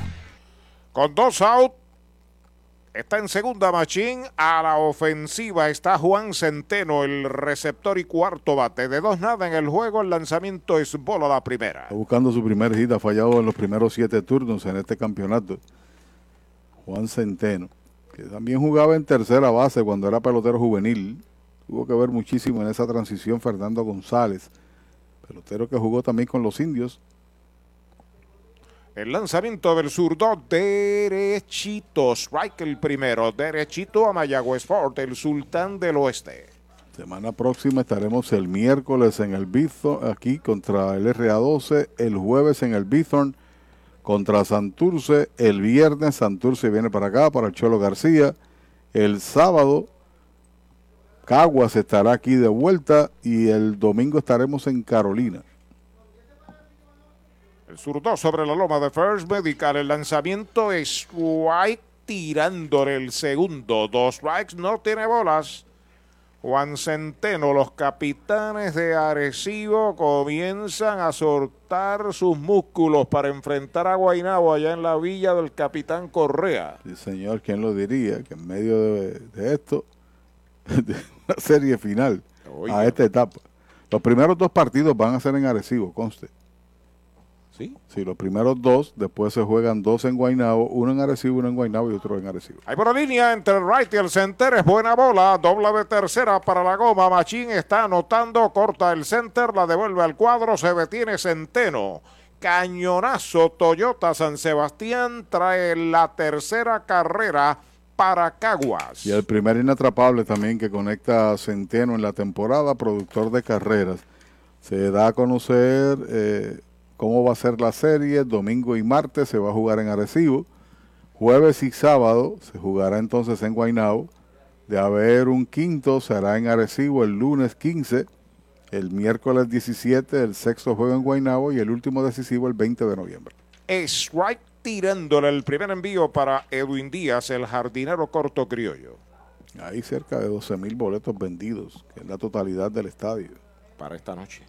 Con dos out, está en segunda machín. A la ofensiva está Juan Centeno, el receptor y cuarto bate. De dos nada en el juego, el lanzamiento es bola la primera. Está buscando su primer hit, ha fallado en los primeros siete turnos en este campeonato. Juan Centeno, que también jugaba en tercera base cuando era pelotero juvenil. Tuvo que ver muchísimo en esa transición Fernando González, pelotero que jugó también con los indios. El lanzamiento del zurdo derechito. Strike el primero. Derechito a Mayagüez Fort, el sultán del oeste. Semana próxima estaremos el miércoles en el Bithorn, aquí contra el RA12, el jueves en el Bithorn contra Santurce, el viernes Santurce viene para acá, para el Cholo García, el sábado Caguas estará aquí de vuelta y el domingo estaremos en Carolina. El zurdo sobre la loma de First Medical. El lanzamiento es strike tirándole el segundo. Dos strikes, no tiene bolas. Juan Centeno, los capitanes de Arecibo comienzan a soltar sus músculos para enfrentar a Guaynabo allá en la villa del capitán Correa. Sí, señor, ¿quién lo diría? Que en medio de, de esto, de una serie final Oiga. a esta etapa. Los primeros dos partidos van a ser en Arecibo, conste. ¿Sí? Sí, los primeros dos, después se juegan dos en Guaynabo, uno en Arecibo, uno en Guaynabo y otro en Arecibo. Hay por la línea entre el right y el center. Es buena bola. Dobla de tercera para la goma. Machín está anotando. Corta el center. La devuelve al cuadro. Se detiene Centeno. Cañonazo Toyota San Sebastián trae la tercera carrera para Caguas. Y el primer inatrapable también que conecta a Centeno en la temporada, productor de carreras. Se da a conocer eh, cómo va a ser la serie. Domingo y martes se va a jugar en Arecibo. Jueves y sábado se jugará entonces en Guaynabo. De haber un quinto, se hará en Arecibo el lunes 15. El miércoles 17, el sexto juego en Guaynabo y el último decisivo el 20 de noviembre. Strike tirándole el primer envío para Edwin Díaz, el jardinero corto criollo. Hay cerca de 12 mil boletos vendidos, que es la totalidad del estadio. Para esta noche.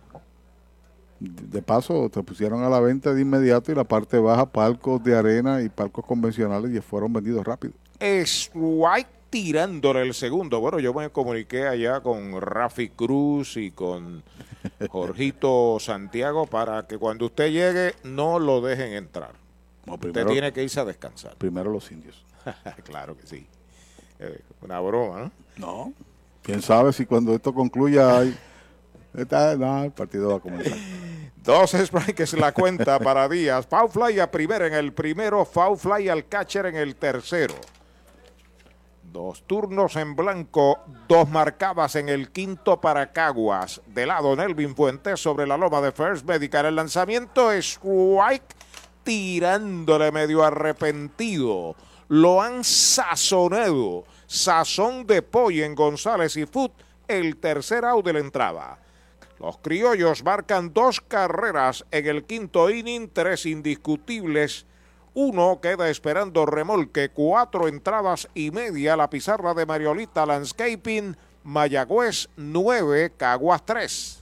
De paso, se pusieron a la venta de inmediato y la parte baja, palcos de arena y palcos convencionales, y fueron vendidos rápido. Strike tirándole el segundo. Bueno, yo me comuniqué allá con Rafi Cruz y con Jorgito Santiago para que cuando usted llegue no lo dejen entrar. usted primero- tiene que irse a descansar. Primero los indios. claro que sí. Eh, una broma, ¿no? No. Quién sabe si cuando esto concluya hay. Está- no, el partido va a comenzar. Dos strikes la cuenta para Díaz. Foul fly a primera en el primero, foul fly al catcher en el tercero. Dos turnos en blanco, dos marcadas en el quinto para Caguas. De lado Nelvin Fuentes sobre la loma de First Medical. El lanzamiento es tirándole medio arrepentido. Lo han sazonado. Sazón de pollo en González y Foot. El tercer out de la entrada. Los criollos marcan dos carreras en el quinto inning, tres indiscutibles. Uno queda esperando remolque, cuatro entradas y media. La pizarra de Mariolita Landscaping, Mayagüez 9, Caguas 3.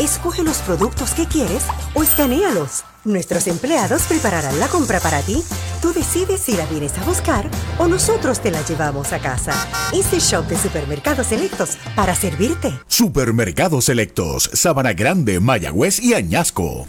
Escoge los productos que quieres o escanealos. Nuestros empleados prepararán la compra para ti. Tú decides si la vienes a buscar o nosotros te la llevamos a casa. Easy Shop de Supermercados Selectos para servirte. Supermercados Selectos, Sabana Grande, Mayagüez y Añasco.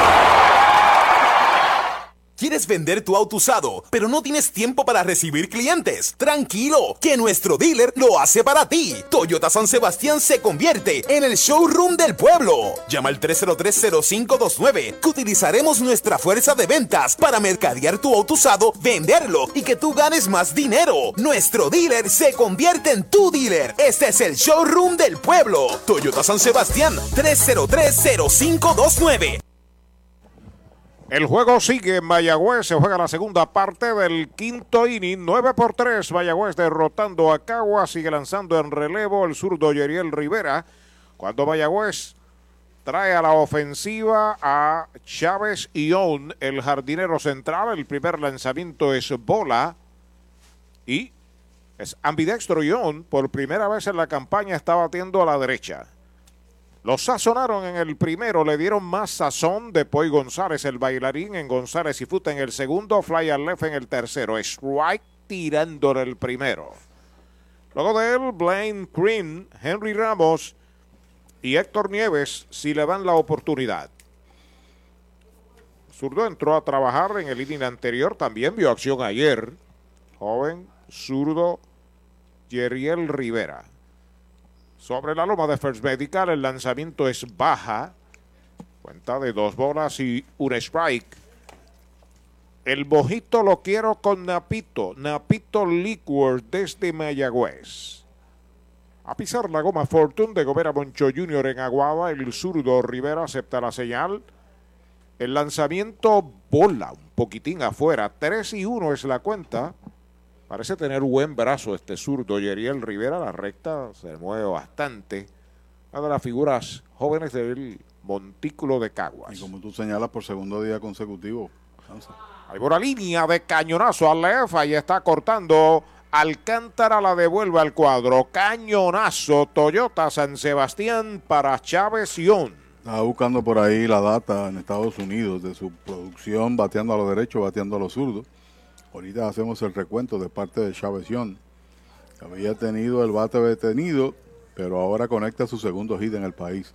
¿Quieres vender tu auto usado, pero no tienes tiempo para recibir clientes? Tranquilo, que nuestro dealer lo hace para ti. Toyota San Sebastián se convierte en el showroom del pueblo. Llama al 303-0529, que utilizaremos nuestra fuerza de ventas para mercadear tu auto usado, venderlo y que tú ganes más dinero. Nuestro dealer se convierte en tu dealer. Este es el showroom del pueblo. Toyota San Sebastián, 303-0529. El juego sigue en Mayagüez, se juega la segunda parte del quinto inning, 9 por 3, Mayagüez derrotando a Cagua, sigue lanzando en relevo el zurdo Yeriel Rivera, cuando Mayagüez trae a la ofensiva a Chávez Ión, el jardinero central, el primer lanzamiento es bola y es ambidextro Ión, por primera vez en la campaña está batiendo a la derecha. Los sazonaron en el primero, le dieron más sazón de Poy González, el bailarín en González y Futa en el segundo, Fly al left en el tercero, strike tirándole el primero. Luego de él, Blaine Green, Henry Ramos y Héctor Nieves si le dan la oportunidad. Zurdo entró a trabajar en el inning anterior, también vio acción ayer. Joven, zurdo, Yeriel Rivera. Sobre la loma de First Medical, el lanzamiento es baja. Cuenta de dos bolas y un strike. El mojito lo quiero con Napito. Napito Liquor desde Mayagüez. A pisar la goma Fortune de Gobera Moncho Jr. en Aguada. El zurdo Rivera acepta la señal. El lanzamiento bola un poquitín afuera. 3 y 1 es la cuenta. Parece tener buen brazo este zurdo Yeriel Rivera. La recta se mueve bastante. Una de las figuras jóvenes del montículo de Caguas. Y como tú señalas, por segundo día consecutivo. Hay por la línea de cañonazo al left. Ahí está cortando. Alcántara la devuelve al cuadro. Cañonazo Toyota San Sebastián para Chávez Ión. Estaba buscando por ahí la data en Estados Unidos de su producción bateando a los derechos, bateando a los zurdos. Ahorita hacemos el recuento de parte de Chávez Young. Había tenido el bate detenido, pero ahora conecta su segundo hit en el país.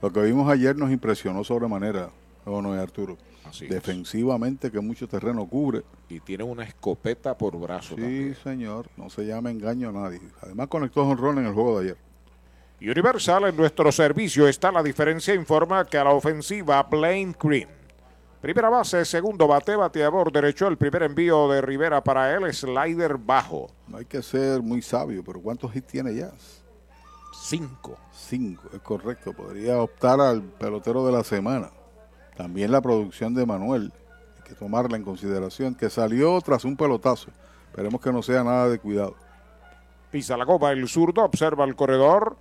Lo que vimos ayer nos impresionó sobremanera. ¿O no es Arturo? Así es. Defensivamente que mucho terreno cubre. Y tiene una escopeta por brazo. Sí, también. señor. No se llama engaño a nadie. Además conectó Honrón en el juego de ayer. Universal en nuestro servicio está la diferencia. Informa que a la ofensiva Blaine Green. Primera base, segundo bate, bateador derecho. El primer envío de Rivera para él, slider bajo. No hay que ser muy sabio, pero ¿cuántos hits tiene ya? Cinco. Cinco, es correcto. Podría optar al pelotero de la semana. También la producción de Manuel. Hay que tomarla en consideración, que salió tras un pelotazo. Esperemos que no sea nada de cuidado. Pisa la copa el zurdo, observa el corredor.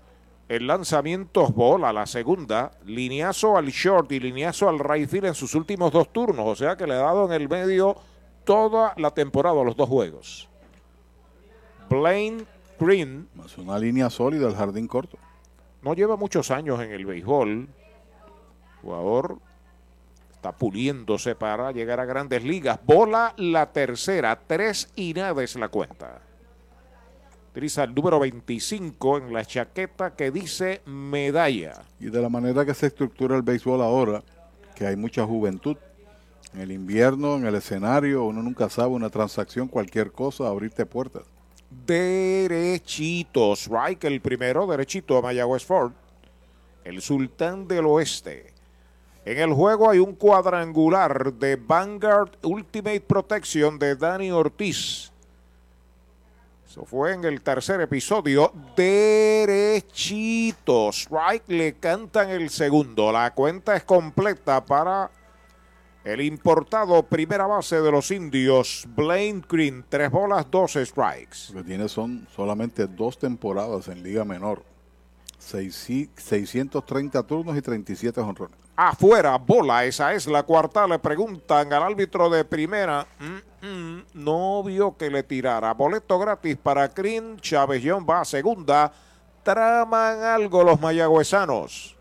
El lanzamiento es bola, la segunda. Lineazo al short y lineazo al right field en sus últimos dos turnos. O sea que le ha dado en el medio toda la temporada los dos juegos. Blaine Green Más una línea sólida al jardín corto. no lleva muchos años en el béisbol. Jugador está puliéndose para llegar a grandes ligas. Bola la tercera, tres y nada es la cuenta. Utiliza el número 25 en la chaqueta que dice medalla. Y de la manera que se estructura el béisbol ahora, que hay mucha juventud. En el invierno, en el escenario, uno nunca sabe una transacción, cualquier cosa, abrirte puertas. Derechito. Strike el primero, derechito a Mayagüez Ford. El sultán del oeste. En el juego hay un cuadrangular de Vanguard Ultimate Protection de Dani Ortiz. Eso fue en el tercer episodio. Derechito. Strike le cantan el segundo. La cuenta es completa para el importado primera base de los indios, Blaine Green. Tres bolas, dos strikes. Lo que tiene son solamente dos temporadas en Liga Menor. Seis- 630 turnos y 37 honrones. Afuera, bola, esa es la cuarta. Le preguntan al árbitro de primera. "Mm, mm, no vio que le tirara. Boleto gratis para. Chávez John va a segunda. Traman algo los mayagüezanos.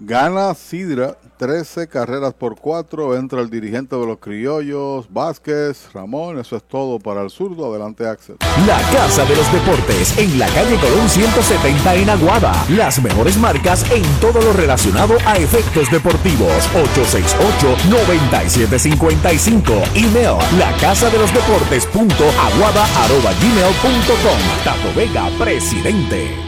Gana Sidra, 13 carreras por 4. Entra el dirigente de los criollos, Vázquez, Ramón. Eso es todo para el zurdo. Adelante, Axel. La Casa de los Deportes en la calle Colón 170 en Aguada. Las mejores marcas en todo lo relacionado a efectos deportivos. 868-9755. Email la casa de los deportes punto aguada arroba gmail punto com. Tato Vega, presidente.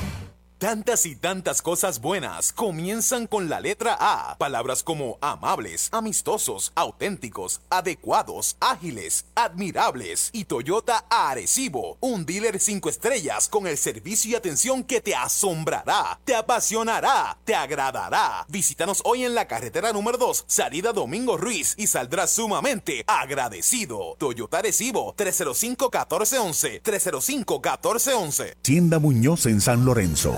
Tantas y tantas cosas buenas comienzan con la letra A. Palabras como amables, amistosos, auténticos, adecuados, ágiles, admirables y Toyota Arecibo, un dealer 5 estrellas con el servicio y atención que te asombrará, te apasionará, te agradará. Visítanos hoy en la carretera número 2, salida Domingo Ruiz y saldrás sumamente agradecido. Toyota Arecibo 305-1411, 305-1411. Tienda Muñoz en San Lorenzo.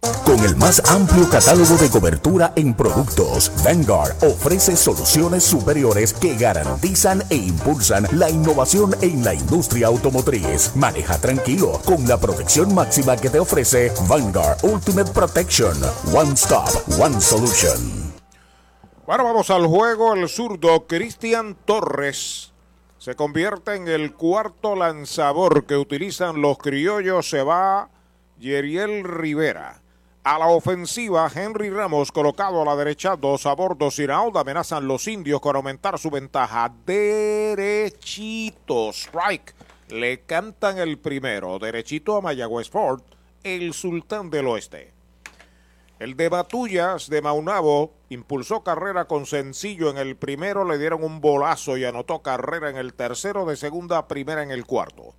Con el más amplio catálogo de cobertura en productos, Vanguard ofrece soluciones superiores que garantizan e impulsan la innovación en la industria automotriz. Maneja tranquilo con la protección máxima que te ofrece Vanguard Ultimate Protection. One Stop, One Solution. Bueno, vamos al juego. El zurdo Cristian Torres se convierte en el cuarto lanzador que utilizan los criollos. Se va Yeriel Rivera. A la ofensiva, Henry Ramos colocado a la derecha, dos a bordo, sin amenazan los indios con aumentar su ventaja. Derechito, strike. Le cantan el primero, derechito a Mayagüez Ford, el sultán del oeste. El de Batullas de Maunabo impulsó carrera con sencillo en el primero, le dieron un bolazo y anotó carrera en el tercero, de segunda a primera en el cuarto.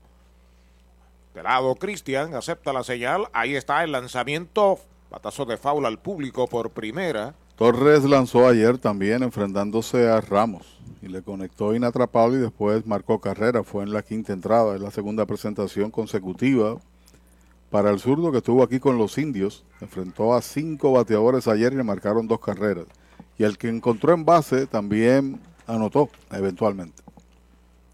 De lado, Cristian acepta la señal. Ahí está el lanzamiento. Batazo de faula al público por primera. Torres lanzó ayer también enfrentándose a Ramos y le conectó inatrapable y después marcó carrera. Fue en la quinta entrada, es la segunda presentación consecutiva para el zurdo que estuvo aquí con los indios. Enfrentó a cinco bateadores ayer y le marcaron dos carreras. Y el que encontró en base también anotó eventualmente.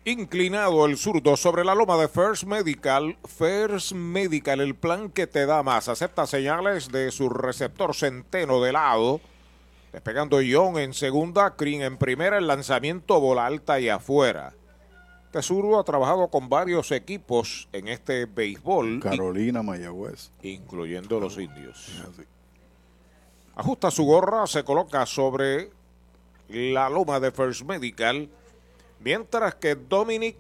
Inclinado el zurdo sobre la loma de First Medical. First Medical, el plan que te da más. Acepta señales de su receptor centeno de lado. Despegando John en segunda, Green en primera, el lanzamiento bola alta y afuera. Este zurdo ha trabajado con varios equipos en este béisbol. Carolina, Mayagüez. Incluyendo los indios. Ajusta su gorra, se coloca sobre la loma de First Medical. Mientras que Dominic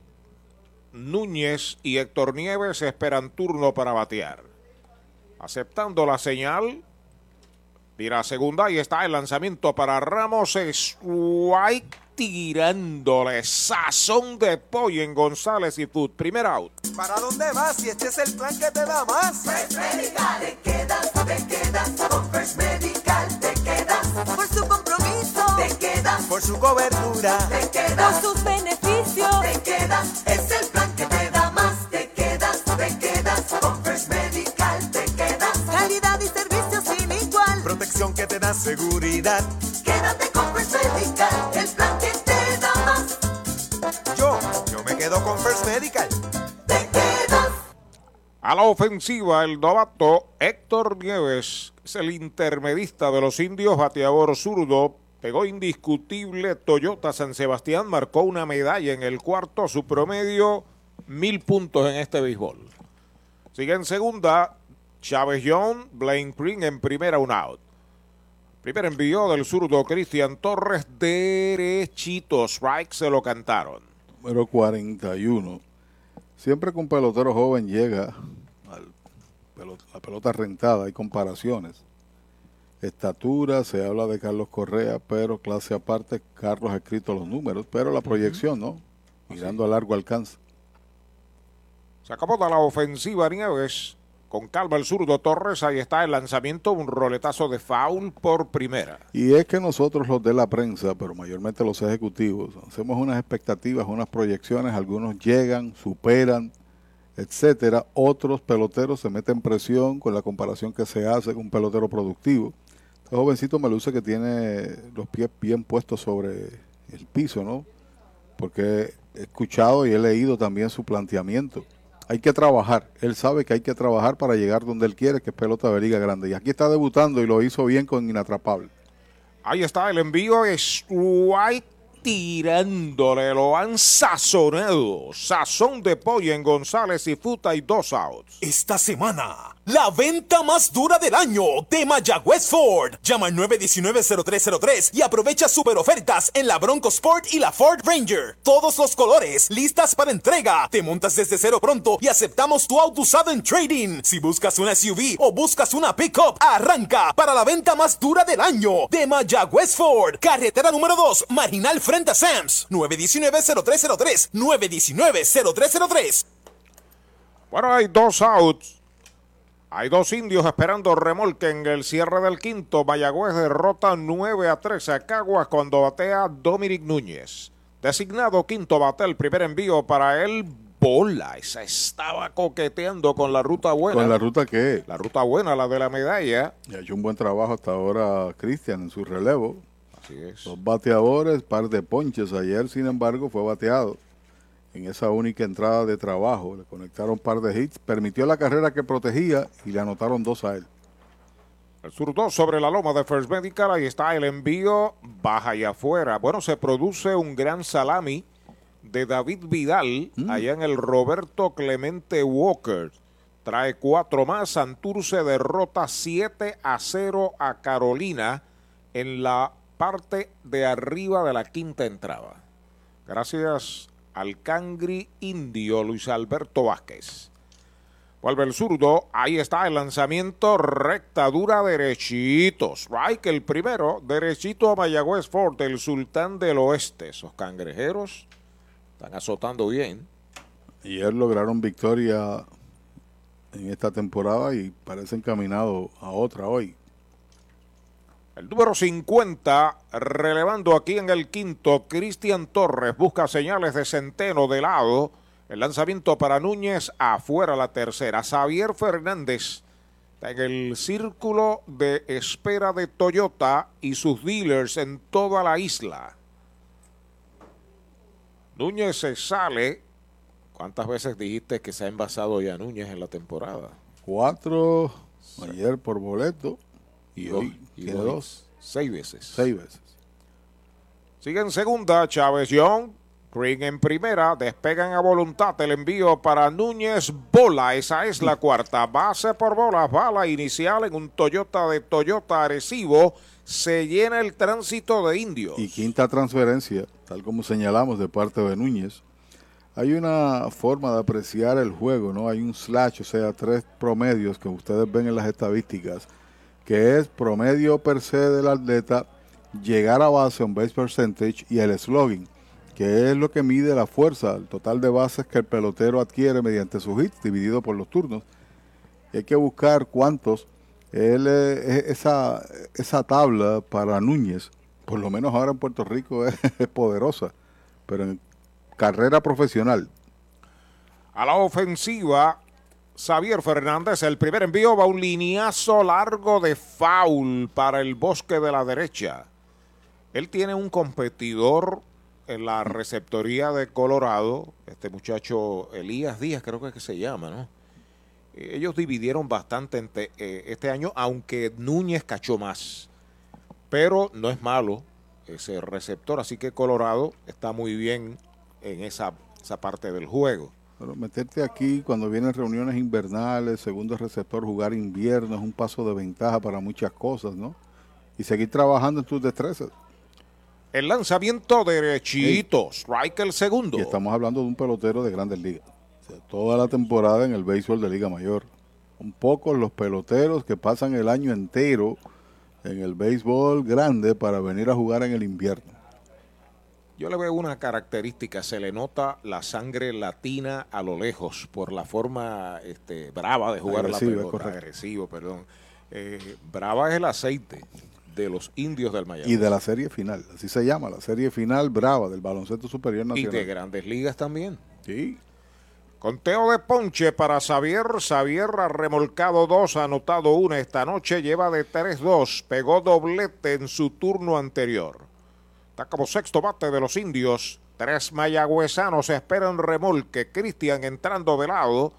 Núñez y Héctor Nieves esperan turno para batear. Aceptando la señal, tira segunda y está el lanzamiento para Ramos. White tirándole sazón de pollo en González y Food. Primer out. ¿Para dónde vas si este es el plan que te da más? First Medical, te quedas, te quedas, con First Medical te quedas, por su compromiso, te quedas, Por su cobertura. te quedas, por sus beneficios, te quedas, es el plan que te da más, te quedas, te quedas, con First Medical te quedas, calidad y servicio sin igual, Protección que te da seguridad. quédate con First Medical, quedo con First Medical. A la ofensiva, el novato Héctor Nieves es el intermedista de los indios, bateador zurdo. Pegó indiscutible Toyota San Sebastián, marcó una medalla en el cuarto, su promedio mil puntos en este béisbol. Sigue en segunda, Chávez Young, Blaine Green en primera, un out. Primer envío del zurdo Cristian Torres, derechito, strike, se lo cantaron. Número 41. Siempre que un pelotero joven llega a la pelota rentada, hay comparaciones. Estatura, se habla de Carlos Correa, pero clase aparte, Carlos ha escrito los números, pero la proyección, ¿no? Mirando a largo alcance. Se acomoda la ofensiva Nieves. Con calma el zurdo Torres. Ahí está el lanzamiento. Un roletazo de foul por primera. Y es que nosotros los de la prensa, pero mayormente los ejecutivos, hacemos unas expectativas, unas proyecciones, algunos llegan, superan, etcétera. Otros peloteros se meten presión con la comparación que se hace con un pelotero productivo. Este jovencito me luce que tiene los pies bien puestos sobre el piso, ¿no? Porque he escuchado y he leído también su planteamiento. Hay que trabajar. Él sabe que hay que trabajar para llegar donde él quiere, que es pelota de liga grande. Y aquí está debutando y lo hizo bien con Inatrapable. Ahí está el envío. Es White tirándole. Lo han sazonado. Sazón de pollo en González y Futa y dos outs. Esta semana, la venta más dura del año de Mayagüez Ford. Llama al 919-0303 y aprovecha super ofertas en la Bronco Sport y la Ford Ranger. Todos los colores, listas para entrega. Te montas desde cero pronto y aceptamos tu auto usado en trading. Si buscas una SUV o buscas una pickup, arranca para la venta más dura del año de Mayagüez Ford. Carretera número 2, Marginal frente a Sams. 919-0303. 919-0303. Bueno, hay dos outs. Hay dos indios esperando remolque en el cierre del quinto. Mayagüez derrota 9 a 3 a Caguas cuando batea Dominic Núñez. Designado quinto bate, el primer envío para él. Bola, esa estaba coqueteando con la ruta buena. ¿Con la ruta qué? La ruta buena, la de la medalla. Y ha hecho un buen trabajo hasta ahora Cristian en su relevo. Así es. Dos bateadores, par de ponches. Ayer, sin embargo, fue bateado en esa única entrada de trabajo. Le conectaron un par de hits, permitió la carrera que protegía y le anotaron dos a él. El zurdo sobre la loma de First Medical, ahí está el envío, baja y afuera. Bueno, se produce un gran salami de David Vidal allá en el Roberto Clemente Walker. trae cuatro más. Santurce derrota 7 a 0 a Carolina en la parte de arriba de la quinta entrada. Gracias al Cangri Indio Luis Alberto Vázquez. Vuelve el zurdo, ahí está el lanzamiento, recta dura, derechitos. Strike el primero, derechito a Mayagüez Fort, el sultán del oeste. Esos cangrejeros están azotando bien. Ayer lograron victoria en esta temporada y parecen encaminados a otra hoy. El número 50, relevando aquí en el quinto, Cristian Torres busca señales de centeno de lado. El lanzamiento para Núñez afuera la tercera. Xavier Fernández está en el círculo de espera de Toyota y sus dealers en toda la isla. Núñez se sale. ¿Cuántas veces dijiste que se ha envasado ya Núñez en la temporada? Cuatro ayer por boleto y Dos, hoy y tiene hoy dos. Seis veces. Seis veces. Sigue en segunda, Chávez Young. Green en primera, despegan a voluntad el envío para Núñez Bola, esa es la cuarta. Base por bola, bala inicial en un Toyota de Toyota Arecibo. Se llena el tránsito de indios. Y quinta transferencia, tal como señalamos de parte de Núñez. Hay una forma de apreciar el juego, ¿no? Hay un slash, o sea, tres promedios que ustedes ven en las estadísticas, que es promedio per se del atleta, llegar a base, on base percentage y el slugging, que es lo que mide la fuerza, el total de bases que el pelotero adquiere mediante sus hits dividido por los turnos. Hay que buscar cuántos. Eh, esa, esa tabla para Núñez, por lo menos ahora en Puerto Rico, es poderosa, pero en carrera profesional, A la ofensiva, Xavier Fernández, el primer envío va un lineazo largo de foul para el bosque de la derecha. Él tiene un competidor en la receptoría de Colorado, este muchacho Elías Díaz creo que es que se llama, ¿no? Eh, Ellos dividieron bastante eh, este año, aunque Núñez cachó más. Pero no es malo ese receptor, así que Colorado está muy bien en esa, esa parte del juego. Pero meterte aquí cuando vienen reuniones invernales, segundo receptor, jugar invierno es un paso de ventaja para muchas cosas, ¿no? Y seguir trabajando en tus destrezas. El lanzamiento derechito, strike el segundo. Y estamos hablando de un pelotero de grandes ligas. O sea, toda la temporada en el béisbol de Liga Mayor. Un poco los peloteros que pasan el año entero en el béisbol grande para venir a jugar en el invierno. Yo le veo una característica, se le nota la sangre latina a lo lejos por la forma este, brava de jugar la pelota. Agresivo, perdón. Eh, brava es el aceite de los indios del Miami. Y de la serie final, así se llama, la serie final brava del baloncesto superior Y nacional. de grandes ligas también. Sí. Conteo de ponche para Xavier. Xavier ha remolcado dos, ha anotado una esta noche, lleva de 3-2, pegó doblete en su turno anterior. Está como sexto bate de los indios. Tres mayagüezanos esperan remolque. Cristian entrando de lado.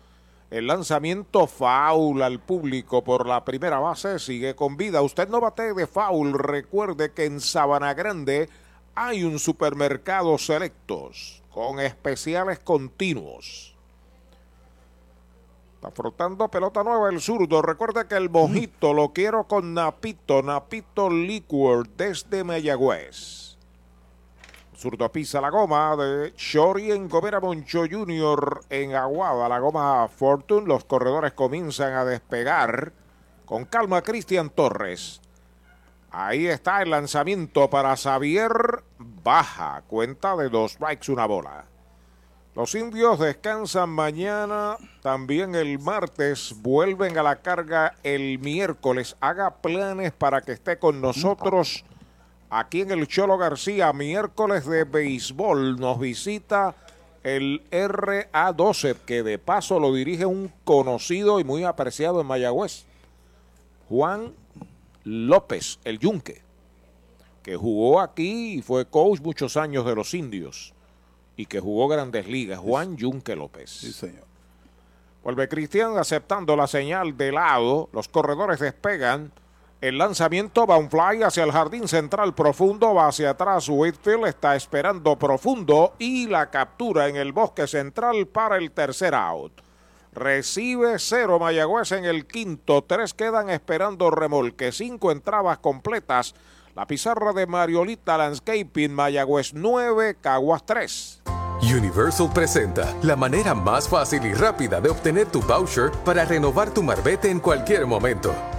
El lanzamiento foul al público por la primera base sigue con vida. Usted no bate de foul. Recuerde que en Sabana Grande hay un supermercado selectos con especiales continuos. Está frotando pelota nueva el zurdo. Recuerde que el mojito lo quiero con Napito, Napito Liquor desde Mayagüez. Zurdo pisa la goma de Shori en Gomera Moncho Jr. en Aguada. La goma Fortune. Los corredores comienzan a despegar. Con calma, Cristian Torres. Ahí está el lanzamiento para Xavier. Baja. Cuenta de dos strikes, una bola. Los indios descansan mañana, también el martes, vuelven a la carga el miércoles. Haga planes para que esté con nosotros aquí en el Cholo García, miércoles de béisbol. Nos visita el RA12, que de paso lo dirige un conocido y muy apreciado en Mayagüez, Juan López, el Yunque, que jugó aquí y fue coach muchos años de los indios y que jugó grandes ligas, Juan Yunque López. Sí, señor. Vuelve Cristian aceptando la señal de lado. Los corredores despegan. El lanzamiento va un fly hacia el jardín central profundo, va hacia atrás. Whitfield está esperando profundo y la captura en el bosque central para el tercer out. Recibe cero Mayagüez en el quinto. Tres quedan esperando remolque. Cinco entradas completas. La pizarra de Mariolita Landscaping. Mayagüez 9, Caguas 3. Universal presenta la manera más fácil y rápida de obtener tu voucher para renovar tu marbete en cualquier momento.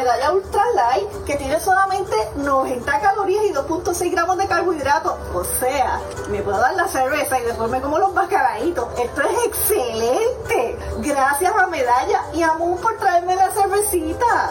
Medalla, la medalla ultra light, que tiene solamente 90 calorías y 2.6 gramos de carbohidratos. O sea, me puedo dar la cerveza y después me como los mascaraditos. Esto es excelente. Gracias a Medalla y a Moon por traerme la cervecita.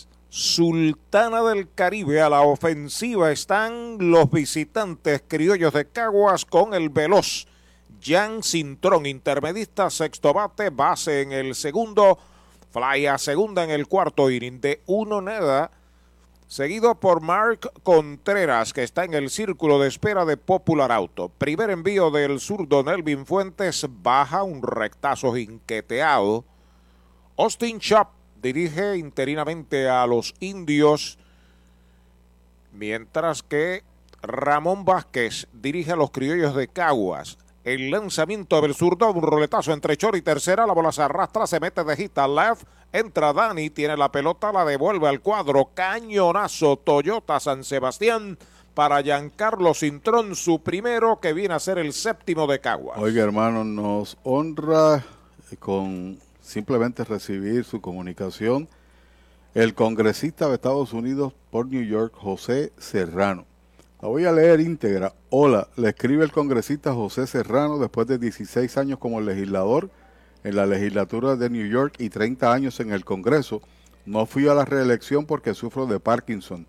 Sultana del Caribe a la ofensiva están los visitantes criollos de Caguas con el veloz Jan Cintrón, intermedista, sexto bate, base en el segundo, fly a segunda en el cuarto inning de uno nada, seguido por Mark Contreras, que está en el círculo de espera de Popular Auto. Primer envío del zurdo Nelvin Fuentes, baja un rectazo jinqueteado. Austin Chop dirige interinamente a los indios, mientras que Ramón Vázquez dirige a los criollos de Caguas. El lanzamiento del zurdo, un roletazo entre Chor y tercera, la bola se arrastra, se mete de hit al left, entra Dani, tiene la pelota, la devuelve al cuadro, cañonazo Toyota San Sebastián para Giancarlo Cintrón, su primero que viene a ser el séptimo de Caguas. Oiga, hermano, nos honra con simplemente recibir su comunicación el congresista de Estados Unidos por New York, José Serrano. La voy a leer íntegra. Hola, le escribe el congresista José Serrano después de 16 años como legislador en la legislatura de New York y 30 años en el Congreso. No fui a la reelección porque sufro de Parkinson.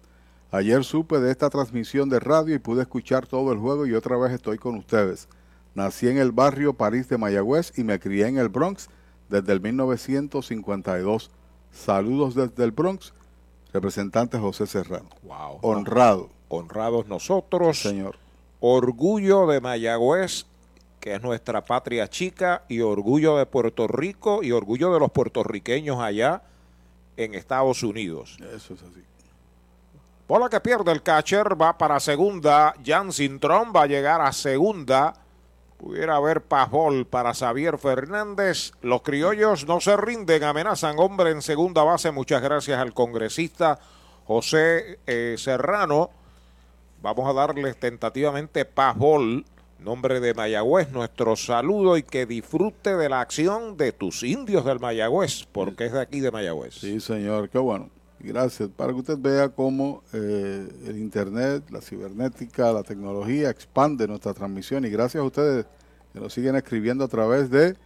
Ayer supe de esta transmisión de radio y pude escuchar todo el juego y otra vez estoy con ustedes. Nací en el barrio París de Mayagüez y me crié en el Bronx desde el 1952. Saludos desde el Bronx, representante José Serrano. Wow. Honrado. Honrados nosotros. Señor. Orgullo de Mayagüez, que es nuestra patria chica, y orgullo de Puerto Rico y orgullo de los puertorriqueños allá en Estados Unidos. Eso es así. Bola que pierde el catcher, va para segunda. Jan Cintrón va a llegar a segunda. Pudiera haber pasbol para Xavier Fernández. Los criollos no se rinden, amenazan hombre en segunda base. Muchas gracias al congresista José eh, Serrano. Vamos a darles tentativamente pasbol, nombre de Mayagüez, nuestro saludo y que disfrute de la acción de tus indios del Mayagüez, porque es de aquí de Mayagüez. Sí, señor, qué bueno. Gracias. Para que usted vea cómo eh, el Internet, la cibernética, la tecnología expande nuestra transmisión y gracias a ustedes que nos siguen escribiendo a través de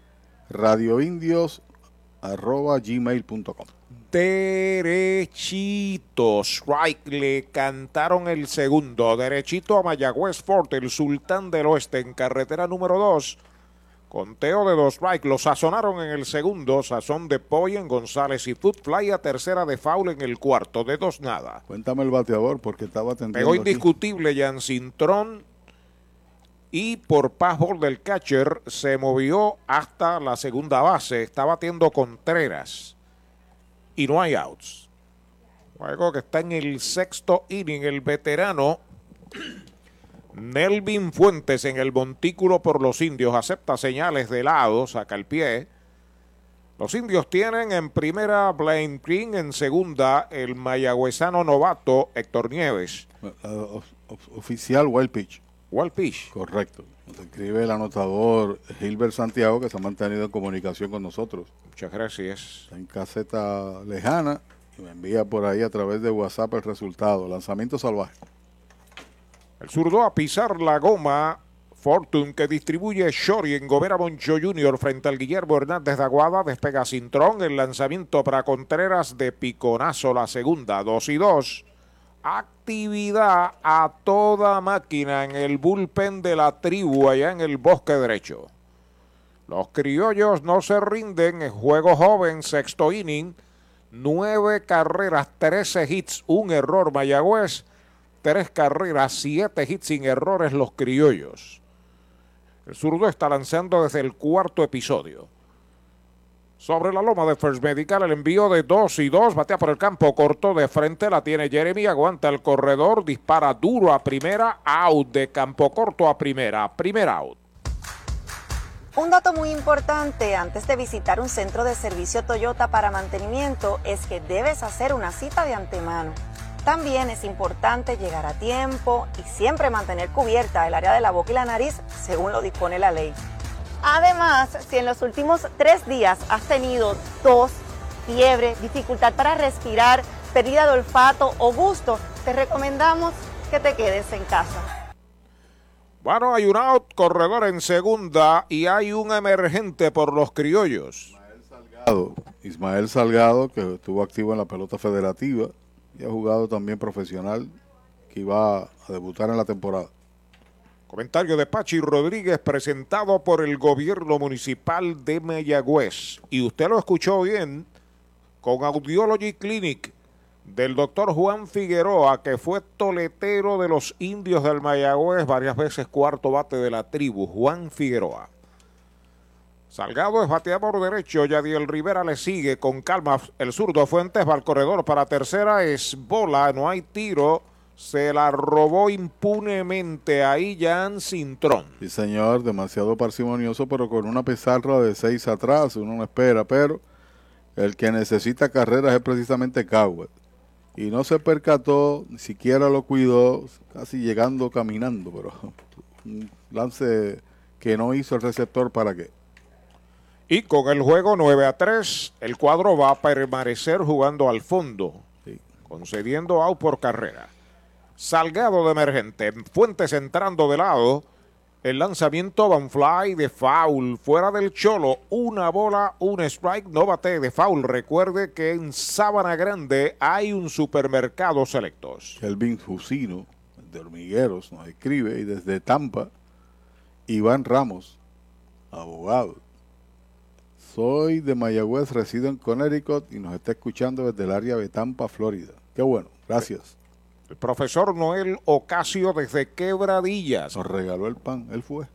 radioindios.gmail.com. Derechito, strike, le cantaron el segundo, derechito a Mayagüez Fort, el sultán del oeste, en carretera número 2, Conteo de dos strikes. Lo sazonaron en el segundo. Sazón de pollo en González y Foot Fly a tercera de foul en el cuarto. De dos nada. Cuéntame el bateador porque estaba atendiendo. Pegó indiscutible Jan Cintrón. Y por passball del catcher se movió hasta la segunda base. Está batiendo Contreras. Y no hay outs. Juego que está en el sexto inning. El veterano Nelvin Fuentes en el montículo por los indios. Acepta señales de lado. Saca el pie. Los indios tienen en primera Blaine Green, en segunda el mayagüezano novato Héctor Nieves. Uh, of- of- oficial Wild Pitch. Wild Pitch. Correcto. Nos escribe el anotador Gilbert Santiago que se ha mantenido en comunicación con nosotros. Muchas gracias. Está en caseta lejana y me envía por ahí a través de WhatsApp el resultado. Lanzamiento salvaje. El zurdo a pisar la goma. Fortune que distribuye Shori en Gobera Moncho Jr. frente al Guillermo Hernández de Aguada. Despega Cintrón. El lanzamiento para Contreras de piconazo. La segunda. Dos y dos. Actividad a toda máquina en el bullpen de la tribu allá en el bosque derecho. Los criollos no se rinden en juego joven, sexto inning. Nueve carreras, trece hits, un error Mayagüez. Tres carreras, siete hits sin errores los criollos. El zurdo está lanzando desde el cuarto episodio. Sobre la loma de First Medical, el envío de 2 y 2, batea por el campo corto de frente, la tiene Jeremy, aguanta el corredor, dispara duro a primera, out de campo corto a primera, primer out. Un dato muy importante antes de visitar un centro de servicio Toyota para mantenimiento es que debes hacer una cita de antemano. También es importante llegar a tiempo y siempre mantener cubierta el área de la boca y la nariz según lo dispone la ley. Además, si en los últimos tres días has tenido tos, fiebre, dificultad para respirar, pérdida de olfato o gusto, te recomendamos que te quedes en casa. Bueno, hay un out, corredor en segunda y hay un emergente por los criollos. Salgado, Ismael Salgado, que estuvo activo en la pelota federativa y ha jugado también profesional, que iba a debutar en la temporada. Comentario de Pachi Rodríguez presentado por el gobierno municipal de Mayagüez. Y usted lo escuchó bien con Audiology Clinic del doctor Juan Figueroa, que fue toletero de los indios del Mayagüez, varias veces cuarto bate de la tribu, Juan Figueroa. Salgado es bateador derecho, Yadiel Rivera le sigue con calma. El zurdo Fuentes va al corredor para tercera, es bola, no hay tiro. Se la robó impunemente ahí Jan Cintrón. Sí, señor, demasiado parsimonioso, pero con una pizarra de seis atrás, uno no espera, pero el que necesita carreras es precisamente Cowell. Y no se percató, ni siquiera lo cuidó, casi llegando caminando, pero un lance que no hizo el receptor para qué. Y con el juego 9 a 3, el cuadro va a permanecer jugando al fondo, concediendo out por carrera. Salgado de emergente, Fuentes entrando de lado, el lanzamiento van fly de foul, fuera del cholo, una bola, un strike, no bate de foul. Recuerde que en Sabana Grande hay un supermercado selectos. Kelvin Jusino, de Hormigueros, nos escribe, y desde Tampa, Iván Ramos, abogado. Soy de Mayagüez, resido en Connecticut y nos está escuchando desde el área de Tampa, Florida. Qué bueno, gracias. El profesor Noel Ocasio desde Quebradillas. Nos regaló el pan, él fue.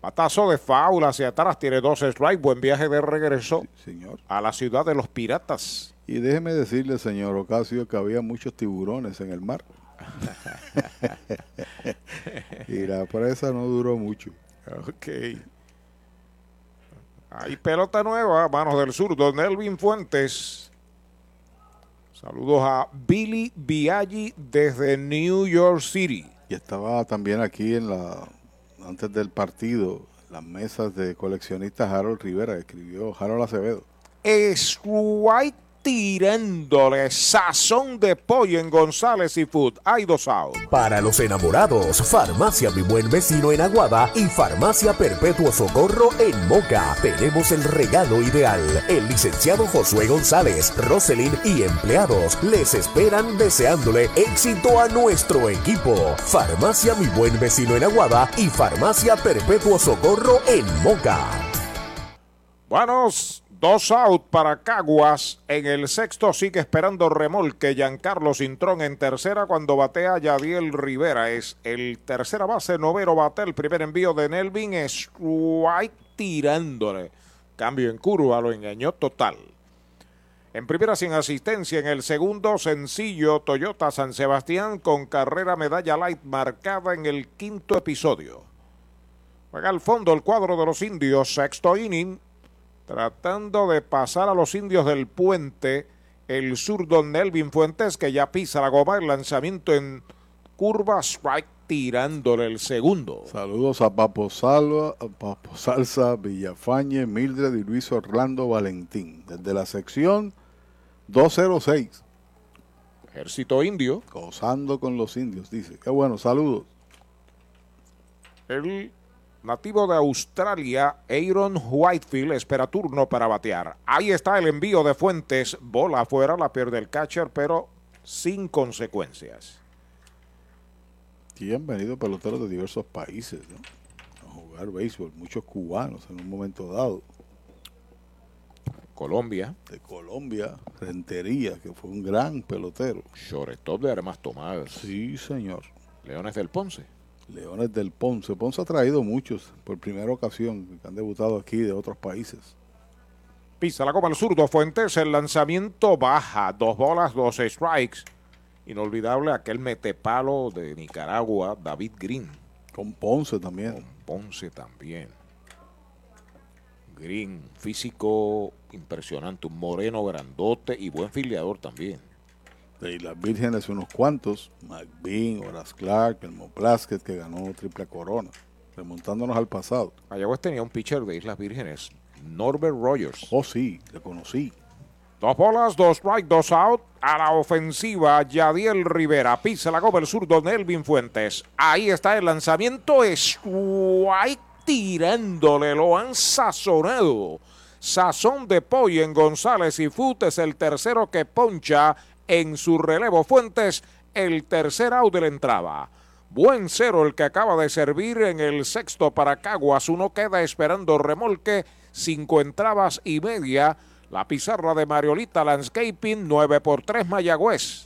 Patazo de foul hacia atrás, tiene dos strikes, buen viaje de regreso señor. a la ciudad de los piratas. Y déjeme decirle, señor Ocasio, que había muchos tiburones en el mar. y la presa no duró mucho. Ok. Hay pelota nueva, manos del zurdo, Nelvin Fuentes. Saludos a Billy Biaggi desde New York City. Y estaba también aquí en la antes del partido, las mesas de coleccionistas Harold Rivera, escribió Harold Acevedo. Strike tirándole sazón de pollo en González y Food. Hay dos out. Para los enamorados, Farmacia Mi Buen Vecino en Aguada y Farmacia Perpetuo Socorro en Moca. Tenemos el regalo ideal. El licenciado Josué González, Roselyn y empleados les esperan deseándole éxito a nuestro equipo. Farmacia Mi Buen Vecino en Aguada y Farmacia Perpetuo Socorro en Moca. Buenos, dos out para Caguas. En el sexto sigue esperando remolque Giancarlo Cintrón en tercera cuando batea Yadiel Rivera. Es el tercera base, novero bate el primer envío de Nelvin. Strike tirándole. Cambio en curva, lo engañó total. En primera sin asistencia, en el segundo sencillo Toyota San Sebastián con carrera medalla light marcada en el quinto episodio. Juega al fondo el cuadro de los indios, sexto inning, tratando de pasar a los indios del puente. El zurdo Nelvin Fuentes que ya pisa la goma, el lanzamiento en curva, strike tirándole el segundo. Saludos a Papo, Salva, a Papo Salsa, Villafañe, Mildred y Luis Orlando Valentín. Desde la sección 206. Ejército Indio. Gozando con los indios, dice. Qué bueno, saludos. El nativo de Australia, Aaron Whitefield, espera turno para batear. Ahí está el envío de Fuentes. Bola afuera, la pierde el catcher, pero sin consecuencias. Aquí han venido peloteros de diversos países ¿no? a jugar béisbol, muchos cubanos en un momento dado. Colombia. De Colombia, Rentería, que fue un gran pelotero. Shortstop de Armas Tomadas. Sí, señor. Leones del Ponce. Leones del Ponce. Ponce ha traído muchos por primera ocasión que han debutado aquí de otros países. Pisa la copa al zurdo Fuentes, el lanzamiento baja, dos bolas, dos strikes. Inolvidable aquel metepalo de Nicaragua, David Green. Con Ponce también. Con Ponce también. Green, físico impresionante, un moreno grandote y buen filiador también. De las vírgenes unos cuantos, McBean, Horace Clark, el Plasket que ganó triple corona, remontándonos al pasado. Mayagüez tenía un pitcher de Islas Vírgenes, Norbert Rogers. Oh sí, le conocí. Dos bolas, dos strike, dos out. A la ofensiva, Yadiel Rivera. Pisa la copa el zurdo Nelvin Fuentes. Ahí está el lanzamiento. Strike tirándole. Lo han sazonado. Sazón de pollo en González y Futes, el tercero que poncha en su relevo. Fuentes, el tercer out de la entrada. Buen cero el que acaba de servir en el sexto para Caguas. Uno queda esperando remolque. Cinco entradas y media. La pizarra de Mariolita Landscaping 9 por 3 Mayagüez.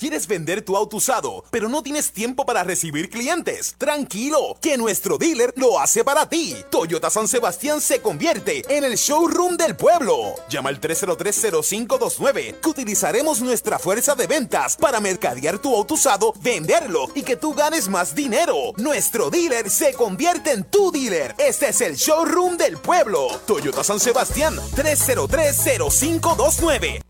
¿Quieres vender tu auto usado, pero no tienes tiempo para recibir clientes? Tranquilo, que nuestro dealer lo hace para ti. Toyota San Sebastián se convierte en el showroom del pueblo. Llama al 303-0529, que utilizaremos nuestra fuerza de ventas para mercadear tu auto usado, venderlo y que tú ganes más dinero. Nuestro dealer se convierte en tu dealer. Este es el showroom del pueblo. Toyota San Sebastián, 303-0529.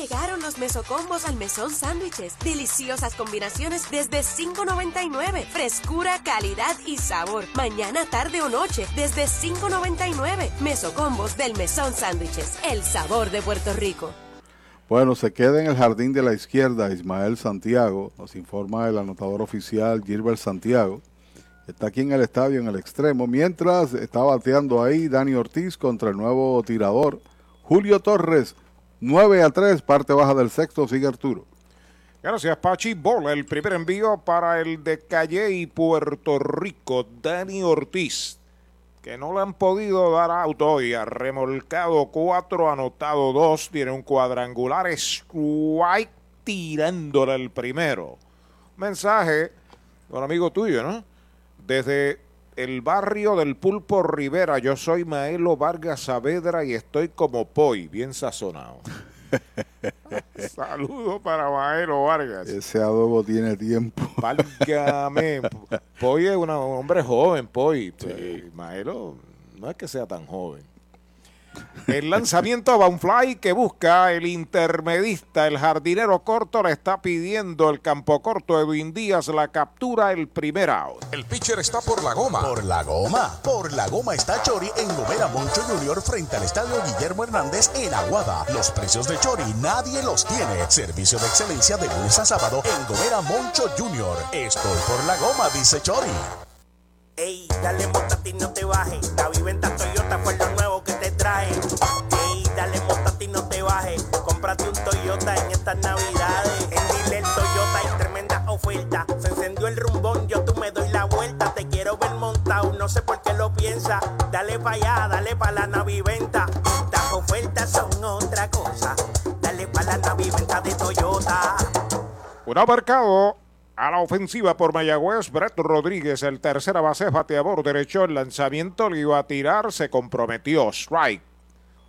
Llegaron los mesocombos al mesón sándwiches. Deliciosas combinaciones desde $5.99. Frescura, calidad y sabor. Mañana, tarde o noche desde $5.99. Mesocombos del mesón sándwiches. El sabor de Puerto Rico. Bueno, se queda en el jardín de la izquierda Ismael Santiago, nos informa el anotador oficial Gilbert Santiago. Está aquí en el estadio, en el extremo, mientras está bateando ahí Dani Ortiz contra el nuevo tirador Julio Torres. 9 a 3, parte baja del sexto, sigue Arturo. Gracias, Pachi. Bola, el primer envío para el de Calle y Puerto Rico, Dani Ortiz, que no le han podido dar auto hoy. Ha remolcado 4, anotado 2, tiene un cuadrangular, strike tirándole el primero. Mensaje, un amigo tuyo, ¿no? Desde el barrio del Pulpo Rivera. Yo soy Maelo Vargas Saavedra y estoy como Poi, bien sazonado. Saludos para Maelo Vargas. Ese adobo tiene tiempo. Válgame. Poi es una- un hombre joven, Poi. Eh, Maelo no es que sea tan joven. El lanzamiento va un fly que busca el intermedista. El jardinero corto le está pidiendo el campo corto. Edwin Díaz la captura el primer out. El pitcher está por la goma. Por la goma. Por la goma está Chori en Gomera Moncho Junior frente al estadio Guillermo Hernández en Aguada. Los precios de Chori nadie los tiene. Servicio de excelencia de lunes a sábado en Gomera Moncho Junior. Estoy por la goma, dice Chori. Ey, dale montate y no te bajes. La viventa Toyota fue lo nuevo que traje. Ey, dale montate y no te bajes. Cómprate un Toyota en estas navidades. En Dile Toyota hay tremenda oferta. Se encendió el rumbón, yo tú me doy la vuelta. Te quiero ver montado, no sé por qué lo piensa. Dale pa' allá, dale pa' la naviventa. Estas ofertas son otra cosa. Dale pa' la naviventa de Toyota. Un abarcado a la ofensiva por Mayagüez, Brett Rodríguez, el tercera base, bateador derecho, el lanzamiento le iba a tirar, se comprometió, strike.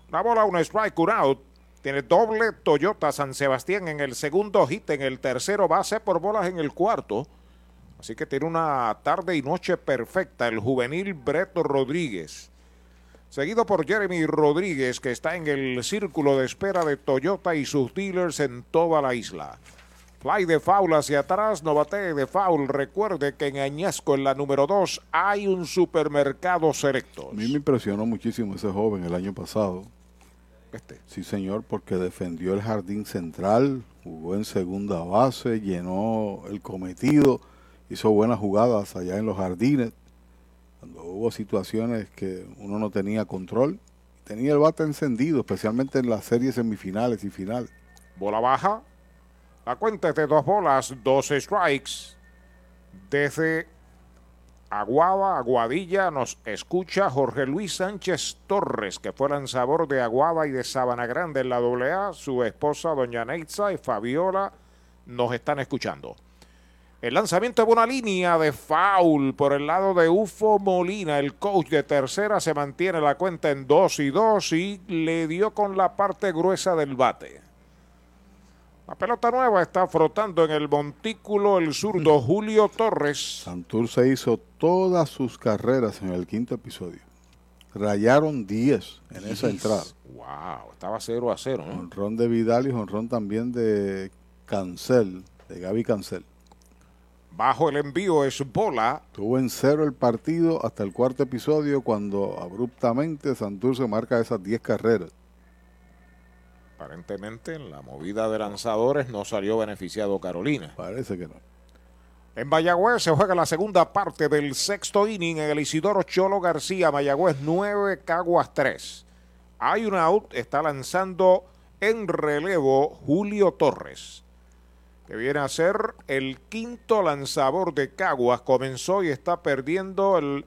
Una bola, un strike, un out. Tiene doble Toyota San Sebastián en el segundo hit, en el tercero base por bolas en el cuarto. Así que tiene una tarde y noche perfecta el juvenil Brett Rodríguez. Seguido por Jeremy Rodríguez, que está en el círculo de espera de Toyota y sus dealers en toda la isla. Fly de foul hacia atrás, no batee de foul. Recuerde que en Añasco, en la número 2, hay un supermercado selecto. A mí me impresionó muchísimo ese joven el año pasado. Este. Sí, señor, porque defendió el jardín central, jugó en segunda base, llenó el cometido, hizo buenas jugadas allá en los jardines. Cuando hubo situaciones que uno no tenía control, tenía el bate encendido, especialmente en las series semifinales y finales. Bola baja. La cuenta de dos bolas, dos strikes. Desde Aguada, Aguadilla, nos escucha Jorge Luis Sánchez Torres, que fue lanzador de Aguada y de Sabana Grande en la AA. Su esposa, doña Neitza y Fabiola, nos están escuchando. El lanzamiento de una línea de foul por el lado de Ufo Molina. El coach de tercera se mantiene la cuenta en 2 y 2 y le dio con la parte gruesa del bate. La pelota nueva está frotando en el montículo el zurdo Julio Torres. Santurce hizo todas sus carreras en el quinto episodio. Rayaron 10 en esa entrada. Wow, estaba 0 a 0, ¿no? Honrón de Vidal y honrón también de Cancel, de Gaby Cancel. Bajo el envío es bola. Tuvo en cero el partido hasta el cuarto episodio cuando abruptamente Santurce marca esas 10 carreras. Aparentemente en la movida de lanzadores no salió beneficiado Carolina. Parece que no. En Mayagüez se juega la segunda parte del sexto inning en el Isidoro Cholo García. Mayagüez 9, Caguas 3. Hay un out, está lanzando en relevo Julio Torres, que viene a ser el quinto lanzador de Caguas. Comenzó y está perdiendo el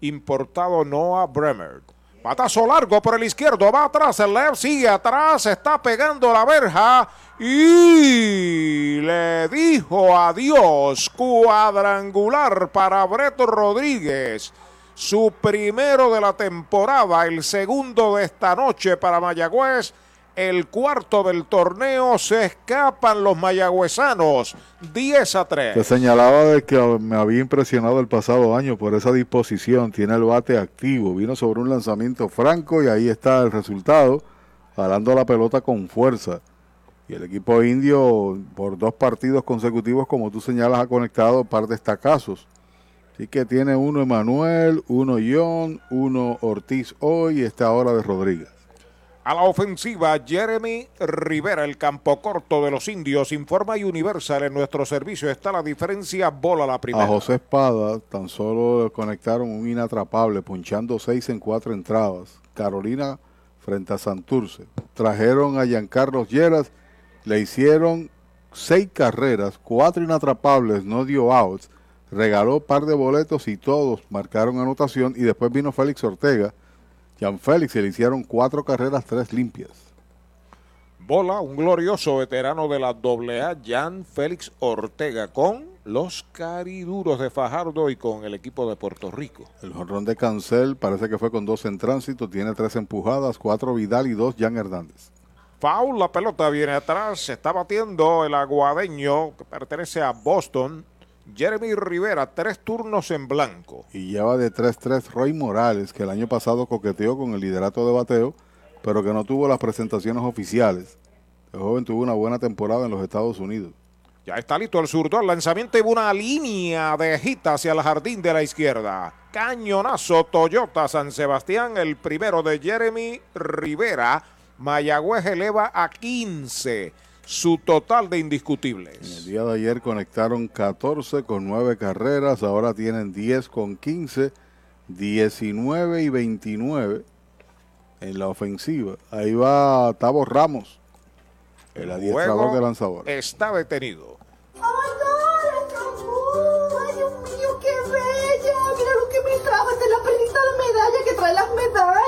importado Noah Bremer. Patazo largo por el izquierdo, va atrás, el left sigue atrás, está pegando la verja y le dijo adiós. Cuadrangular para Breto Rodríguez. Su primero de la temporada, el segundo de esta noche para Mayagüez. El cuarto del torneo se escapan los mayagüezanos 10 a 3. Se señalaba de que me había impresionado el pasado año por esa disposición. Tiene el bate activo. Vino sobre un lanzamiento franco y ahí está el resultado. Jalando la pelota con fuerza. Y el equipo indio, por dos partidos consecutivos, como tú señalas, ha conectado par de estacazos. Así que tiene uno Emanuel, uno John, uno Ortiz hoy y esta ahora de Rodríguez. A la ofensiva, Jeremy Rivera, el campo corto de los indios, informa Universal en nuestro servicio. Está la diferencia, bola la primera. A José Espada tan solo conectaron un inatrapable, punchando seis en cuatro entradas. Carolina frente a Santurce. Trajeron a Giancarlos Lleras, le hicieron seis carreras, cuatro inatrapables, no dio outs, regaló par de boletos y todos marcaron anotación. Y después vino Félix Ortega Jan Félix se le hicieron cuatro carreras, tres limpias. Bola, un glorioso veterano de la AA, Jan Félix Ortega, con los cariduros de Fajardo y con el equipo de Puerto Rico. El jonrón de Cancel parece que fue con dos en tránsito, tiene tres empujadas, cuatro Vidal y dos Jan Hernández. Foul, la pelota viene atrás, se está batiendo el aguadeño que pertenece a Boston, Jeremy Rivera, tres turnos en blanco. Y lleva de 3-3 Roy Morales, que el año pasado coqueteó con el liderato de bateo, pero que no tuvo las presentaciones oficiales. El joven tuvo una buena temporada en los Estados Unidos. Ya está listo el zurdo. El lanzamiento y una línea de gita hacia el jardín de la izquierda. Cañonazo Toyota San Sebastián, el primero de Jeremy Rivera. Mayagüez eleva a 15 su total de indiscutibles. En el día de ayer conectaron 14 con 9 carreras, ahora tienen 10 con 15, 19 y 29 en la ofensiva. Ahí va Tavo Ramos, el, adiestrador de lanzadores. Está detenido. ¡Ay, Dios mío, qué bella! Mira lo que me trajo, esta es la perrita de medalla que trae las medallas.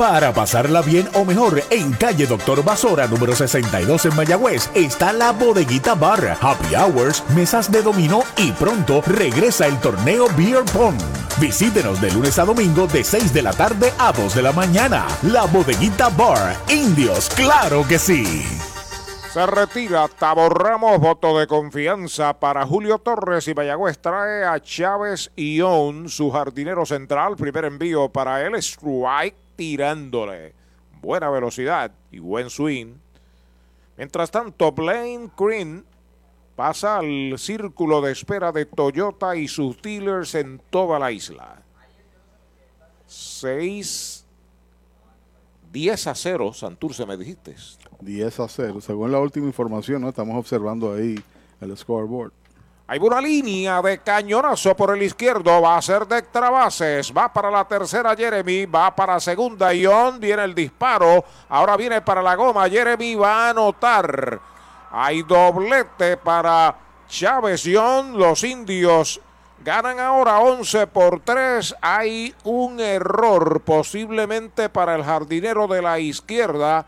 Para pasarla bien o mejor, en calle Doctor Basora, número 62 en Mayagüez, está la Bodeguita Bar, Happy Hours, mesas de dominó y pronto regresa el torneo Beer Pong. Visítenos de lunes a domingo de 6 de la tarde a 2 de la mañana. La Bodeguita Bar, Indios, claro que sí. Se retira Tabor Ramos, voto de confianza para Julio Torres y Mayagüez trae a Chávez Ión, su jardinero central. Primer envío para él, strike tirándole. Buena velocidad y buen swing. Mientras tanto, Blaine Green pasa al círculo de espera de Toyota y sus dealers en toda la isla. 6, 10 a 0, Santurce, me dijiste. 10 a 0, según la última información, ¿no? estamos observando ahí el scoreboard. Hay una línea de cañonazo por el izquierdo. Va a ser de extra bases. Va para la tercera Jeremy. Va para segunda Ion. Viene el disparo. Ahora viene para la goma. Jeremy va a anotar. Hay doblete para Chávez Ion. Los indios ganan ahora 11 por 3. Hay un error posiblemente para el jardinero de la izquierda.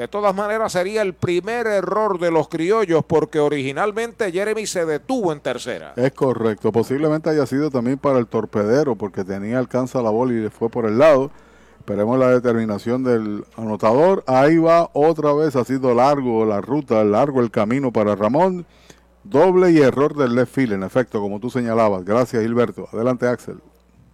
De todas maneras, sería el primer error de los criollos porque originalmente Jeremy se detuvo en tercera. Es correcto. Posiblemente haya sido también para el torpedero porque tenía alcanza la bola y le fue por el lado. Esperemos la determinación del anotador. Ahí va otra vez. Ha sido largo la ruta, largo el camino para Ramón. Doble y error del left field, en efecto, como tú señalabas. Gracias, Gilberto. Adelante, Axel.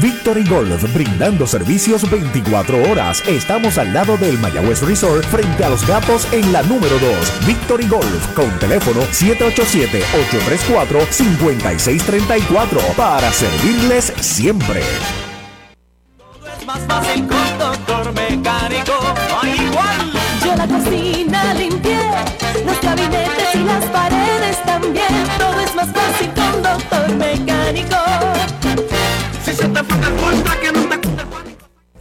Victory Golf, brindando servicios 24 horas. Estamos al lado del Mayagüez Resort, frente a los gatos en la número 2. Victory Golf, con teléfono 787-834-5634, para servirles siempre. Es más fácil con doctor mecánico, no hay igual. Yo la cocina limpié, los gabinetes y las paredes también. Todo es más fácil con doctor mecánico. Si se te fue el puerta que no te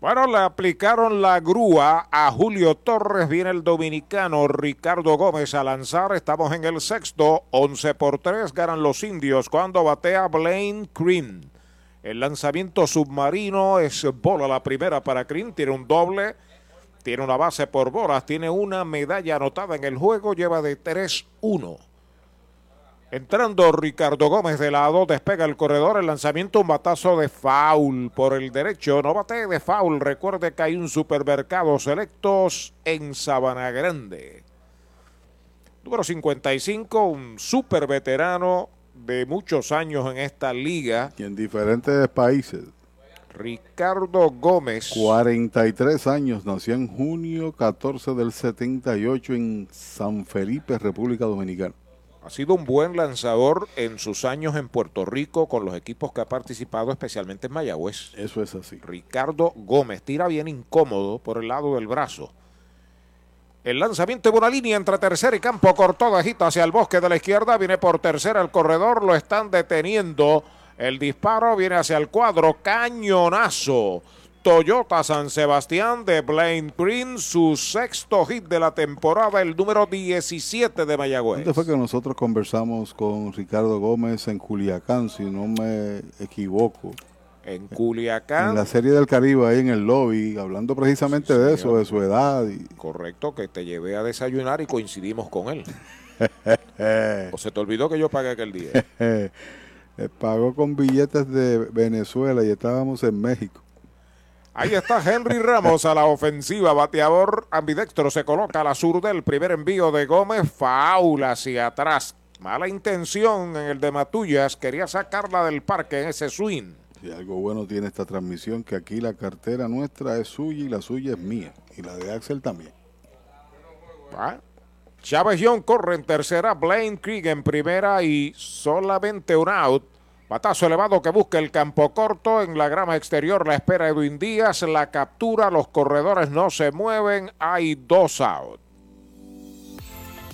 Bueno, le aplicaron la grúa a Julio Torres. Viene el dominicano Ricardo Gómez a lanzar. Estamos en el sexto. 11 por 3 ganan los indios cuando batea Blaine Green. El lanzamiento submarino es bola la primera para Green. Tiene un doble. Tiene una base por bolas. Tiene una medalla anotada en el juego. Lleva de 3-1. Entrando Ricardo Gómez de lado, despega el corredor, el lanzamiento, un batazo de foul por el derecho, no bate de foul, recuerde que hay un supermercado selectos en Sabana Grande. Número 55, un super veterano de muchos años en esta liga. Y en diferentes países. Ricardo Gómez. 43 años, nació en junio 14 del 78 en San Felipe, República Dominicana. Ha sido un buen lanzador en sus años en Puerto Rico con los equipos que ha participado, especialmente en Mayagüez. Eso es así. Ricardo Gómez tira bien incómodo por el lado del brazo. El lanzamiento de una línea entre tercera y campo cortó agita hacia el bosque de la izquierda. Viene por tercera el corredor, lo están deteniendo. El disparo viene hacia el cuadro, cañonazo. Toyota San Sebastián de Blaine Green, su sexto hit de la temporada, el número 17 de Mayagüez. ¿Dónde fue que nosotros conversamos con Ricardo Gómez en Culiacán, si no me equivoco? En Culiacán. En la Serie del Caribe, ahí en el lobby, hablando precisamente Sí, de eso, de su edad. Y... Correcto, que te llevé a desayunar y coincidimos con él. ¿O se te olvidó que yo pagué aquel día? Eh, pagó con billetes de Venezuela y estábamos en México. Ahí está Henry Ramos a la ofensiva. Bateador ambidextro se coloca a la zurda. El primer envío de Gómez. Faula hacia atrás. Mala intención en el de Matullas. Quería sacarla del parque en ese swing. Si algo bueno tiene esta transmisión, que aquí la cartera nuestra es suya y la suya es mía. Y la de Axel también. ¿Va? Chávez Young corre en tercera. Blaine Krieg en primera y solamente un out. Batazo elevado que busca el campo corto. En la grama exterior la espera Edwin Díaz. La captura. Los corredores no se mueven. Hay dos out.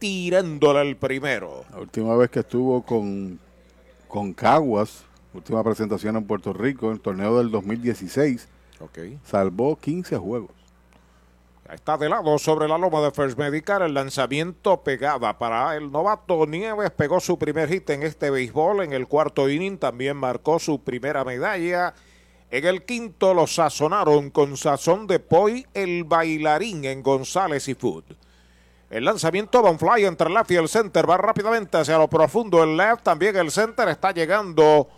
tirándole el primero. La última vez que estuvo con, con Caguas, última presentación en Puerto Rico, en el torneo del 2016, Salvó 15 juegos. Está de lado sobre la loma de First Medical. El lanzamiento pegada para el novato Nieves. Pegó su primer hit en este béisbol. En el cuarto inning también marcó su primera medalla. En el quinto lo sazonaron con sazón de poi el bailarín en González y Food. El lanzamiento va un fly entre left y el center. Va rápidamente hacia lo profundo el left. También el center está llegando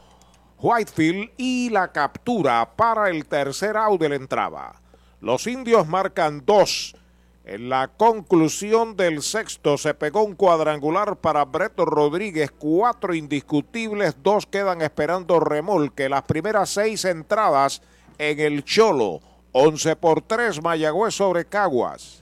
Whitefield y la captura para el tercer out de la entrada. Los indios marcan dos. En la conclusión del sexto se pegó un cuadrangular para Breto Rodríguez, cuatro indiscutibles, dos quedan esperando remolque. Las primeras seis entradas en el Cholo, 11 por 3 Mayagüez sobre Caguas.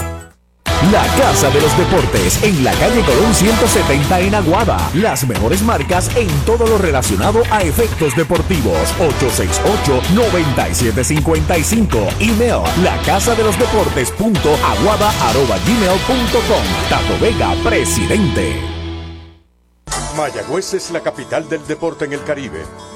La Casa de los Deportes en la calle Colón 170 en Aguada. Las mejores marcas en todo lo relacionado a efectos deportivos. 868-9755. Email la casa de los deportes punto Vega, presidente. Mayagüez es la capital del deporte en el Caribe.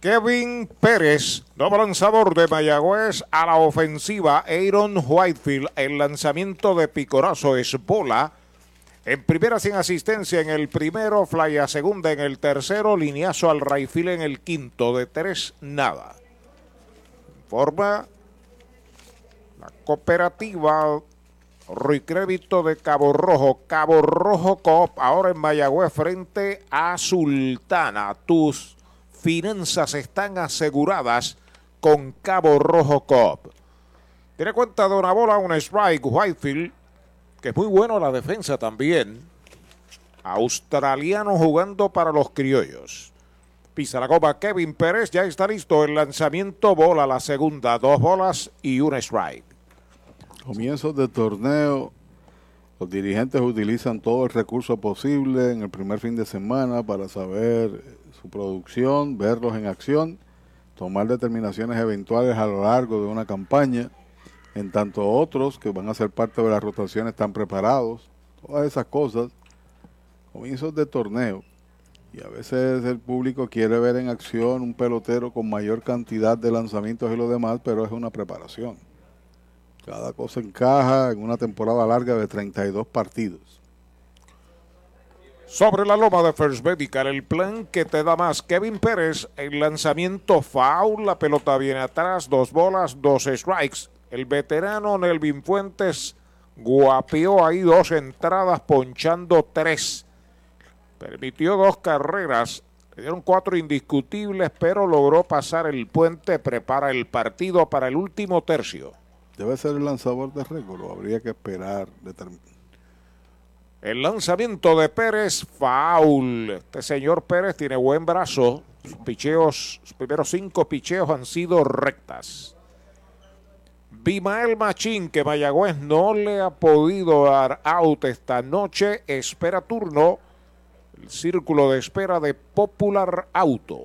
Kevin Pérez, nuevo lanzador de Mayagüez a la ofensiva. Aaron Whitefield, el lanzamiento de picorazo es bola. En primera sin asistencia en el primero, fly a segunda en el tercero, lineazo al Rayfield en el quinto, de tres nada. Forma la cooperativa Rui Crédito de Cabo Rojo, Cabo Rojo Coop, ahora en Mayagüez frente a Sultana. Tus finanzas están aseguradas con Cabo Rojo Coop. Tiene cuenta de una bola, un strike, Whitefield, que es muy bueno la defensa también. Australiano jugando para los criollos. Pisa la copa Kevin Pérez, ya está listo el lanzamiento, bola la segunda, dos bolas y un strike. Comienzos de torneo, los dirigentes utilizan todo el recurso posible en el primer fin de semana para saber su producción, verlos en acción, tomar determinaciones eventuales a lo largo de una campaña, en tanto otros que van a ser parte de la rotación están preparados, todas esas cosas, comienzos de torneo. Y a veces el público quiere ver en acción un pelotero con mayor cantidad de lanzamientos y lo demás, pero es una preparación. Cada cosa encaja en una temporada larga de 32 partidos. Sobre la loma de First Medical, el plan que te da más. Kevin Pérez, el lanzamiento foul, la pelota viene atrás, dos bolas, dos strikes. El veterano Nelvin Fuentes guapió ahí dos entradas, ponchando tres. Permitió dos carreras, le dieron cuatro indiscutibles, pero logró pasar el puente, prepara el partido para el último tercio. Debe ser el lanzador de récord, habría que esperar determin- El lanzamiento de Pérez, foul. Este señor Pérez tiene buen brazo. Sus picheos, sus primeros cinco picheos han sido rectas. Bimael Machín, que Mayagüez no le ha podido dar out esta noche, espera turno. El círculo de espera de Popular Auto.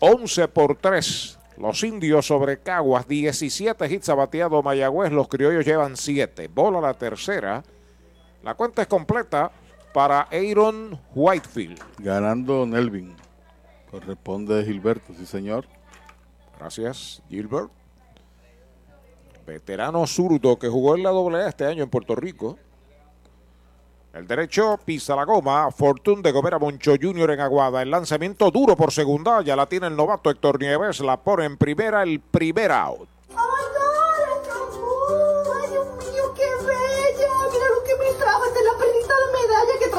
11 por 3. Los indios sobre Caguas, 17 hits ha Mayagüez, los criollos llevan 7. Bola la tercera. La cuenta es completa para Aaron Whitefield. Ganando Nelvin. Corresponde Gilberto, sí señor. Gracias, Gilbert. Veterano zurdo que jugó en la AA este año en Puerto Rico. El derecho pisa la goma. Fortune de Gomera Moncho Jr. en Aguada. El lanzamiento duro por segunda. Ya la tiene el novato Héctor Nieves. La pone en primera el primer out.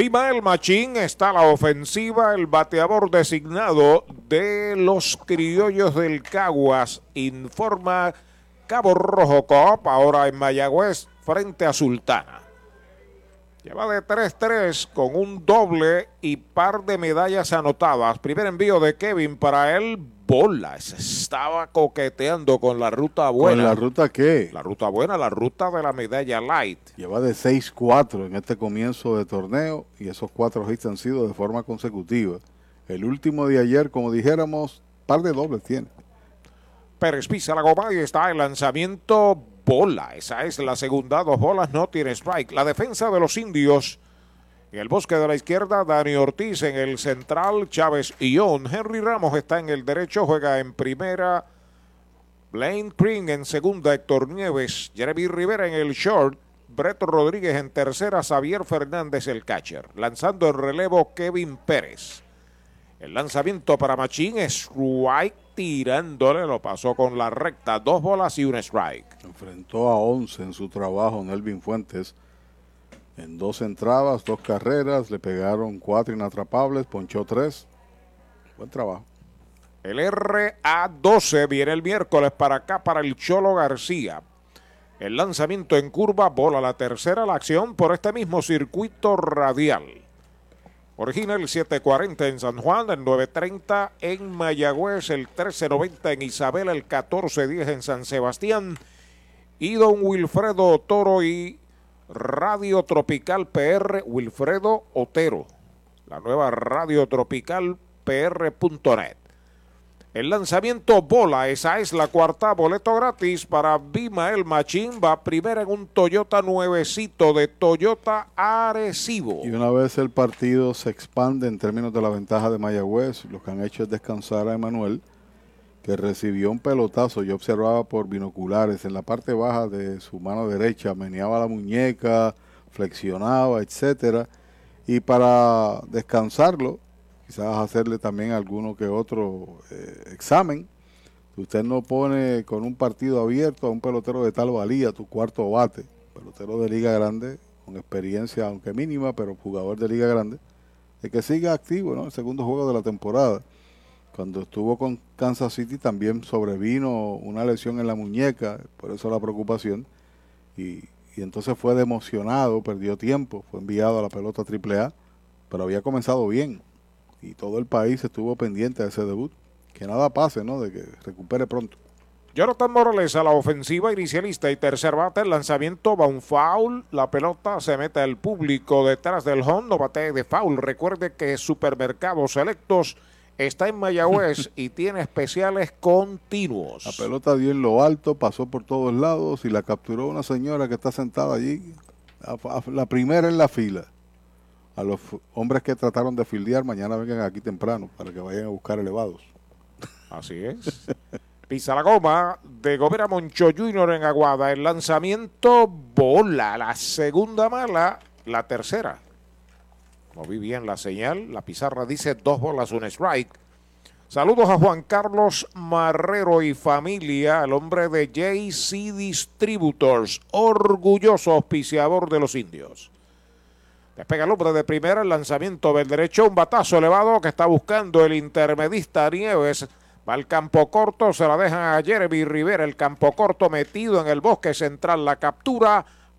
Bimael Machín está la ofensiva, el bateador designado de los criollos del Caguas, informa Cabo Rojo Coop, ahora en Mayagüez, frente a Sultana. Lleva de 3-3 con un doble y par de medallas anotadas. Primer envío de Kevin para él, bola. Se estaba coqueteando con la ruta buena. ¿Con la ruta qué? La ruta buena, la ruta de la medalla light. Lleva de 6-4 en este comienzo de torneo y esos cuatro hits han sido de forma consecutiva. El último de ayer, como dijéramos, par de dobles tiene. Pérez pisa la goma y está el lanzamiento bola. Esa es la segunda, dos bolas, no tiene strike. La defensa de los indios. En el bosque de la izquierda, Dani Ortiz en el central, Chávez Ión. Henry Ramos está en el derecho, juega en primera. Blaine Green en segunda, Héctor Nieves. Jeremy Rivera en el short. Breto Rodríguez en tercera, Xavier Fernández el catcher. Lanzando en relevo, Kevin Pérez. El lanzamiento para Machín es strike tirándole, lo pasó con la recta, dos bolas y un strike. Enfrentó a 11 en su trabajo Nelvin Fuentes. En dos entradas, dos carreras, le pegaron cuatro inatrapables, ponchó tres. Buen trabajo. El RA12 viene el miércoles para acá para el Cholo García. El lanzamiento en curva, bola la tercera, la acción por este mismo circuito radial. Origina el 740 en San Juan, el 930 en Mayagüez, el 1390 en Isabela, el 1410 en San Sebastián. Y don Wilfredo Toro y Radio Tropical PR, Wilfredo Otero. La nueva Radio Tropical PR.net. El lanzamiento bola, esa es la cuarta, boleto gratis para Bimael Machín, va primera en un Toyota nuevecito de Toyota Arecibo. Y una vez el partido se expande en términos de la ventaja de Mayagüez, lo que han hecho es descansar a Emanuel, que recibió un pelotazo. Yo observaba por binoculares en la parte baja de su mano derecha, meneaba la muñeca, flexionaba, etcétera. Y para descansarlo, quizás hacerle también alguno que otro eh, examen. Usted no pone con un partido abierto a un pelotero de tal valía tu cuarto bate, pelotero de liga grande, con experiencia aunque mínima, pero jugador de liga grande, de que siga activo, ¿no? El segundo juego de la temporada. Cuando estuvo con Kansas City también sobrevino una lesión en la muñeca, por eso la preocupación. Y, y entonces fue democionado, perdió tiempo, fue enviado a la pelota AAA, pero había comenzado bien. Y todo el país estuvo pendiente de ese debut. Que nada pase, ¿no? De que recupere pronto. Jonathan Morales a la ofensiva inicialista y tercer bate, el lanzamiento va un foul, la pelota se mete al público detrás del home, bate de foul. Recuerde que Supermercados Selectos está en Mayagüez y tiene especiales continuos. La pelota dio en lo alto, pasó por todos lados y la capturó una señora que está sentada allí, la primera en la fila. A los hombres que trataron de fildear, mañana vengan aquí temprano para que vayan a buscar elevados. Así es. Pisa la goma de Gobera Moncho Jr. en Aguada. El lanzamiento bola. La segunda mala, la tercera. No vi bien la señal. La pizarra dice dos bolas, un strike. Saludos a Juan Carlos Marrero y familia, el hombre de JC Distributors, orgulloso auspiciador de los indios. Despega el hombre de primera, el lanzamiento del derecho, un batazo elevado que está buscando el intermedista Nieves. Va al campo corto, se la dejan a Jeremy Rivera, el campo corto metido en el bosque central, la captura.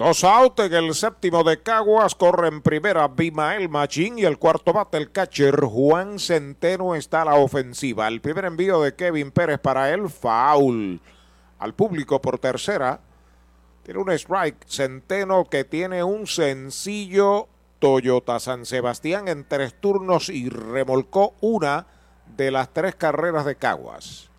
Dos out en el séptimo de Caguas, corre en primera Bimael Machín y el cuarto bate el catcher Juan Centeno está a la ofensiva. El primer envío de Kevin Pérez para él, foul. Al público por tercera, tiene un strike. Centeno que tiene un sencillo Toyota San Sebastián en tres turnos y remolcó una de las tres carreras de Caguas.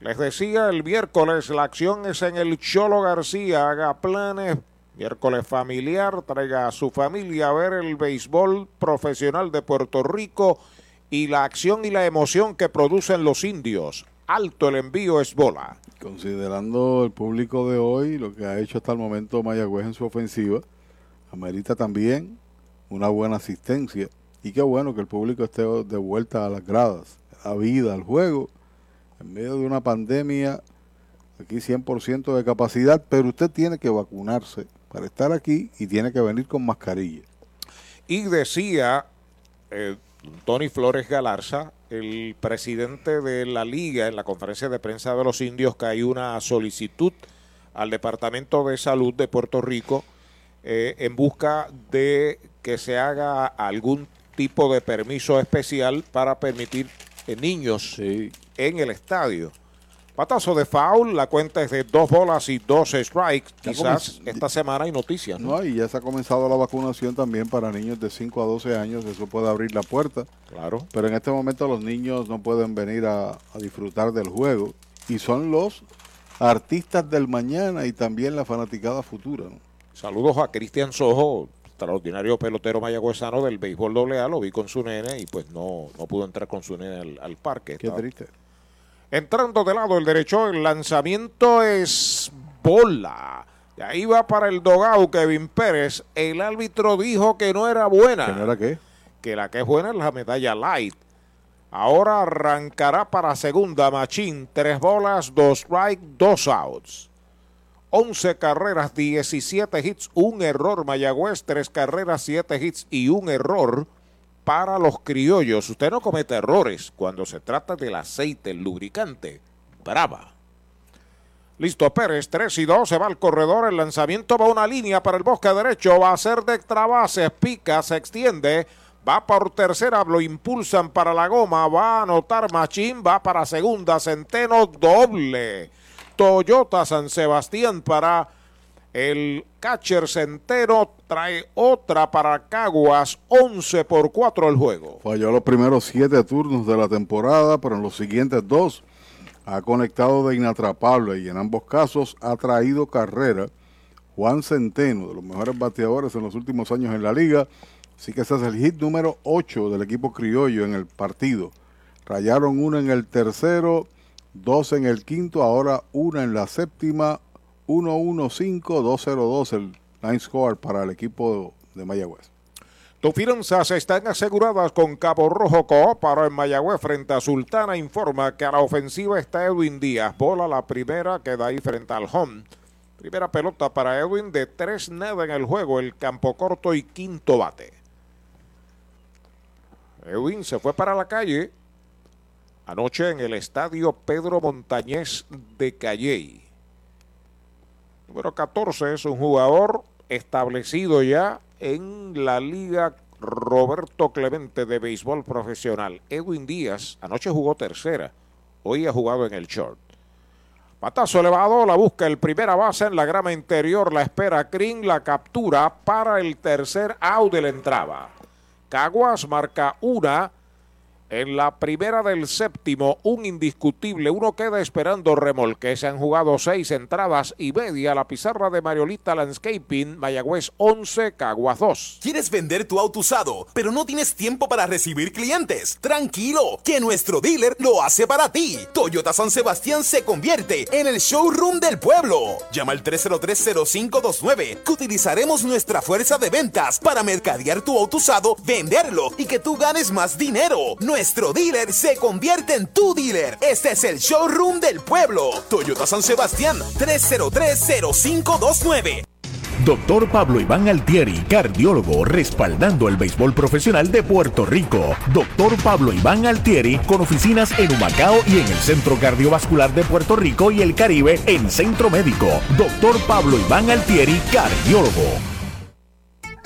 Les decía el miércoles, la acción es en el Cholo García. Haga planes. Miércoles familiar, traiga a su familia a ver el béisbol profesional de Puerto Rico y la acción y la emoción que producen los indios. Alto el envío es bola. Considerando el público de hoy, lo que ha hecho hasta el momento Mayagüez en su ofensiva, amerita también una buena asistencia. Y qué bueno que el público esté de vuelta a las gradas, a vida, al juego, en medio de una pandemia, aquí 100% de capacidad, pero usted tiene que vacunarse para estar aquí y tiene que venir con mascarilla. Y decía eh, Tony Flores Galarza, el presidente de la liga, en la conferencia de prensa de los indios, que hay una solicitud al Departamento de Salud de Puerto Rico eh, en busca de que se haga algún tipo de permiso especial para permitir eh, niños en el estadio. Patazo de foul, la cuenta es de dos bolas y dos strikes. Quizás esta semana hay noticias. ¿no? No, y ya se ha comenzado la vacunación también para niños de 5 a 12 años, eso puede abrir la puerta. Claro. Pero en este momento los niños no pueden venir a, a disfrutar del juego y son los artistas del mañana y también la fanaticada futura. ¿no? Saludos a Cristian Sojo, extraordinario pelotero mayagüezano del béisbol doble A, lo vi con su nene y pues no, no pudo entrar con su nene al, al parque. Qué Estaba- triste. Entrando de lado el derecho, el lanzamiento es bola. Y ahí va para el dogao Kevin Pérez. El árbitro dijo que no era buena. ¿Que no era qué? Que la que es buena es la medalla light. Ahora arrancará para segunda Machín. Tres bolas, dos strike, dos outs. 11 carreras, 17 hits, un error Mayagüez, tres carreras, 7 hits y un error para los criollos. Usted no comete errores cuando se trata del aceite, el lubricante. Brava. Listo, Pérez, 3 y 2, se va al corredor, el lanzamiento va una línea para el bosque derecho, va a ser de extra base, pica, se extiende, va por tercera, lo impulsan para la goma, va a anotar Machín, va para segunda, Centeno, doble. Toyota San Sebastián para el catcher Centeno, trae otra para Caguas, 11 por 4 el juego. Falló los primeros siete turnos de la temporada, pero en los siguientes dos ha conectado de inatrapable y en ambos casos ha traído carrera. Juan Centeno, de los mejores bateadores en los últimos años en la liga, Así que ese es el hit número 8 del equipo criollo en el partido. Rayaron uno en el tercero, dos en el quinto, ahora una en la séptima, 1-1-5, 2-0-2 el line score para el equipo de Mayagüez. Tus finanzas están aseguradas con Cabo Rojo Coop para en Mayagüez frente a Sultana. Informa que a la ofensiva está Edwin Díaz. Bola la primera, queda ahí frente al home. Primera pelota para Edwin de tres nada en el juego, el campo corto y quinto bate. Edwin se fue para la calle anoche en el estadio Pedro Montañez de Calley. Número 14 es un jugador establecido ya en la Liga Roberto Clemente de béisbol profesional. Edwin Díaz anoche jugó tercera, hoy ha jugado en el short. Patazo elevado, la busca el primera base en la grama interior, la espera Green, la captura para el tercer out de la entrada. Caguas marca una. En la primera del séptimo, un indiscutible. Uno queda esperando remolque. Se han jugado seis entradas y media. La pizarra de Mariolita Landscaping, Mayagüez 11, Caguas 2. ¿Quieres vender tu auto usado, pero no tienes tiempo para recibir clientes? Tranquilo, que nuestro dealer lo hace para ti. Toyota San Sebastián se convierte en el showroom del pueblo. Llama al 303-0529, que utilizaremos nuestra fuerza de ventas para mercadear tu auto usado, venderlo y que tú ganes más dinero. Nuestro dealer se convierte en tu dealer. Este es el showroom del pueblo. Toyota San Sebastián 303-0529. Doctor Pablo Iván Altieri, cardiólogo, respaldando el béisbol profesional de Puerto Rico. Doctor Pablo Iván Altieri, con oficinas en Humacao y en el Centro Cardiovascular de Puerto Rico y el Caribe en Centro Médico. Doctor Pablo Iván Altieri, cardiólogo.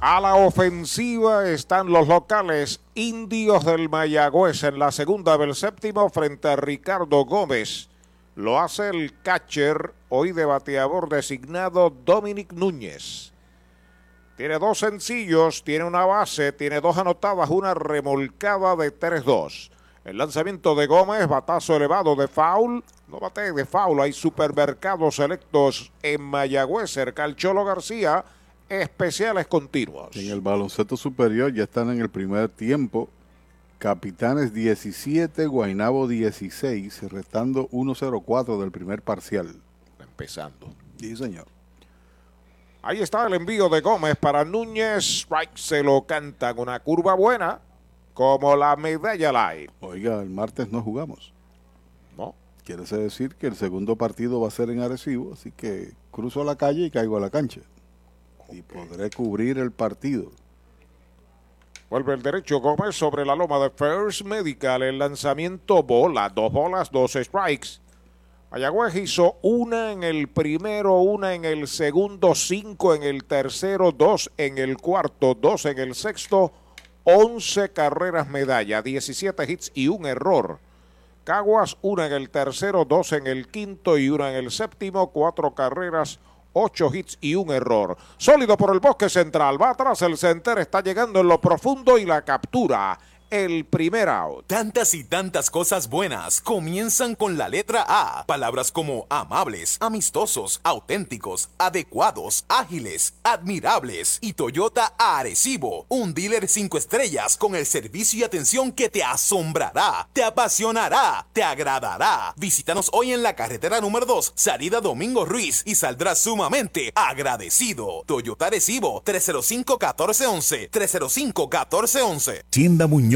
A la ofensiva están los locales indios del Mayagüez en la segunda del séptimo frente a Ricardo Gómez. Lo hace el catcher, hoy de bateador designado Dominic Núñez. Tiene dos sencillos, tiene una base, tiene dos anotadas, una remolcada de 3-2. El lanzamiento de Gómez, batazo elevado de foul. No bate de foul, hay supermercados selectos en Mayagüez, cerca al Cholo García especiales continuos. En el baloncesto superior ya están en el primer tiempo. Capitanes 17, Guainabo 16, restando 1-0-4 del primer parcial. Empezando. Sí, señor. Ahí está el envío de Gómez para Núñez. Se lo cantan. Una curva buena, como la medalla live. Oiga, el martes no jugamos. No. Quiere decir que el segundo partido va a ser en Arecibo, así que cruzo la calle y caigo a la cancha y podré cubrir el partido. Vuelve el derecho Gómez sobre la loma de First Medical. El lanzamiento bola. Dos bolas, dos strikes. Mayagüez hizo una en el primero, una en el segundo, cinco en el tercero, dos en el cuarto, dos en el sexto, once carreras medalla, 17 hits y un error. Caguas, una en el tercero, dos en el quinto y una en el séptimo, cuatro carreras, ocho hits y un error. Sólido por el bosque central, va atrás el center, está llegando en lo profundo y la captura. El primer out. Tantas y tantas cosas buenas comienzan con la letra A. Palabras como amables, amistosos, auténticos, adecuados, ágiles, admirables. Y Toyota Arecibo, un dealer cinco estrellas con el servicio y atención que te asombrará, te apasionará, te agradará. Visítanos hoy en la carretera número 2, salida Domingo Ruiz, y saldrás sumamente agradecido. Toyota Arecibo, 305-1411, 305-1411. Tienda Muñoz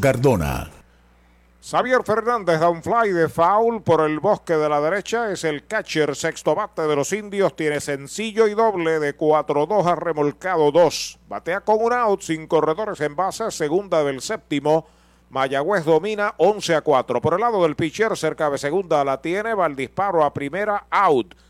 Cardona. Xavier Fernández da un fly de foul por el bosque de la derecha. Es el catcher sexto bate de los indios. Tiene sencillo y doble de 4-2 a remolcado 2. Batea con un out sin corredores en base. Segunda del séptimo. Mayagüez domina 11 a 4. Por el lado del pitcher, cerca de segunda la tiene. Va el disparo a primera out.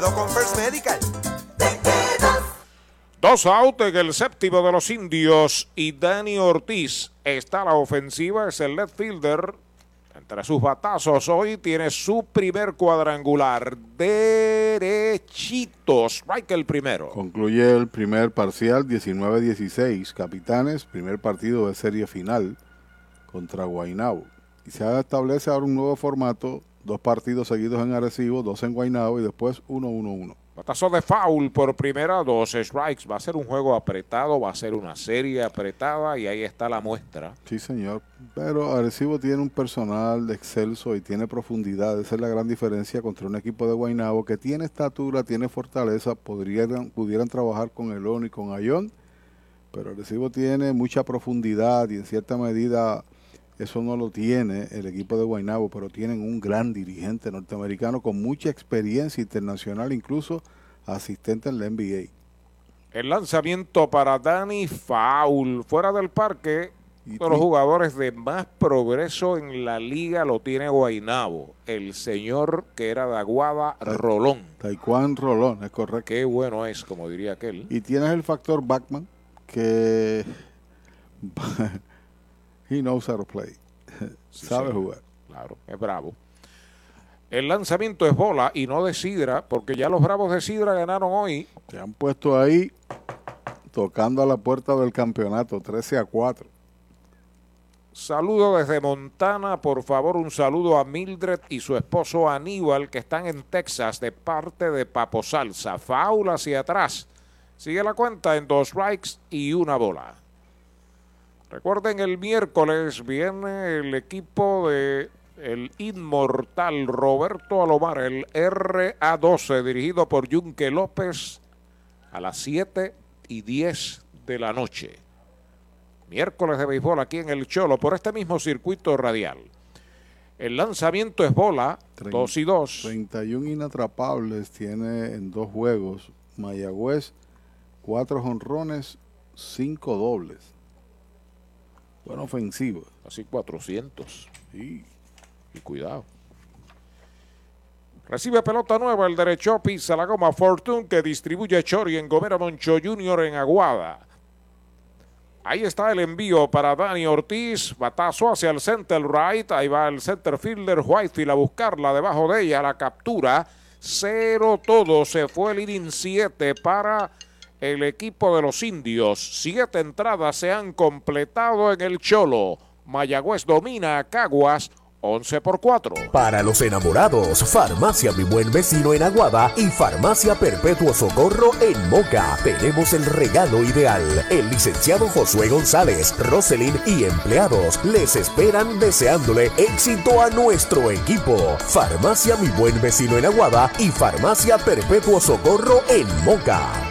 quedo con First Medical. Dos out en el séptimo de los indios y Dani Ortiz está a la ofensiva, es el left fielder. Entre sus batazos hoy tiene su primer cuadrangular derechito. Strike el primero. Concluye el primer parcial 19-16. Capitanes, primer partido de serie final contra Guaynabo. Y se establece ahora un nuevo formato, dos partidos seguidos en Arecibo, dos en Guaynabo y después 1-1-1. Batazo de foul por primera, dos strikes. Va a ser un juego apretado, va a ser una serie apretada y ahí está la muestra. Sí, señor. Pero Arecibo tiene un personal excelso y tiene profundidad. Esa es la gran diferencia contra un equipo de Guaynabo que tiene estatura, tiene fortaleza. Podrían, pudieran trabajar con Elón y con Ayón. Pero Arecibo tiene mucha profundidad y en cierta medida eso no lo tiene el equipo de Guaynabo, pero tienen un gran dirigente norteamericano con mucha experiencia internacional, incluso asistente en la NBA. El lanzamiento para Dani Foul. Fuera del parque, uno de los jugadores de más progreso en la liga lo tiene Guainabo. El señor que era de Aguada, Rolón. Taekwondo Rolón, es correcto. Qué bueno es, como diría aquel. Y tienes el factor Backman, que he knows how to play. Sabe señor. jugar. Claro, es bravo. El lanzamiento es bola y no de Sidra, porque ya los Bravos de Sidra ganaron hoy. Se han puesto ahí tocando a la puerta del campeonato, 13 a 4. Saludo desde Montana, por favor, un saludo a Mildred y su esposo Aníbal, que están en Texas de parte de Papo Salsa. Faula hacia atrás. Sigue la cuenta en dos strikes y una bola. Recuerden, el miércoles viene el equipo de el inmortal Roberto Alomar, el RA12, dirigido por Yunque López, a las 7 y 10 de la noche. Miércoles de béisbol aquí en el Cholo, por este mismo circuito radial. El lanzamiento es bola, 2 y 2. 31 inatrapables tiene en dos juegos. Mayagüez, cuatro jonrones, cinco dobles. Buena ofensiva. Así 400. Sí. Y cuidado. Recibe pelota nueva el derecho, pisa la goma Fortune que distribuye Chori en Gomera Moncho Jr. en Aguada. Ahí está el envío para Dani Ortiz. Batazo hacia el center right. Ahí va el center fielder Whitefield a buscarla debajo de ella. La captura. Cero todo. Se fue el inning 7 para el equipo de los indios. Siete entradas se han completado en el Cholo. Mayagüez domina a Caguas 11 por 4. Para los enamorados, Farmacia Mi Buen Vecino en Aguada y Farmacia Perpetuo Socorro en Moca. Tenemos el regalo ideal. El licenciado Josué González, Roselyn y empleados les esperan deseándole éxito a nuestro equipo. Farmacia Mi Buen Vecino en Aguada y Farmacia Perpetuo Socorro en Moca.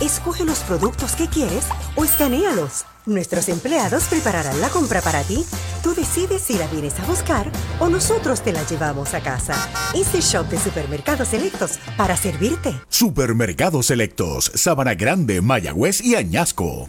Escoge los productos que quieres o escanealos. Nuestros empleados prepararán la compra para ti. Tú decides si la vienes a buscar o nosotros te la llevamos a casa. Easy Shop de Supermercados Selectos para servirte. Supermercados Selectos, Sabana Grande, Mayagüez y Añasco.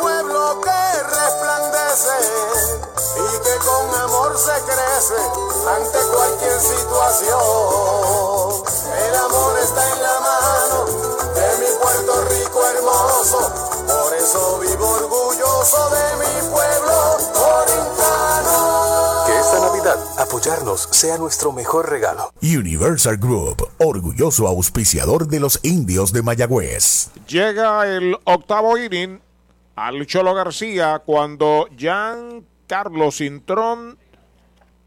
que resplandece y que con amor se crece ante cualquier situación. El amor está en la mano de mi Puerto Rico hermoso, por eso vivo orgulloso de mi pueblo orientano. Que esta Navidad apoyarnos sea nuestro mejor regalo. Universal Group, orgulloso auspiciador de los indios de Mayagüez. Llega el octavo inning al Cholo García cuando Jean Carlos Intrón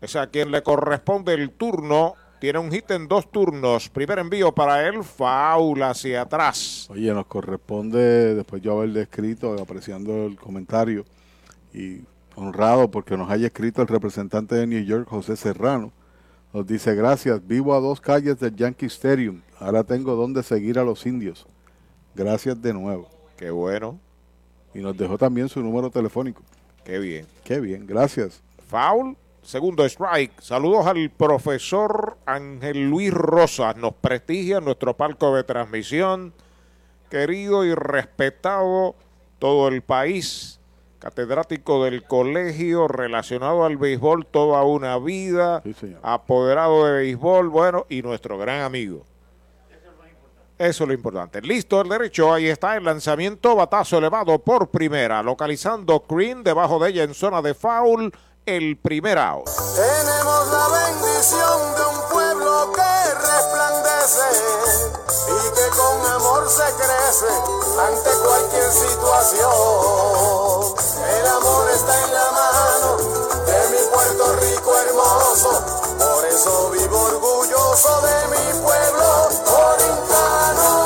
es a quien le corresponde el turno. Tiene un hit en dos turnos. Primer envío para él, foul hacia atrás. Oye, nos corresponde, después yo haberle escrito, apreciando el comentario, y honrado porque nos haya escrito el representante de New York, José Serrano. Nos dice, gracias, vivo a dos calles del Yankee Stadium. Ahora tengo donde seguir a los indios. Gracias de nuevo. Qué bueno. Y nos dejó también su número telefónico. Qué bien. Qué bien, gracias. Foul, segundo strike. Saludos al profesor Ángel Luis Rosas. Nos prestigia en nuestro palco de transmisión. Querido y respetado todo el país. Catedrático del colegio, relacionado al béisbol toda una vida. apoderado de béisbol, bueno, y nuestro gran amigo. Eso es lo importante. Listo el derecho. Ahí está el lanzamiento. Batazo elevado por primera. Localizando Green debajo de ella en zona de foul. El primer out. Tenemos la bendición de un pueblo que resplandece y que con amor se crece ante cualquier situación. El amor está en la mano de mi Puerto Rico hermoso, por eso vivo orgulloso de mi pueblo orientano.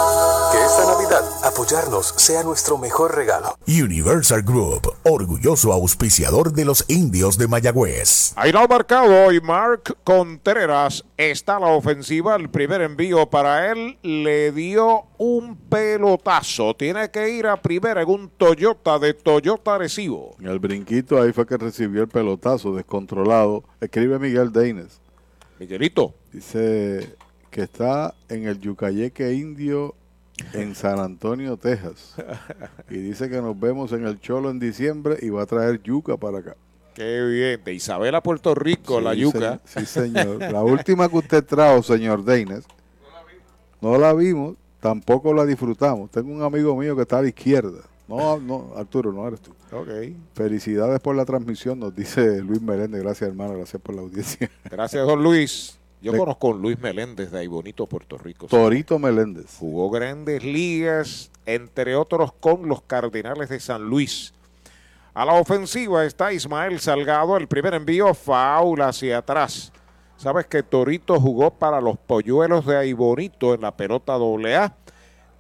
Apoyarnos sea nuestro mejor regalo. Universal Group, orgulloso auspiciador de los indios de Mayagüez. Ahí lo ha marcado hoy Mark Contreras. Está a la ofensiva. El primer envío para él le dio un pelotazo. Tiene que ir a primera en un Toyota de Toyota Arecibo. En el brinquito ahí fue que recibió el pelotazo descontrolado. Escribe Miguel Deines. Miguelito. Dice que está en el Yucayeque Indio en San Antonio, Texas. Y dice que nos vemos en el Cholo en diciembre y va a traer yuca para acá. Qué bien. De Isabela, Puerto Rico, la Sí, yuca. se- sí, señor. La última que usted trajo, señor Deines, no la vimos, tampoco la disfrutamos. Tengo un amigo mío que está a la izquierda. No, no, Arturo, no eres tú. Ok. Felicidades por la transmisión, nos dice Luis Meléndez. Gracias, hermano. Gracias por la audiencia. Gracias, don Luis. Yo conozco a Luis Meléndez de ahí bonito, Puerto Rico. Torito Meléndez. Jugó grandes ligas, entre otros con los Cardenales de San Luis. A la ofensiva está Ismael Salgado, el primer envío faul hacia atrás. Sabes que Torito jugó para los polluelos de Aibonito en la pelota AA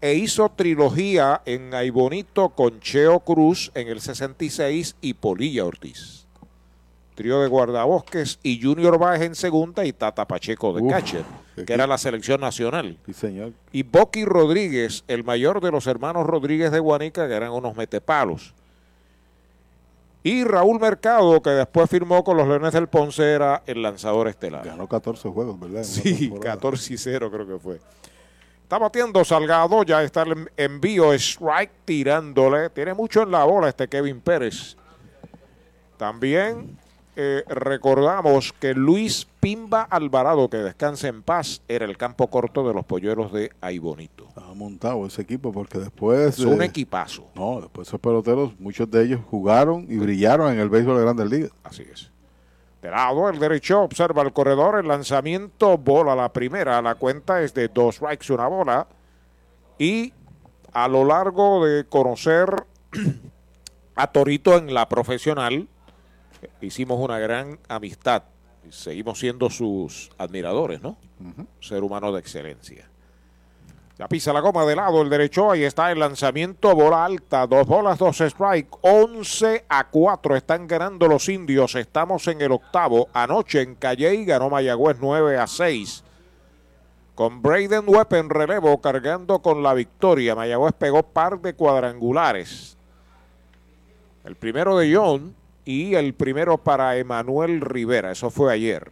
e hizo trilogía en Aibonito con Cheo Cruz en el 66 y Polilla Ortiz. Trío de guardabosques y Junior Báez en segunda y Tata Pacheco de Uf, catcher, que era la selección nacional. Sí, señor. Y Boqui Rodríguez, el mayor de los hermanos Rodríguez de Guanica, que eran unos metepalos. Y Raúl Mercado, que después firmó con los Leones del Ponce, era el lanzador estelar. Ganó 14 juegos, ¿verdad? En Sí, temporada. 14 y 0 creo que fue. Está batiendo Salgado, ya está el envío strike tirándole. Tiene mucho en la bola este Kevin Pérez. También eh, recordamos que Luis Pimba Alvarado, que descansa en paz, era el campo corto de los polluelos de Aibonito. Estaba montado ese equipo porque después... Es un eh, equipazo. No, después esos peloteros, muchos de ellos jugaron y brillaron en el béisbol de Grandes Ligas. Así es. De lado, el derecho observa el corredor, el lanzamiento, bola la primera. La cuenta es de dos strikes, una bola. Y a lo largo de conocer a Torito en la profesional, hicimos una gran amistad. Y seguimos siendo sus admiradores, ¿no? Ser humano de excelencia. Ya pisa la goma de lado el derecho. Ahí está el lanzamiento. Bola alta. Dos bolas, dos strike. 11 a 4. Están ganando los indios. Estamos en el octavo. Anoche en Calley ganó Mayagüez 9 a 6. Con Braden Webb en relevo cargando con la victoria. Mayagüez pegó par de cuadrangulares. El primero de John y el primero para Emanuel Rivera. Eso fue ayer.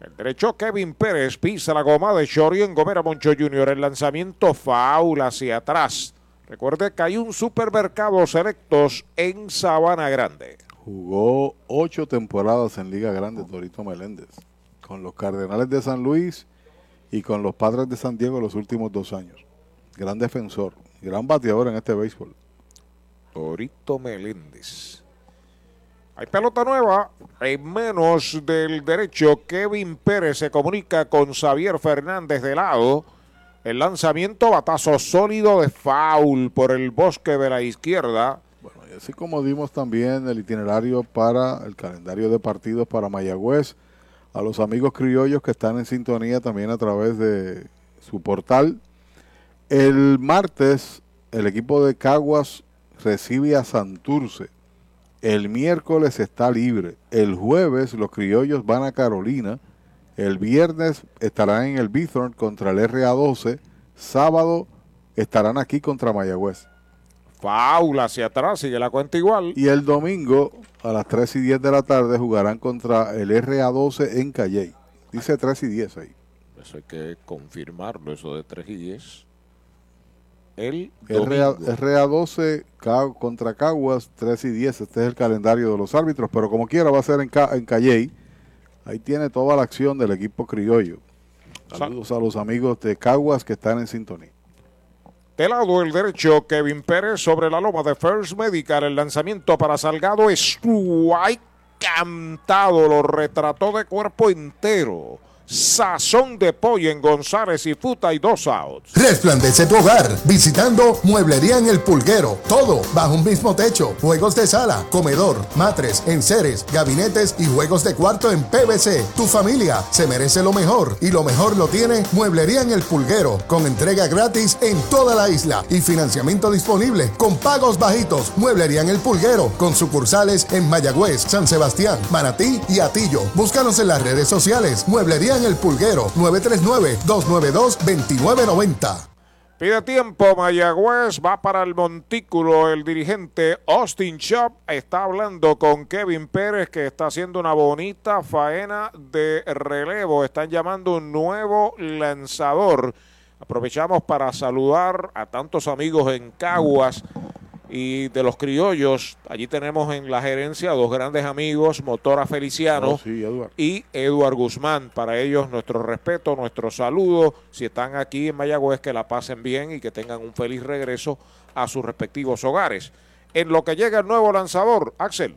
El derecho Kevin Pérez pisa la goma de Shori en Gomera Moncho Jr. El lanzamiento faul hacia atrás. Recuerde que hay un supermercado selectos en Sabana Grande. Jugó ocho temporadas en Liga Grande Torito Meléndez, con los Cardenales de San Luis y con los Padres de San Diego los últimos dos años. Gran defensor, gran bateador en este béisbol. Torito Meléndez. Hay pelota nueva en menos del derecho. Kevin Pérez se comunica con Xavier Fernández de lado. El lanzamiento batazo sólido de foul por el bosque de la izquierda. Y así como dimos también el itinerario para el calendario de partidos para Mayagüez, a los amigos criollos que están en sintonía también a través de su portal. El martes el equipo de Caguas recibe a Santurce. El miércoles está libre. El jueves los criollos van a Carolina. El viernes estarán en el Bithorn contra el RA12. Sábado estarán aquí contra Mayagüez. Foul hacia atrás, sigue la cuenta igual. Y el domingo a las 3 y 10 de la tarde jugarán contra el RA12 en Calley. Dice 3 y 10 ahí. Eso hay que confirmarlo, eso de 3 y 10. El RA, domingo. RA12 Ca- contra Caguas 3 y 10. Este es el calendario de los árbitros, pero como quiera va a ser en, en Calley. Ahí tiene toda la acción del equipo criollo. Saludos a los amigos de Caguas que están en sintonía. De lado el derecho, Kevin Pérez sobre la loma de First Medical. El lanzamiento para Salgado es cantado. Lo retrató de cuerpo entero. Sazón de pollo en González y Futa y dos outs. Resplandece tu hogar visitando Mueblería en el Pulguero. Todo bajo un mismo techo. Juegos de sala, comedor, matres, enseres, gabinetes y juegos de cuarto en PVC. Tu familia se merece lo mejor y lo mejor lo tiene Mueblería en el Pulguero. Con entrega gratis en toda la isla y financiamiento disponible con pagos bajitos. Mueblería en el Pulguero con sucursales en Mayagüez, San Sebastián, Manatí y Atillo. Búscanos en las redes sociales. Mueblería en el Pulguero 939-292-2990. Pide tiempo, Mayagüez va para el montículo. El dirigente Austin Shop está hablando con Kevin Pérez, que está haciendo una bonita faena de relevo. Están llamando un nuevo lanzador. Aprovechamos para saludar a tantos amigos en Caguas y de los criollos. Allí tenemos en la gerencia dos grandes amigos, Motora Feliciano Oh, sí, y Eduard Guzmán. Para ellos nuestro respeto, nuestro saludo. Si están aquí en Mayagüez, que la pasen bien y que tengan un feliz regreso a sus respectivos hogares. En lo que llega el nuevo lanzador, Axel.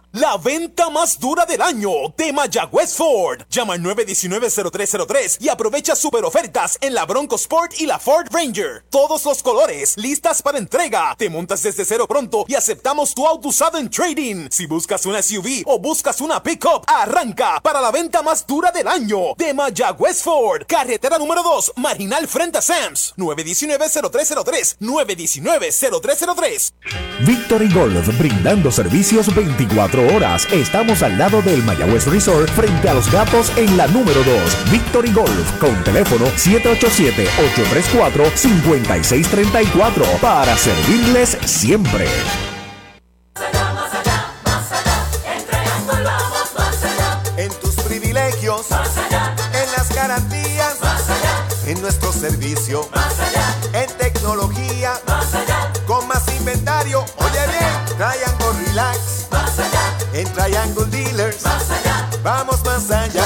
la venta más dura del año de Mayagüez Ford. Llama al 919-0303 y aprovecha super ofertas en la Bronco Sport y la Ford Ranger. Todos los colores, listas para entrega. Te montas desde cero pronto y aceptamos tu auto usado en trading. Si buscas una SUV o buscas una pickup, arranca para la venta más dura del año de Mayagüez Ford. Carretera número 2, Marginal frente a Sams. 919-0303. 919-0303. Victory Golf, brindando servicios 24 horas. Estamos al lado del Mayagüez Resort, frente a los gatos en la número 2. Victory Golf, con teléfono 787-834-5634, para servirles siempre. En tus más más nuestro servicio, más allá. En tecnología, más allá. Con más inventario, oye bien, Triangle Relax, más. En Triangle Dealers, más allá. Vamos más allá.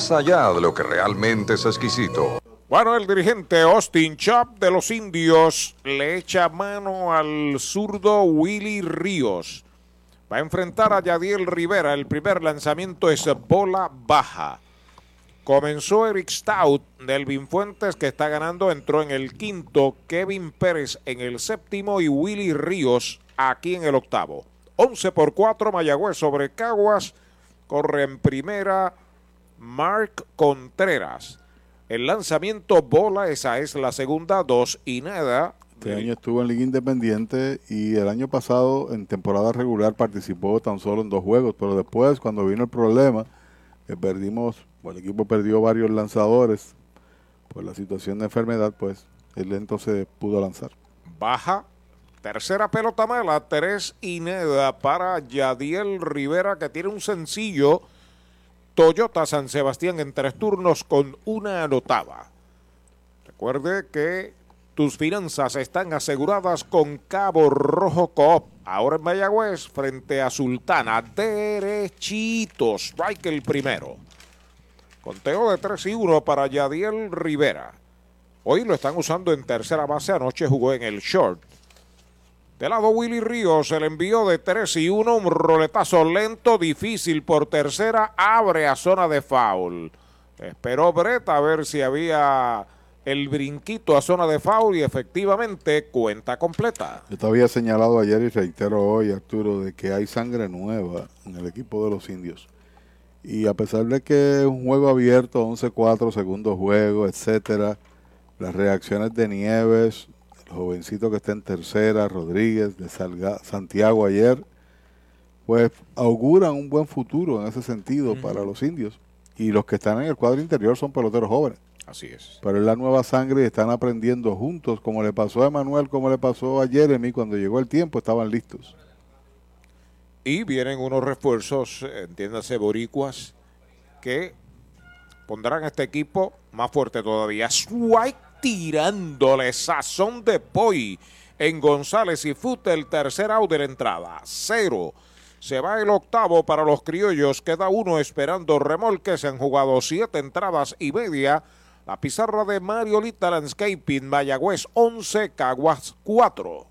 allá de lo que realmente es exquisito. Bueno, el dirigente Austin Chop de los indios le echa mano al zurdo Willy Ríos. Va a enfrentar a Yadiel Rivera. El primer lanzamiento es bola baja. Comenzó Eric Stout del Fuentes que está ganando. Entró en el quinto. Kevin Pérez en el séptimo y Willy Ríos aquí en el octavo. 11 por 4 Mayagüez sobre Caguas. Corre en primera Mark Contreras. El lanzamiento bola, esa es la segunda, dos y nada. Este año estuvo en Liga Independiente y el año pasado en temporada regular participó tan solo en dos juegos, pero después cuando vino el problema, que perdimos, el equipo perdió varios lanzadores por la situación de enfermedad, pues él entonces pudo lanzar. Baja, tercera pelota mala, tres y nada para Yadiel Rivera que tiene un sencillo Toyota San Sebastián en tres turnos con una anotada. Recuerde que tus finanzas están aseguradas con Cabo Rojo Coop. Ahora en Mayagüez frente a Sultana. Derechito. Strike el primero. Conteo de 3 y 1 para Yadiel Rivera. Hoy lo están usando en tercera base. Anoche jugó en el short. De lado Willy Ríos, el envío de 3 y 1, un roletazo lento, difícil por tercera, abre a zona de foul. Esperó Brett a ver si había el brinquito a zona de foul y efectivamente cuenta completa. Yo te había señalado ayer y reitero hoy, Arturo, de que hay sangre nueva en el equipo de los indios. Y a pesar de que es un juego abierto, 11-4, segundo juego, etcétera, las reacciones de Nieves, jovencito que está en tercera, Rodríguez de Salga, Santiago ayer, pues auguran un buen futuro en ese sentido para los indios. Y los que están en el cuadro interior son peloteros jóvenes. Así es. Pero es la nueva sangre y están aprendiendo juntos, como le pasó a Emanuel, como le pasó a Jeremy, cuando llegó el tiempo estaban listos. Y vienen unos refuerzos, entiéndase, boricuas, que pondrán a este equipo más fuerte todavía. Swipe tirándole sazón de Poi en González y Fute el tercer out de la entrada. Cero. Se va el octavo para los criollos. Queda uno esperando remolques. Han jugado siete entradas y media. La pizarra de Mariolita Landscaping, Mayagüez 11, Caguas 4.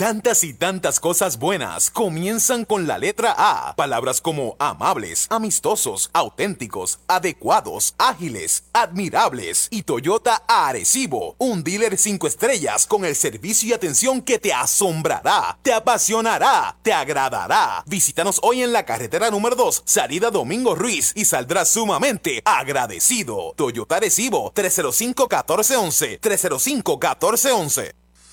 Tantas y tantas cosas buenas comienzan con la letra A. Palabras como amables, amistosos, auténticos, adecuados, ágiles, admirables y Toyota Arecibo, un dealer 5 estrellas con el servicio y atención que te asombrará, te apasionará, te agradará. Visítanos hoy en la carretera número 2, salida Domingo Ruiz y saldrás sumamente agradecido. Toyota Arecibo 305-1411, 305-1411.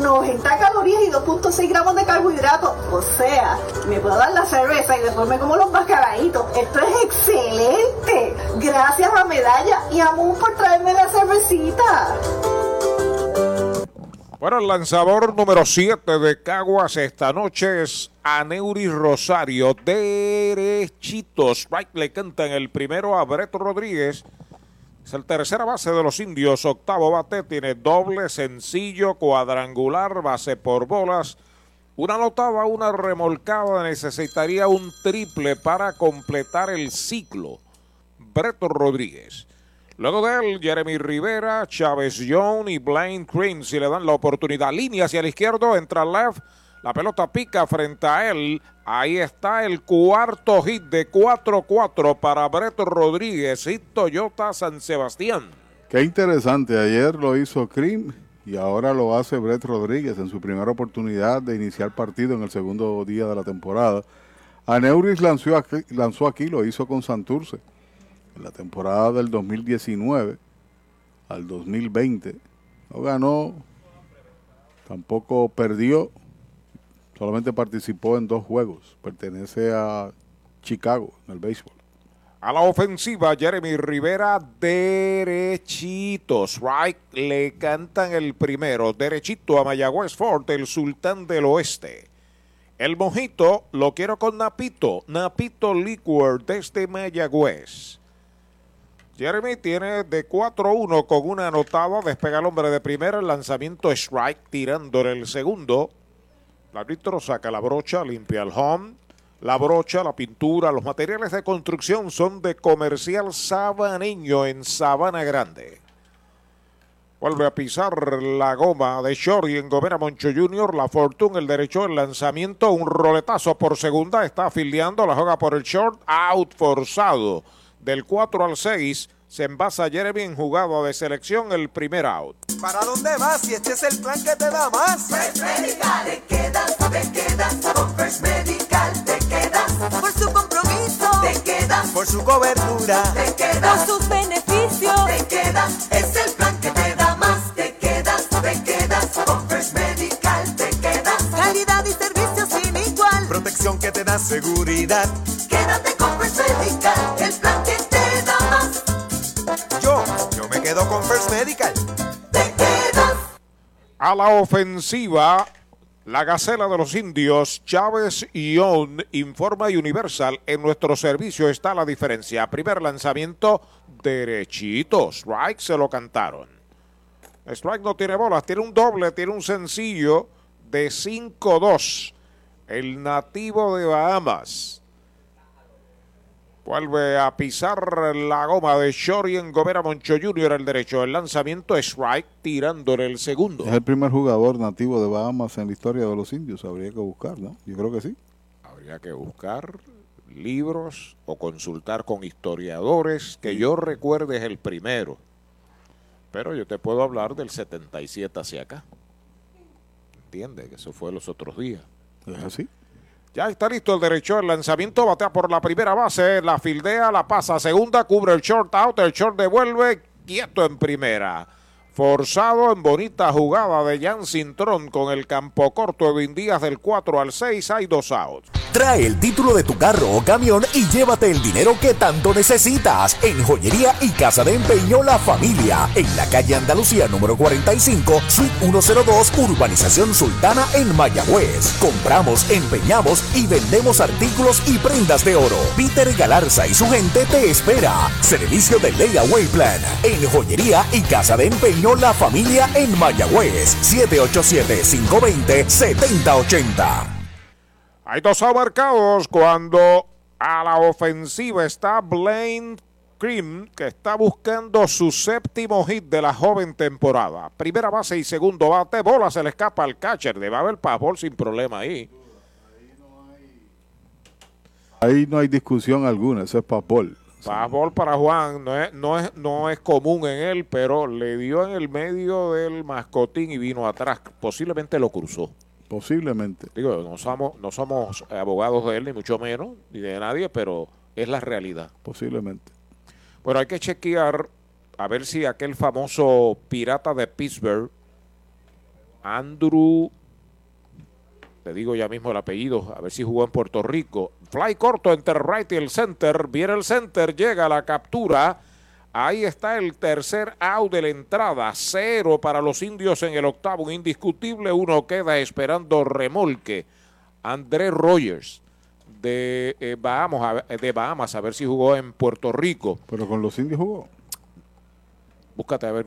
90 calorías y 2.6 gramos de carbohidratos. O sea, me puedo dar la cerveza y después me como los mascaraditos. Esto es excelente. Gracias a Medalla y a Moon por traerme la cervecita. Bueno, el lanzador número 7 de Caguas esta noche es Aneuri Rosario. Derechito. Strike le canta en el primero a Breto Rodríguez. El tercera base de los indios. Octavo bate. Tiene doble, sencillo, cuadrangular, base por bolas. Una anotada, una remolcada. Necesitaría un triple para completar el ciclo. Breto Rodríguez. Luego de él, Jeremy Rivera, Chávez Young y Blaine Cream. Si le dan la oportunidad, línea hacia el izquierdo, entra left. La pelota pica frente a él. Ahí está el cuarto hit de 4-4 para Breto Rodríguez y Toyota San Sebastián. Qué interesante. Ayer lo hizo Cream y ahora lo hace Brett Rodríguez en su primera oportunidad de iniciar partido en el segundo día de la temporada. Aneuris lanzó aquí, lanzó aquí lo hizo con Santurce en la temporada del 2019 al 2020. No ganó, tampoco perdió, solamente participó en dos juegos. Pertenece a Chicago en el béisbol. A la ofensiva, Jeremy Rivera, derechitos. Right, le cantan el primero. Derechito a Mayagüez Fort, el sultán del oeste. El mojito lo quiero con Napito. Napito Liquor desde Mayagüez. Jeremy tiene de 4-1 con una anotada. Despega el hombre de primera. El lanzamiento strike tirándole el segundo. El árbitro saca la brocha, limpia el home. La brocha, la pintura, los materiales de construcción son de comercial sabaneño en Sabana Grande. Vuelve a pisar la goma de Shorty en Gomera Moncho Jr. La Fortune, el derecho, el lanzamiento, un roletazo por segunda. Está afiliando, la juega por el short, out forzado. Del 4 al 6, Se envasa Jeremy en jugado de selección el primer out. ¿Para dónde vas si este es el plan que te da más? First Medical, te quedas, te quedas. Con First Medical te quedas. Por su compromiso, te quedas. Por su cobertura, te quedas. Por sus beneficios, te quedas. Es el plan que te da más. Te quedas, te quedas. Con First Medical te quedas. Calidad y servicio sin igual. protección que te da seguridad. Quédate con First Medical, el plan que te quedo con First Medical. A la ofensiva, la Gacela de los Indios, Chávez Ion, informa Universal. En nuestro servicio está la diferencia. Primer lanzamiento, derechito. Strike se lo cantaron. Strike no tiene bolas, tiene un doble, tiene un sencillo de 5-2. El nativo de Bahamas. Vuelve a pisar la goma de Shorien Gobera Moncho Jr. el derecho. El lanzamiento es strike tirándole el segundo. Es el primer jugador nativo de Bahamas en la historia de los indios. Habría que buscar, ¿no? Yo creo que sí. Habría que buscar libros o consultar con historiadores que yo recuerde es el primero. Pero yo te puedo hablar del 77 hacia acá. ¿Entiendes? Que eso fue los otros días. ¿Es así? Ya está listo el derecho, el lanzamiento batea por la primera base, la fildea, la pasa segunda, cubre el short out, el short devuelve, quieto en primera. Forzado en bonita jugada de Jan Cintrón con el campo corto Edwin Díaz del 4 al 6, hay dos outs. Trae el título de tu carro o camión y llévate el dinero que tanto necesitas en Joyería y Casa de Empeño La Familia, en la calle Andalucía número 45, suite 102, Urbanización Sultana en Mayagüez. Compramos, empeñamos y vendemos artículos y prendas de oro. Peter Galarza y su gente te espera. Servicio de Layaway Plan en Joyería y Casa de Empeño La Familia en Mayagüez. 787-520-7080. Hay dos abarcados cuando a la ofensiva está Blaine Cream, que está buscando su séptimo hit de la joven temporada. Primera base y segundo bate, bola se le escapa al catcher. Debe haber passball sin problema ahí. Ahí no hay discusión alguna, eso es papol. Passball para Juan no es, no, es, no es común en él, pero le dio en el medio del mascotín y vino atrás. Posiblemente lo cruzó. Posiblemente. Digo, no somos, no somos abogados de él, ni mucho menos, ni de nadie, pero es la realidad. Posiblemente. Bueno, hay que chequear a ver si aquel famoso pirata de Pittsburgh, Andrew, te digo ya mismo el apellido, a ver si jugó en Puerto Rico. Fly corto entre right y el center, viene el center, llega la captura. Ahí está el tercer out de la entrada. Cero para los indios en el octavo. Indiscutible. Uno queda esperando remolque. André Rogers de, eh, Bahamas, de Bahamas a ver si jugó en Puerto Rico. Pero con los indios jugó. Búscate a ver.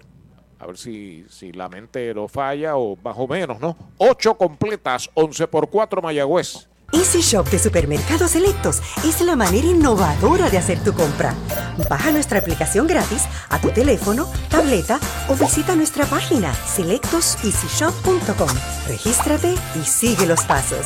A ver si, si la mente lo falla o más o menos, ¿no? Ocho completas, 11 por 4 Mayagüez. Easy Shop de Supermercados Selectos es la manera innovadora de hacer tu compra. Baja nuestra aplicación gratis a tu teléfono, tableta o visita nuestra página selectoseasyshop.com. Regístrate y sigue los pasos.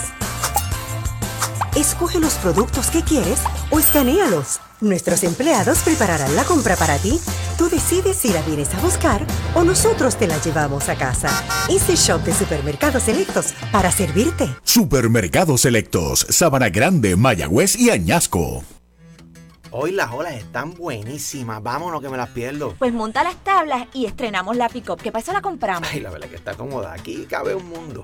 Escoge los productos que quieres o escanealos. Nuestros empleados prepararán la compra para ti. Tú decides si la vienes a buscar o nosotros te la llevamos a casa. Easy Shop de Supermercados Selectos para servirte. Supermercados Selectos, Sabana Grande, Mayagüez y Añasco. Hoy las olas están buenísimas. Vámonos que me las pierdo. Pues monta las tablas y estrenamos la pick-up. ¿Qué pasa? La compramos. Ay, la verdad que está cómoda. Aquí cabe un mundo.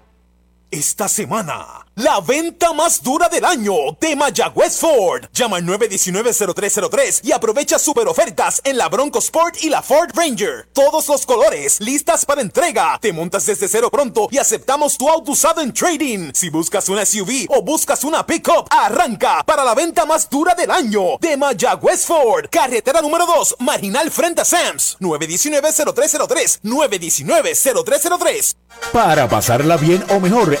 Esta semana, la venta más dura del año de Mayagüez Ford. Llama al 919-0303 y aprovecha super ofertas en la Bronco Sport y la Ford Ranger. Todos los colores, listas para entrega. Te montas desde cero pronto y aceptamos tu auto usado en trading. Si buscas una SUV o buscas una pickup, arranca para la venta más dura del año de Mayagüez Ford. Carretera número 2, Marginal frente a Sams. 919-0303. 919-0303. Para pasarla bien o mejor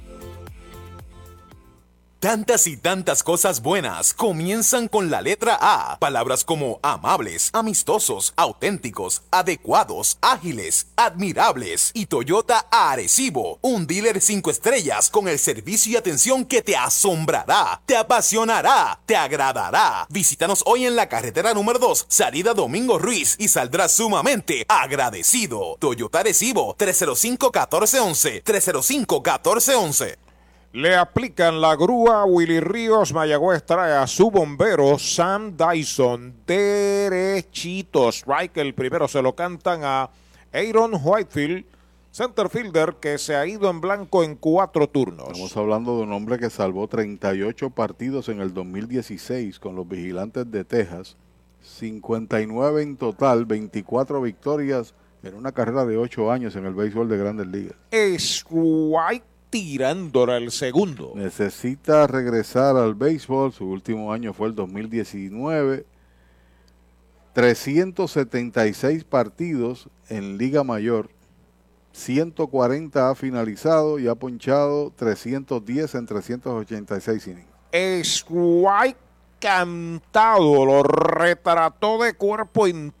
Tantas y tantas cosas buenas comienzan con la letra A. Palabras como amables, amistosos, auténticos, adecuados, ágiles, admirables y Toyota Arecibo, un dealer 5 estrellas con el servicio y atención que te asombrará, te apasionará, te agradará. Visítanos hoy en la carretera número 2, salida Domingo Ruiz y saldrás sumamente agradecido. Toyota Arecibo 305-1411, 305-1411. Le aplican la grúa Willy Ríos. Mayagüez trae a su bombero Sam Dyson derechito. Strike el primero se lo cantan a Aaron Whitefield, center fielder que se ha ido en blanco en cuatro turnos. Estamos hablando de un hombre que salvó 38 partidos en el 2016 con los vigilantes de Texas. 59 en total, 24 victorias en una carrera de 8 años en el béisbol de grandes ligas. Strike tirándola el segundo. Necesita regresar al béisbol. Su último año fue el 2019. 376 partidos en Liga Mayor. 140 ha finalizado y ha ponchado 310 en 386 innings. Strike cantado, lo retrató de cuerpo entero.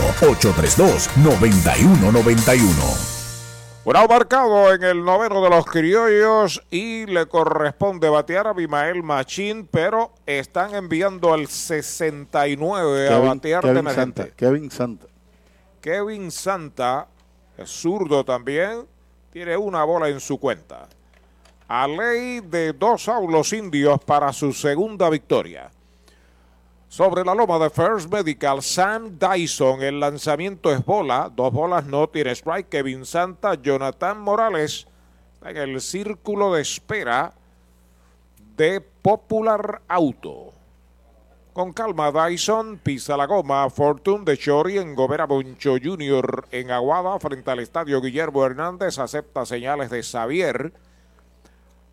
832-9191. Un marcado en el noveno de los criollos y le corresponde batear a Bimael Machín, pero están enviando al 69 a batear de Kevin emergente. Santa, Kevin Santa. Kevin Santa, es zurdo también, tiene una bola en su cuenta. A ley de dos aulos indios para su segunda victoria. Sobre la loma de First Medical, Sam Dyson, el lanzamiento es bola, dos bolas no tiene strike. Kevin Santa, Jonathan Morales en el círculo de espera de Popular Auto. Con calma, Dyson pisa la goma. Fortune de Chori en Gobera Boncho Jr. en Aguada frente al estadio Guillermo Hernández acepta señales de Xavier.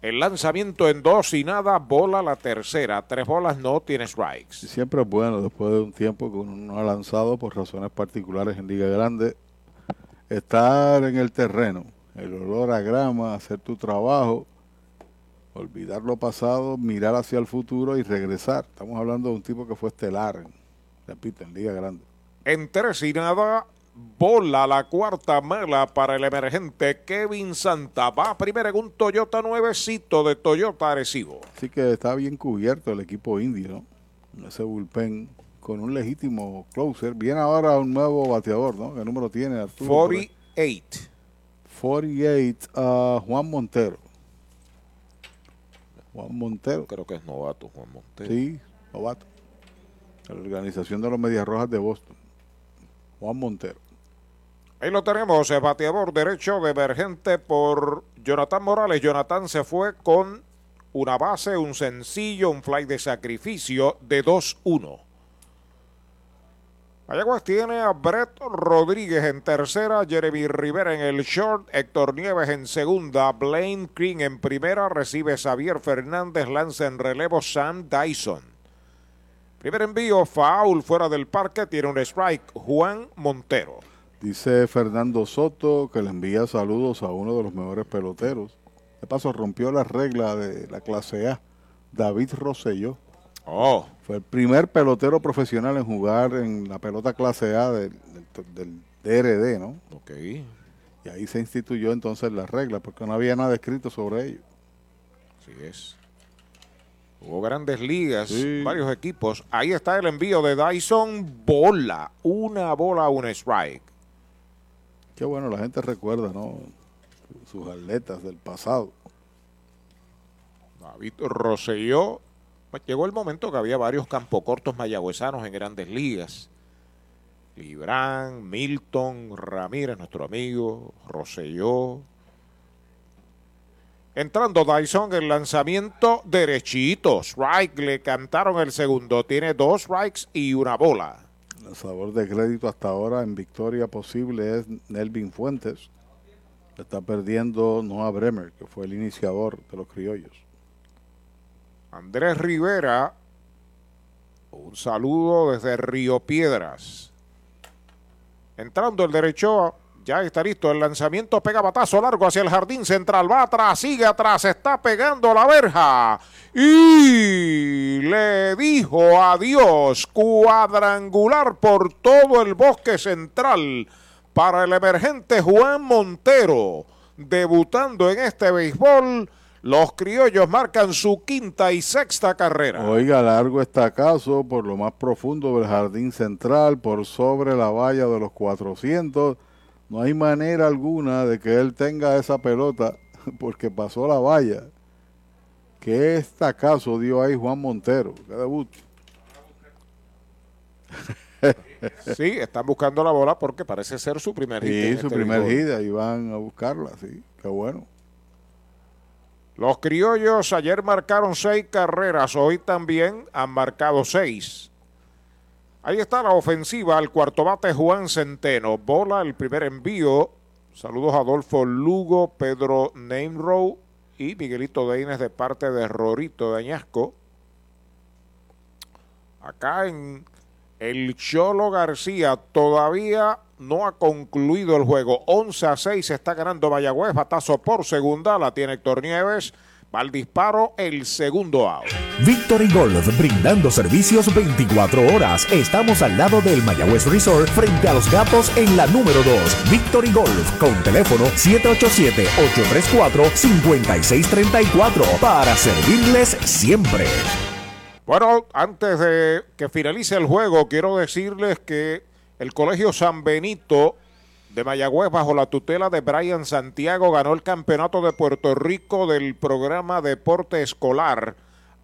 El lanzamiento en dos y nada, bola la tercera. Tres bolas no tiene strikes. Siempre es bueno después de un tiempo que uno no ha lanzado por razones particulares en Liga Grande. Estar en el terreno, el olor a grama, hacer tu trabajo, olvidar lo pasado, mirar hacia el futuro y regresar. Estamos hablando de un tipo que fue estelar, en- repito, en Liga Grande. En tres y nada, bola la cuarta mela para el emergente Kevin Santa. Va primero en un Toyota nuevecito de Toyota Arecibo. Así que está bien cubierto el equipo indio, ¿no? Ese bullpen con un legítimo closer. Viene ahora un nuevo bateador, ¿no? ¿Qué número tiene Arturo? por ahí? 48. 48, ah, Juan Montero. Juan Montero. Creo que es novato Juan Montero. Sí, novato. La organización de los Medias Rojas de Boston. Juan Montero. Ahí lo tenemos, el bateador derecho de emergente por Jonathan Morales. Jonathan se fue con una base, un sencillo, un fly de sacrificio de 2-1. Mayagüez tiene a Brett Rodríguez en tercera, Jeremy Rivera en el short, Héctor Nieves en segunda, Blaine Green en primera, recibe Xavier Fernández, lanza en relevo Sam Dyson. Primer envío, foul fuera del parque, tiene un strike, Juan Montero. Dice Fernando Soto que le envía saludos a uno de los mejores peloteros. De paso, rompió la regla de la clase A, David Rosselló. Oh. Fue el primer pelotero profesional en jugar en la pelota clase A del, del, DRD, ¿no? Ok. Y ahí se instituyó entonces la regla, porque no había nada escrito sobre ello. Así es. Hubo grandes ligas, varios equipos. Ahí está el envío de Dyson. Bola. Una bola, un strike. Qué bueno, la gente recuerda, ¿no? Sus atletas del pasado. David Rosselló pues llegó el momento que había varios campocortos mayagüezanos en grandes ligas. Librán, Milton, Ramírez, nuestro amigo, Roselló. Entrando Dyson, el lanzamiento derechito. Strike, le cantaron el segundo. Tiene dos strikes y una bola. Sabor de crédito hasta ahora en victoria posible es Nelvin Fuentes. Está perdiendo Noah Bremer, que fue el iniciador de los criollos. Andrés Rivera, un saludo desde Río Piedras. Entrando el derecho, ya está listo. El lanzamiento pega batazo largo hacia el jardín central. Va atrás, sigue atrás, está pegando la verja. Y le dijo adiós. Cuadrangular por todo el bosque central para el emergente Juan Montero. Debutando en este béisbol los criollos marcan su quinta y sexta carrera. Oiga, largo estacazo por lo más profundo del jardín central, por sobre la valla de los 400. No hay manera alguna de que él tenga esa pelota porque pasó la valla. ¿Qué estacazo dio ahí Juan Montero? ¿Qué debut? sí, están buscando la bola porque parece ser su primer hit. Sí, su este primer hit, y van a buscarla, sí, qué bueno. Los criollos ayer marcaron seis carreras, hoy también han marcado seis. Ahí está la ofensiva al cuarto bate Juan Centeno. Bola el primer envío. Saludos a Adolfo Lugo, Pedro Neimrow y Miguelito Deines de parte de Rorito de Añasco. Acá en el Cholo García todavía no ha concluido el juego. 11 a 6 está ganando Mayagüez. Batazo por segunda. La tiene Héctor Nieves. Va al disparo el segundo out. Victory Golf, brindando servicios 24 horas. Estamos al lado del Mayagüez Resort, frente a los gatos en la número 2. Victory Golf, con teléfono 787-834-5634, para servirles siempre. Bueno, antes de que finalice el juego, quiero decirles que el Colegio San Benito de Mayagüez, bajo la tutela de Brian Santiago, ganó el Campeonato de Puerto Rico del programa Deporte Escolar,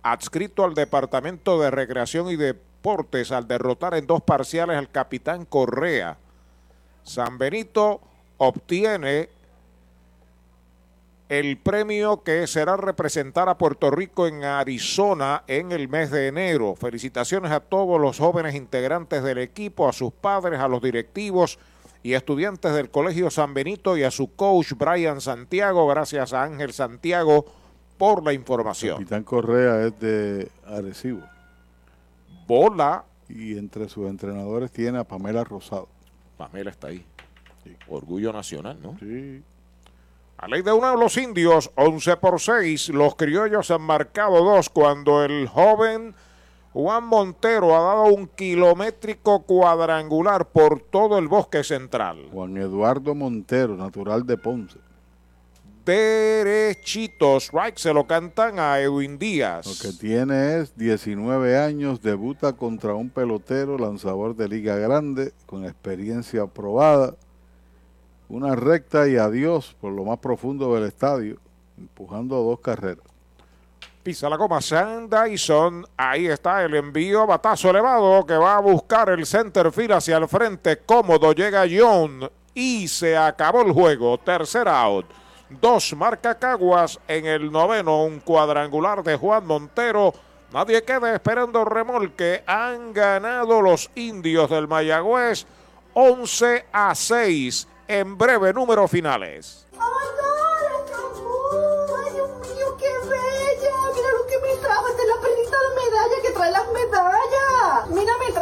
adscrito al Departamento de Recreación y Deportes, al derrotar en dos parciales al Capitán Correa. San Benito obtiene el premio que será representar a Puerto Rico en Arizona en el mes de enero. Felicitaciones a todos los jóvenes integrantes del equipo, a sus padres, a los directivos y estudiantes del Colegio San Benito y a su coach Brian Santiago. Gracias a Ángel Santiago por la información. Capitán Correa es de Arecibo. Bola. Y entre sus entrenadores tiene a Pamela Rosado. Pamela está ahí. Orgullo nacional, ¿no? Sí. A ley de uno de los indios, 11 por 6. Los criollos han marcado dos cuando el joven Juan Montero ha dado un kilométrico cuadrangular por todo el bosque central. Juan Eduardo Montero, natural de Ponce. Derechitos, right, se lo cantan a Edwin Díaz. Lo que tiene es 19 años, debuta contra un pelotero lanzador de Liga Grande con experiencia aprobada una recta y adiós por lo más profundo del estadio, empujando dos carreras. Pisa la goma Sam Dyson. Ahí está el envío, batazo elevado que va a buscar el center field hacia el frente. Cómodo llega John y se acabó el juego. Tercer out. dos marca Caguas. En el noveno, un cuadrangular de Juan Montero. Nadie queda esperando remolque. Han ganado los indios del Mayagüez 11 a 6 en breve números finales. ¡Ay,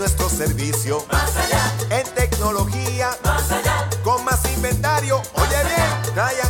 Nuestro servicio, más allá. En tecnología, más allá. Con más inventario, oye bien, Triangle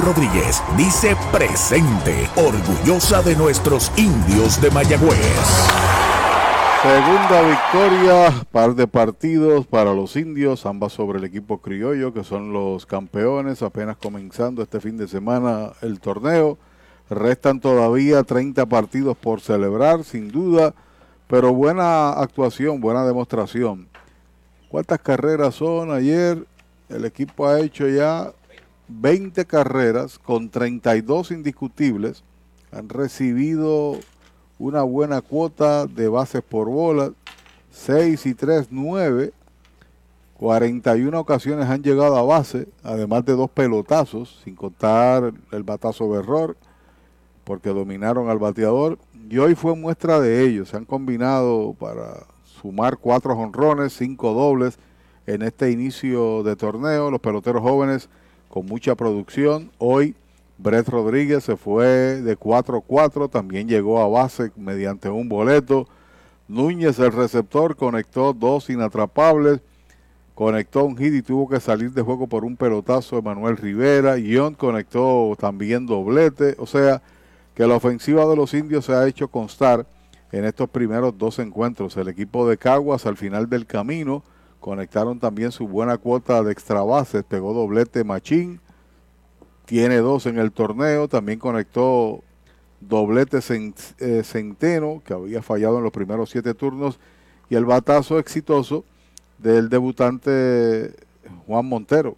Rodríguez dice presente, orgullosa de nuestros indios de Mayagüez. Segunda victoria, par de partidos para los indios, ambas sobre el equipo criollo, que son los campeones, apenas comenzando este fin de semana el torneo. Restan todavía 30 partidos por celebrar, sin duda, pero buena actuación, buena demostración. ¿Cuántas carreras son ayer? El equipo ha hecho ya 20 carreras con 32 indiscutibles. Han recibido una buena cuota de bases por bola. 6 y 3, 9. 41 ocasiones han llegado a base, además de dos pelotazos, sin contar el batazo de error, porque dominaron al bateador. Y hoy fue muestra de ellos. Se han combinado para sumar cuatro jonrones, cinco dobles en este inicio de torneo. Los peloteros jóvenes con mucha producción. Hoy Brett Rodríguez se fue de 4-4, también llegó a base mediante un boleto. Núñez, el receptor, conectó dos inatrapables, conectó un hit y tuvo que salir de juego por un pelotazo de Manuel Rivera. Ion conectó también doblete, o sea que la ofensiva de los indios se ha hecho constar en estos primeros dos encuentros. El equipo de Caguas al final del camino conectaron también su buena cuota de extra bases, pegó doblete Machín, tiene dos en el torneo, también conectó doblete eh, Centeno, que había fallado en los primeros siete turnos, y el batazo exitoso del debutante Juan Montero.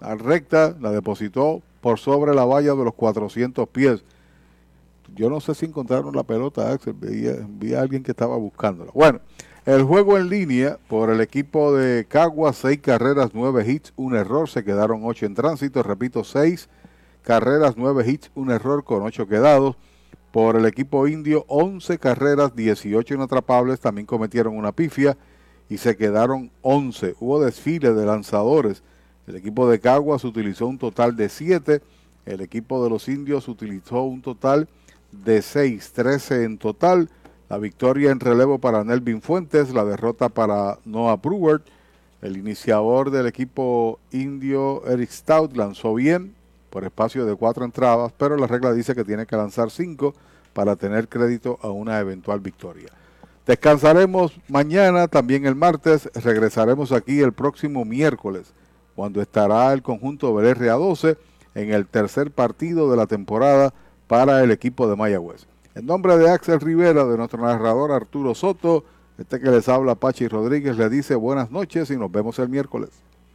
Al recta la depositó por sobre la valla de los 400 pies. Yo no sé si encontraron la pelota, Axel, vi a alguien que estaba buscándola. Bueno, el juego en línea por el equipo de Caguas, seis carreras, nueve hits, un error, se quedaron ocho en tránsito, repito, seis carreras, nueve hits, un error con ocho quedados. Por el equipo indio, 11 carreras, 18 inatrapables, también cometieron una pifia y se quedaron 11. Hubo desfile de lanzadores. El equipo de Caguas utilizó un total de 7. El equipo de los indios utilizó un total de 6, 13 en total. La victoria en relevo para Nelvin Fuentes, la derrota para Noah Brewer. El iniciador del equipo indio, Eric Stout, lanzó bien por espacio de cuatro entradas, pero la regla dice que tiene que lanzar cinco para tener crédito a una eventual victoria. Descansaremos mañana, también el martes, regresaremos aquí el próximo miércoles, cuando estará el conjunto del RA12 en el tercer partido de la temporada para el equipo de Mayagüez. En nombre de Axel Rivera, de nuestro narrador Arturo Soto, este que les habla Pachi Rodríguez, le dice buenas noches y nos vemos el miércoles.